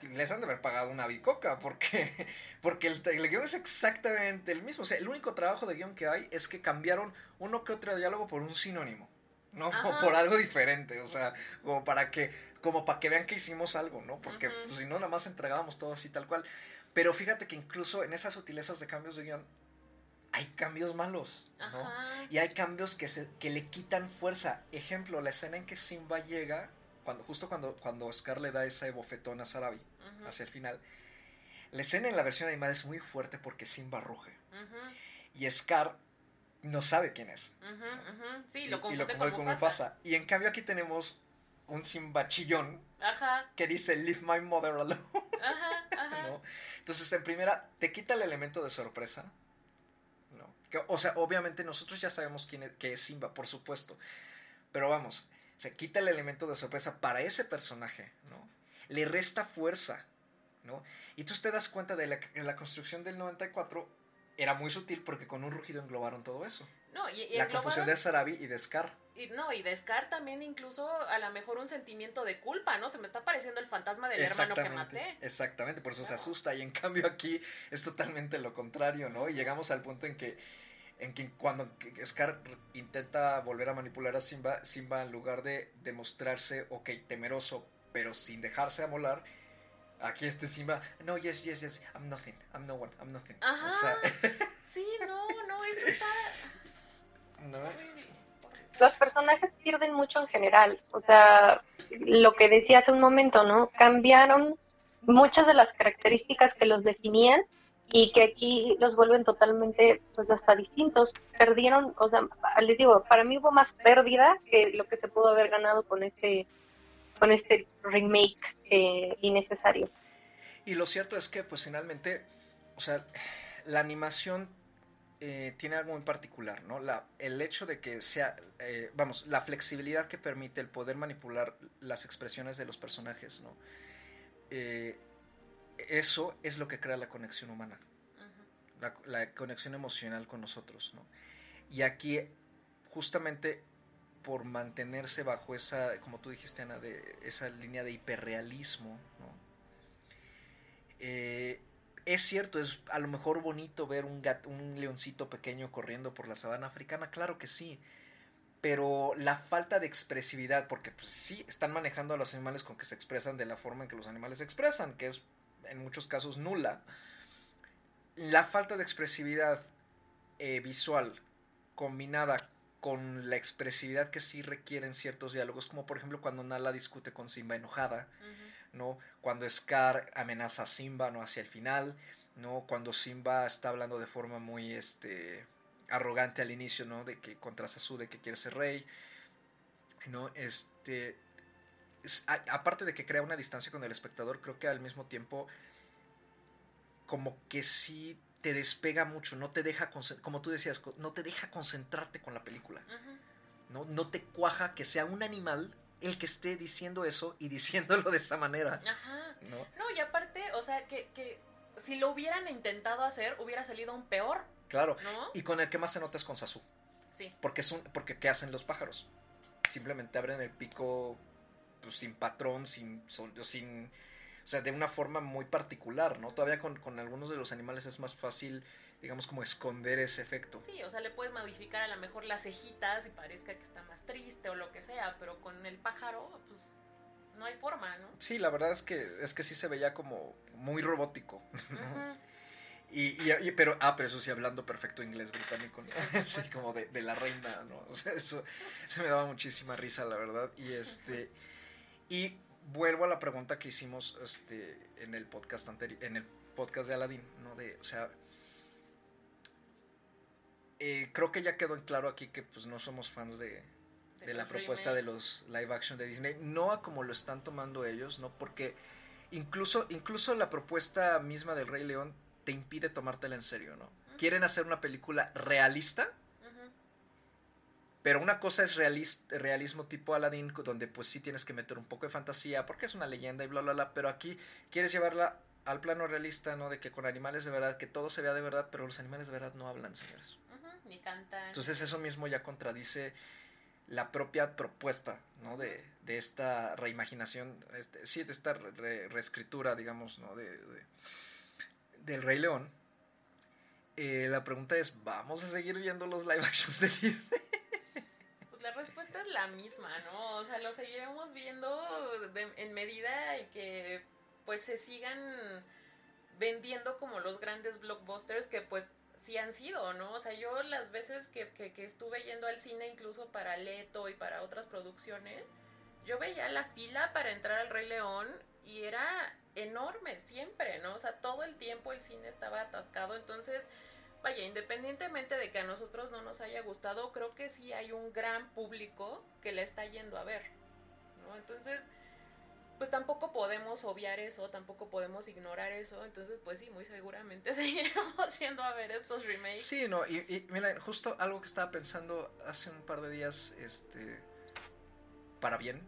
les han de haber pagado una bicoca, porque, *laughs* porque el, el, guion es exactamente el mismo. O sea, el único trabajo de guion que hay es que cambiaron uno que otro diálogo por un sinónimo. ¿no? O por algo diferente, o sea, como para que, como para que vean que hicimos algo, ¿no? Porque pues, si no, nada más entregábamos todo así tal cual. Pero fíjate que incluso en esas sutilezas de cambios de guion, hay cambios malos, ¿no? Ajá. Y hay cambios que, se, que le quitan fuerza. Ejemplo, la escena en que Simba llega cuando, justo cuando, cuando Oscar le da ese bofetón a Sarabi uh -huh. hacia el final, la escena en la versión animada es muy fuerte porque Simba ruge. Uh -huh. Y Scar no sabe quién es. Uh -huh, sí, lo y, y lo confunde con Mufasa. Y en cambio aquí tenemos un Simba chillón que dice Leave my mother alone. ¿no? Entonces, en primera, te quita el elemento de sorpresa. Que, o sea, obviamente nosotros ya sabemos quién es, qué es Simba, por supuesto. Pero vamos, se quita el elemento de sorpresa para ese personaje, ¿no? Le resta fuerza, ¿no? Y tú te das cuenta de la, la construcción del 94 era muy sutil porque con un rugido englobaron todo eso. No, y, y la confusión de Sarabi y de Scar. Y, no, y de Scar también incluso a lo mejor un sentimiento de culpa, ¿no? Se me está apareciendo el fantasma del hermano que maté. Exactamente, por eso claro. se asusta. Y en cambio aquí es totalmente lo contrario, ¿no? Y llegamos al punto en que en que cuando Scar intenta volver a manipular a Simba, Simba en lugar de demostrarse, ok, temeroso, pero sin dejarse amolar, aquí este Simba, no, yes, yes, yes, I'm nothing, I'm no one, I'm nothing. Ajá. O sea, *laughs* Sí, no, no, eso está ¿no? los personajes pierden mucho en general. O sea, lo que decía hace un momento, ¿no? Cambiaron muchas de las características que los definían y que aquí los vuelven totalmente, pues hasta distintos. Perdieron, o sea, les digo, para mí hubo más pérdida que lo que se pudo haber ganado con este, con este remake eh, innecesario. Y lo cierto es que, pues finalmente, o sea, la animación eh, tiene algo en particular, ¿no? La, el hecho de que sea, eh, vamos, la flexibilidad que permite el poder manipular las expresiones de los personajes, ¿no? Eso es lo que crea la conexión humana, la, la conexión emocional con nosotros, ¿no? Y aquí, justamente por mantenerse bajo esa, como tú dijiste, Ana, de esa línea de hiperrealismo, ¿no? Eh, es cierto, es a lo mejor bonito ver un, gat- un leoncito pequeño corriendo por la sabana africana, claro que sí. Pero la falta de expresividad, porque pues, sí están manejando a los animales con que se expresan de la forma en que los animales se expresan, que es en muchos casos nula. La falta de expresividad eh, visual combinada con la expresividad que sí requieren ciertos diálogos, como por ejemplo cuando Nala discute con Simba enojada. ¿no? Cuando Scar amenaza a Simba, ¿no? Hacia el final, ¿no? Cuando Simba está hablando de forma muy, este, arrogante al inicio, ¿no? De que contra Sasu, de que quiere ser rey, ¿no? Este, es- a- aparte de que crea una distancia con el espectador, creo que al mismo tiempo como que sí te despega mucho, no te deja, como tú decías, no te deja concentrarte con la película. ¿no? No te cuaja que sea un animal el que esté diciendo eso y *laughs* diciéndolo de esa manera, Ajá. ¿no? No, y aparte, o sea, que, que si lo hubieran intentado hacer, hubiera salido aún peor, Claro. ¿no? Y con el que más se nota es con Sasu, Sí. porque es un, porque ¿qué hacen los pájaros? Simplemente abren el pico pues, sin patrón, sin, son- sin, o sea, de una forma muy particular, ¿no? Todavía con, con algunos de los animales es más fácil, digamos, como esconder ese efecto. Sí, o sea, le puedes modificar a lo mejor las cejitas y parezca que está más triste o lo que sea, pero con el pájaro, pues no hay forma, ¿no? Sí, la verdad es que es que sí se veía como muy robótico, ¿no? Y, y- y- pero, ah, pero eso sí, hablando perfecto inglés británico, ¿no? Sí, *laughs* como de, de la reina, ¿no? *laughs* O sea, eso, eso me daba muchísima risa, la verdad. Y este, y vuelvo a la pregunta que hicimos este, en el podcast anterior, en el podcast de Aladdin, ¿no? De, o sea, eh, creo que ya quedó en claro aquí que pues no somos fans de, de la propuesta de los live action de Disney, no a como lo están tomando ellos, ¿no? Porque incluso, incluso la propuesta misma del Rey León te impide tomártela en serio, ¿no? Quieren hacer una película realista. Pero una cosa es realis- realismo tipo Aladdin, donde pues sí tienes que meter un poco de fantasía, porque es una leyenda y bla, bla, bla, pero aquí quieres llevarla al plano realista, ¿no? De que con animales de verdad, que todo se vea de verdad, pero los animales de verdad no hablan, señores. Ni cantan. Entonces eso mismo ya contradice la propia propuesta, ¿no? De, de esta reimaginación, este, sí, de esta re- reescritura, digamos, ¿no? De, de- del Rey León. Eh, la pregunta es, ¿vamos a seguir viendo los live *laughs* actions de Disney? La respuesta es la misma, ¿no? O sea, lo seguiremos viendo en medida y que pues se sigan vendiendo como los grandes blockbusters que pues sí han sido, ¿no? O sea, yo las veces que, que, que estuve yendo al cine incluso para Leto y para otras producciones, yo veía la fila para entrar al Rey León y era enorme siempre, ¿no? O sea, todo el tiempo el cine estaba atascado, entonces vaya, independientemente de que a nosotros no nos haya gustado, creo que sí hay un gran público que la está yendo a ver, ¿no? Entonces, pues tampoco podemos obviar eso, tampoco podemos ignorar eso, entonces pues sí, muy seguramente *laughs* seguiremos yendo a ver estos remakes. Sí, no, y, y mira, justo algo que estaba pensando hace un par de días, este, para bien,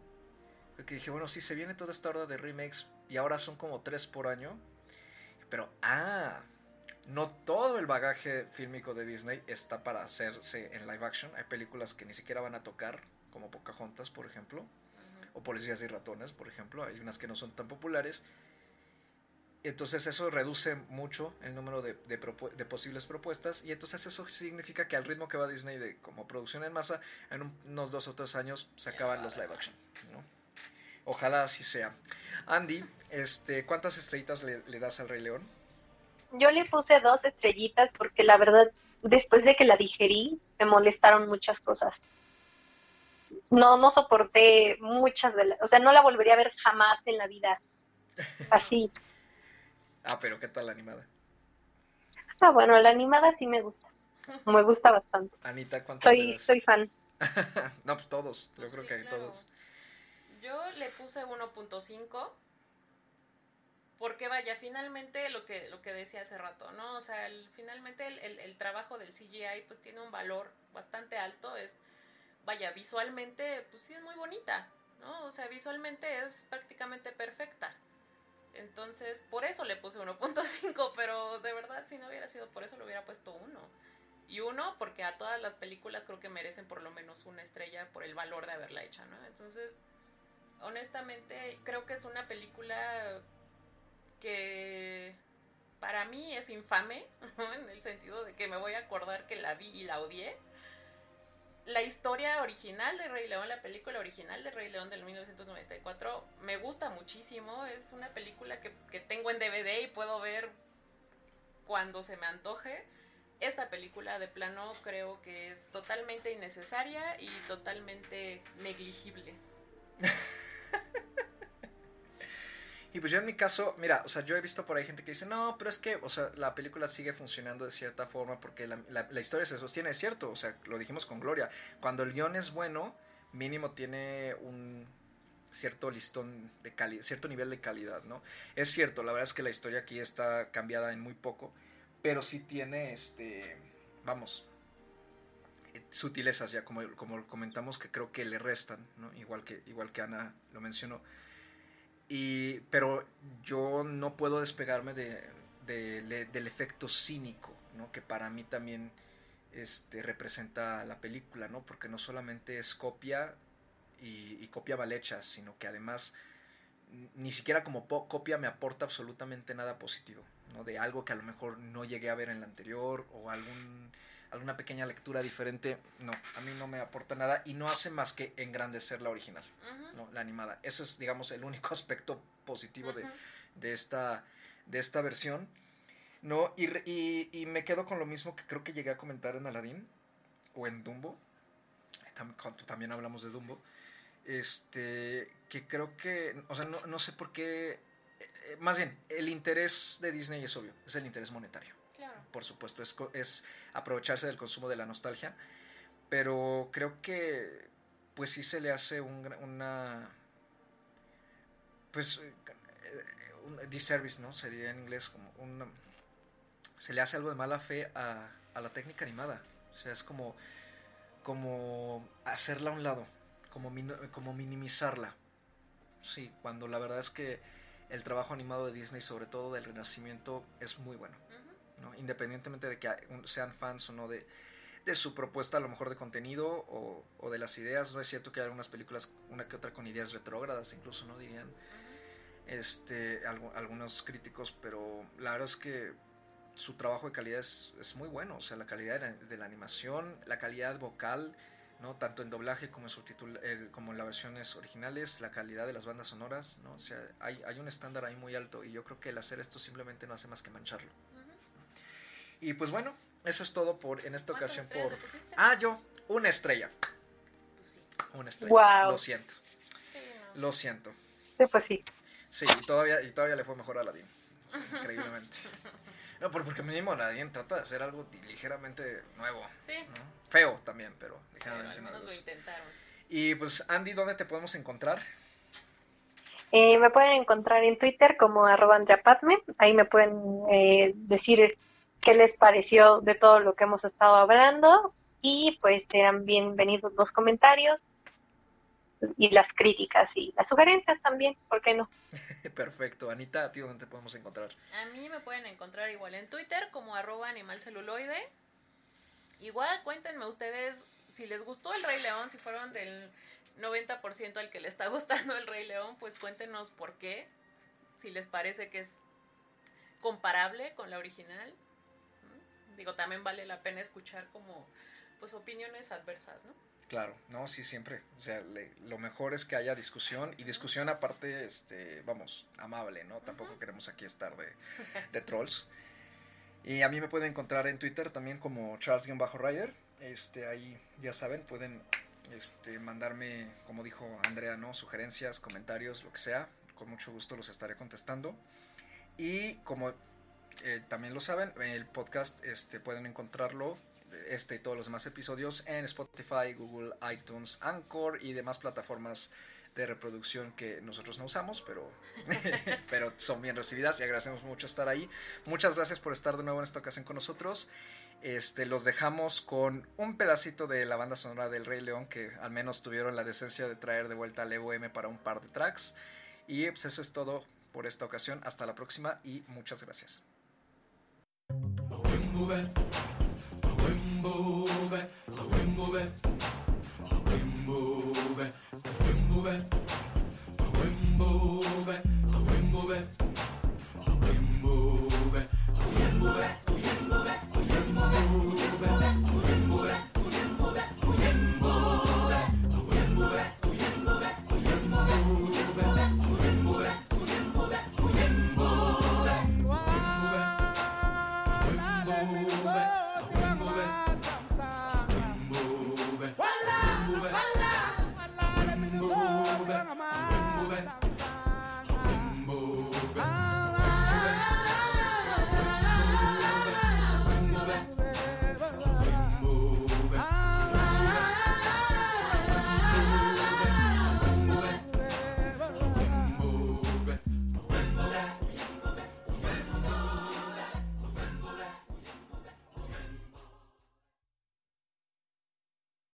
que dije, bueno, sí, se viene toda esta horda de remakes y ahora son como tres por año, pero, ah, no todo el bagaje fílmico de Disney está para hacerse en live action, hay películas que ni siquiera van a tocar, como Pocahontas, por ejemplo, o Policías y Ratones, por ejemplo, hay unas que no son tan populares. entonces eso reduce mucho el número de, de posibles propuestas y entonces eso significa que al ritmo que va Disney de como producción en masa, en un- unos dos o tres años se acaban los live action. ¿no? Ojalá así sea. Andy, este, ¿cuántas estrellitas le, le das al Rey León? Yo le puse dos estrellitas porque la verdad, después de que la digerí, me molestaron muchas cosas. No, no soporté muchas de las, o sea, no la volvería a ver jamás en la vida. Así. *laughs* Ah, pero ¿qué tal la animada? Ah, bueno, la animada sí me gusta. Me gusta bastante. Anita, ¿cuántas le Soy, soy fan. *laughs* no, pues todos, yo Pues creo sí, que claro. todos. Yo le puse 1.5 porque vaya, finalmente lo que, lo que decía hace rato, ¿no? O sea, el- finalmente el, el- trabajo del CGI pues tiene un valor bastante alto, es, vaya, visualmente pues sí es muy bonita, ¿no? O sea, visualmente es prácticamente perfecta. Entonces, por eso le puse 1.5, *laughs* pero de verdad si no hubiera sido por eso le hubiera puesto 1. Y uno, porque a todas las películas creo que merecen por lo menos una estrella por el valor de haberla hecha, ¿no? Entonces, honestamente, creo que es una película que para mí es infame, en el sentido de que me voy a acordar que la vi y la odié. La historia original de Rey León, la película original de Rey León del 1994, me gusta muchísimo. Es una película que, que tengo en DVD y puedo ver cuando se me antoje. Esta película de plano creo que es totalmente innecesaria y totalmente negligible. *laughs* Y pues yo en mi caso, mira, o sea, yo he visto por ahí gente que dice, no, pero es que, o sea, la película sigue funcionando de cierta forma porque la, la- historia se sostiene, es cierto, o sea, lo dijimos con Gloria, cuando el guion es bueno, mínimo tiene un cierto listón de calidad, cierto nivel de calidad, ¿no? Es cierto, la verdad es que la historia aquí está cambiada en muy poco, pero sí tiene, este, vamos, eh, sutilezas ya, como, como comentamos, que creo que le restan, ¿no? Igual que, igual que Ana lo mencionó. Y, pero yo no puedo despegarme de, del efecto cínico, ¿no? Que para mí también este, representa la película, ¿no? Porque no solamente es copia y, copia mal sino que además ni siquiera como copia me aporta absolutamente nada positivo, ¿no? De algo que a lo mejor no llegué a ver en la anterior o algún, alguna pequeña lectura diferente, no, a mí no me aporta nada y no hace más que engrandecer la original. ¿no? la animada. Eso es, digamos, el único *laughs* aspecto positivo de, de esta, de esta versión. ¿no? Y, y, y me quedo con lo mismo que creo que llegué a comentar en Aladdin o en Dumbo. También hablamos de Dumbo. Este, que creo que, o sea, no, no sé por qué, eh, eh, más bien, el interés de Disney es obvio, es el interés monetario. Por supuesto, es, es aprovecharse del consumo de la nostalgia, pero creo que pues sí se le hace un, una pues eh, un disservice, ¿no? Sería en inglés como un se le hace algo de mala fe a, a la técnica animada, o sea, es como como hacerla a un lado, como, como minimizarla. Sí, cuando la verdad es que el trabajo animado de Disney, sobre todo del Renacimiento, es muy bueno. Independientemente de que sean fans o no de, su propuesta, a lo mejor de contenido o, o de las ideas. No es cierto que hay algunas películas, una que otra con ideas retrógradas, incluso, ¿no? Dirían este, algu- algunos críticos, pero la verdad es que su trabajo de calidad es, muy bueno. O sea, la calidad de la, animación, la calidad vocal, ¿no? Tanto en doblaje como en como en las versiones originales, la calidad de las bandas sonoras, ¿no? O sea, hay, hay un estándar ahí muy alto y yo creo que el hacer esto simplemente no hace más que mancharlo. Y pues bueno, eso es todo por en esta ¿Cuántas ocasión por le? Ah, yo una estrella, Pues sí. una estrella. Lo siento. Sí, no. Lo siento. Sí, pues sí. Sí, y todavía y todavía le fue mejor a Aladdin. Increíblemente. *laughs* No, por- porque mínimo Aladdin trata de hacer algo ligeramente nuevo, Sí. ¿no? Feo también, pero Pero ligeramente menos nuevo. lo intentaron. Y pues Andy, ¿dónde te podemos encontrar? Eh, me pueden encontrar en Twitter como arroba andreapadme. Ahí me pueden eh, decir qué les pareció de todo lo que hemos estado hablando. Y pues serán bienvenidos los comentarios y las críticas y las sugerencias también, ¿por qué no? *laughs* Perfecto. Anita, ¿a ti dónde te podemos encontrar? A mí me pueden encontrar igual en Twitter como arroba animalceluloide. Igual cuéntenme ustedes si les gustó el Rey León, si fueron del 90% al que le está *laughs* gustando el Rey León, pues cuéntenos por qué. Si les parece que es comparable con la original. Digo, también vale la pena escuchar como pues opiniones adversas, ¿no? Claro, no, sí, siempre. O sea, le- lo mejor es que haya discusión y discusión aparte, este, vamos, amable, ¿no? Tampoco queremos aquí estar de, *laughs* de trolls. Y a mí me pueden encontrar en Twitter también como Charles-Rider. Este, ahí, ya saben, pueden este, mandarme, como dijo Andrea, ¿no? Sugerencias, comentarios, lo que sea. Con mucho gusto los estaré contestando. Y como eh, también lo saben, el podcast este, pueden encontrarlo, este y todos los demás episodios, en Spotify, Google, iTunes, Anchor y demás plataformas de reproducción que nosotros no usamos, pero, *laughs* pero son bien recibidas y agradecemos mucho estar ahí. Muchas gracias por estar de nuevo en esta ocasión con nosotros. Este, los dejamos con un pedacito de la banda sonora del Rey León que al menos tuvieron la decencia de traer de vuelta al EOM para un par de tracks. Y pues eso es todo por esta ocasión. Hasta la próxima y muchas gracias. muove, la muove, la muove, la muove, la muove, la muove.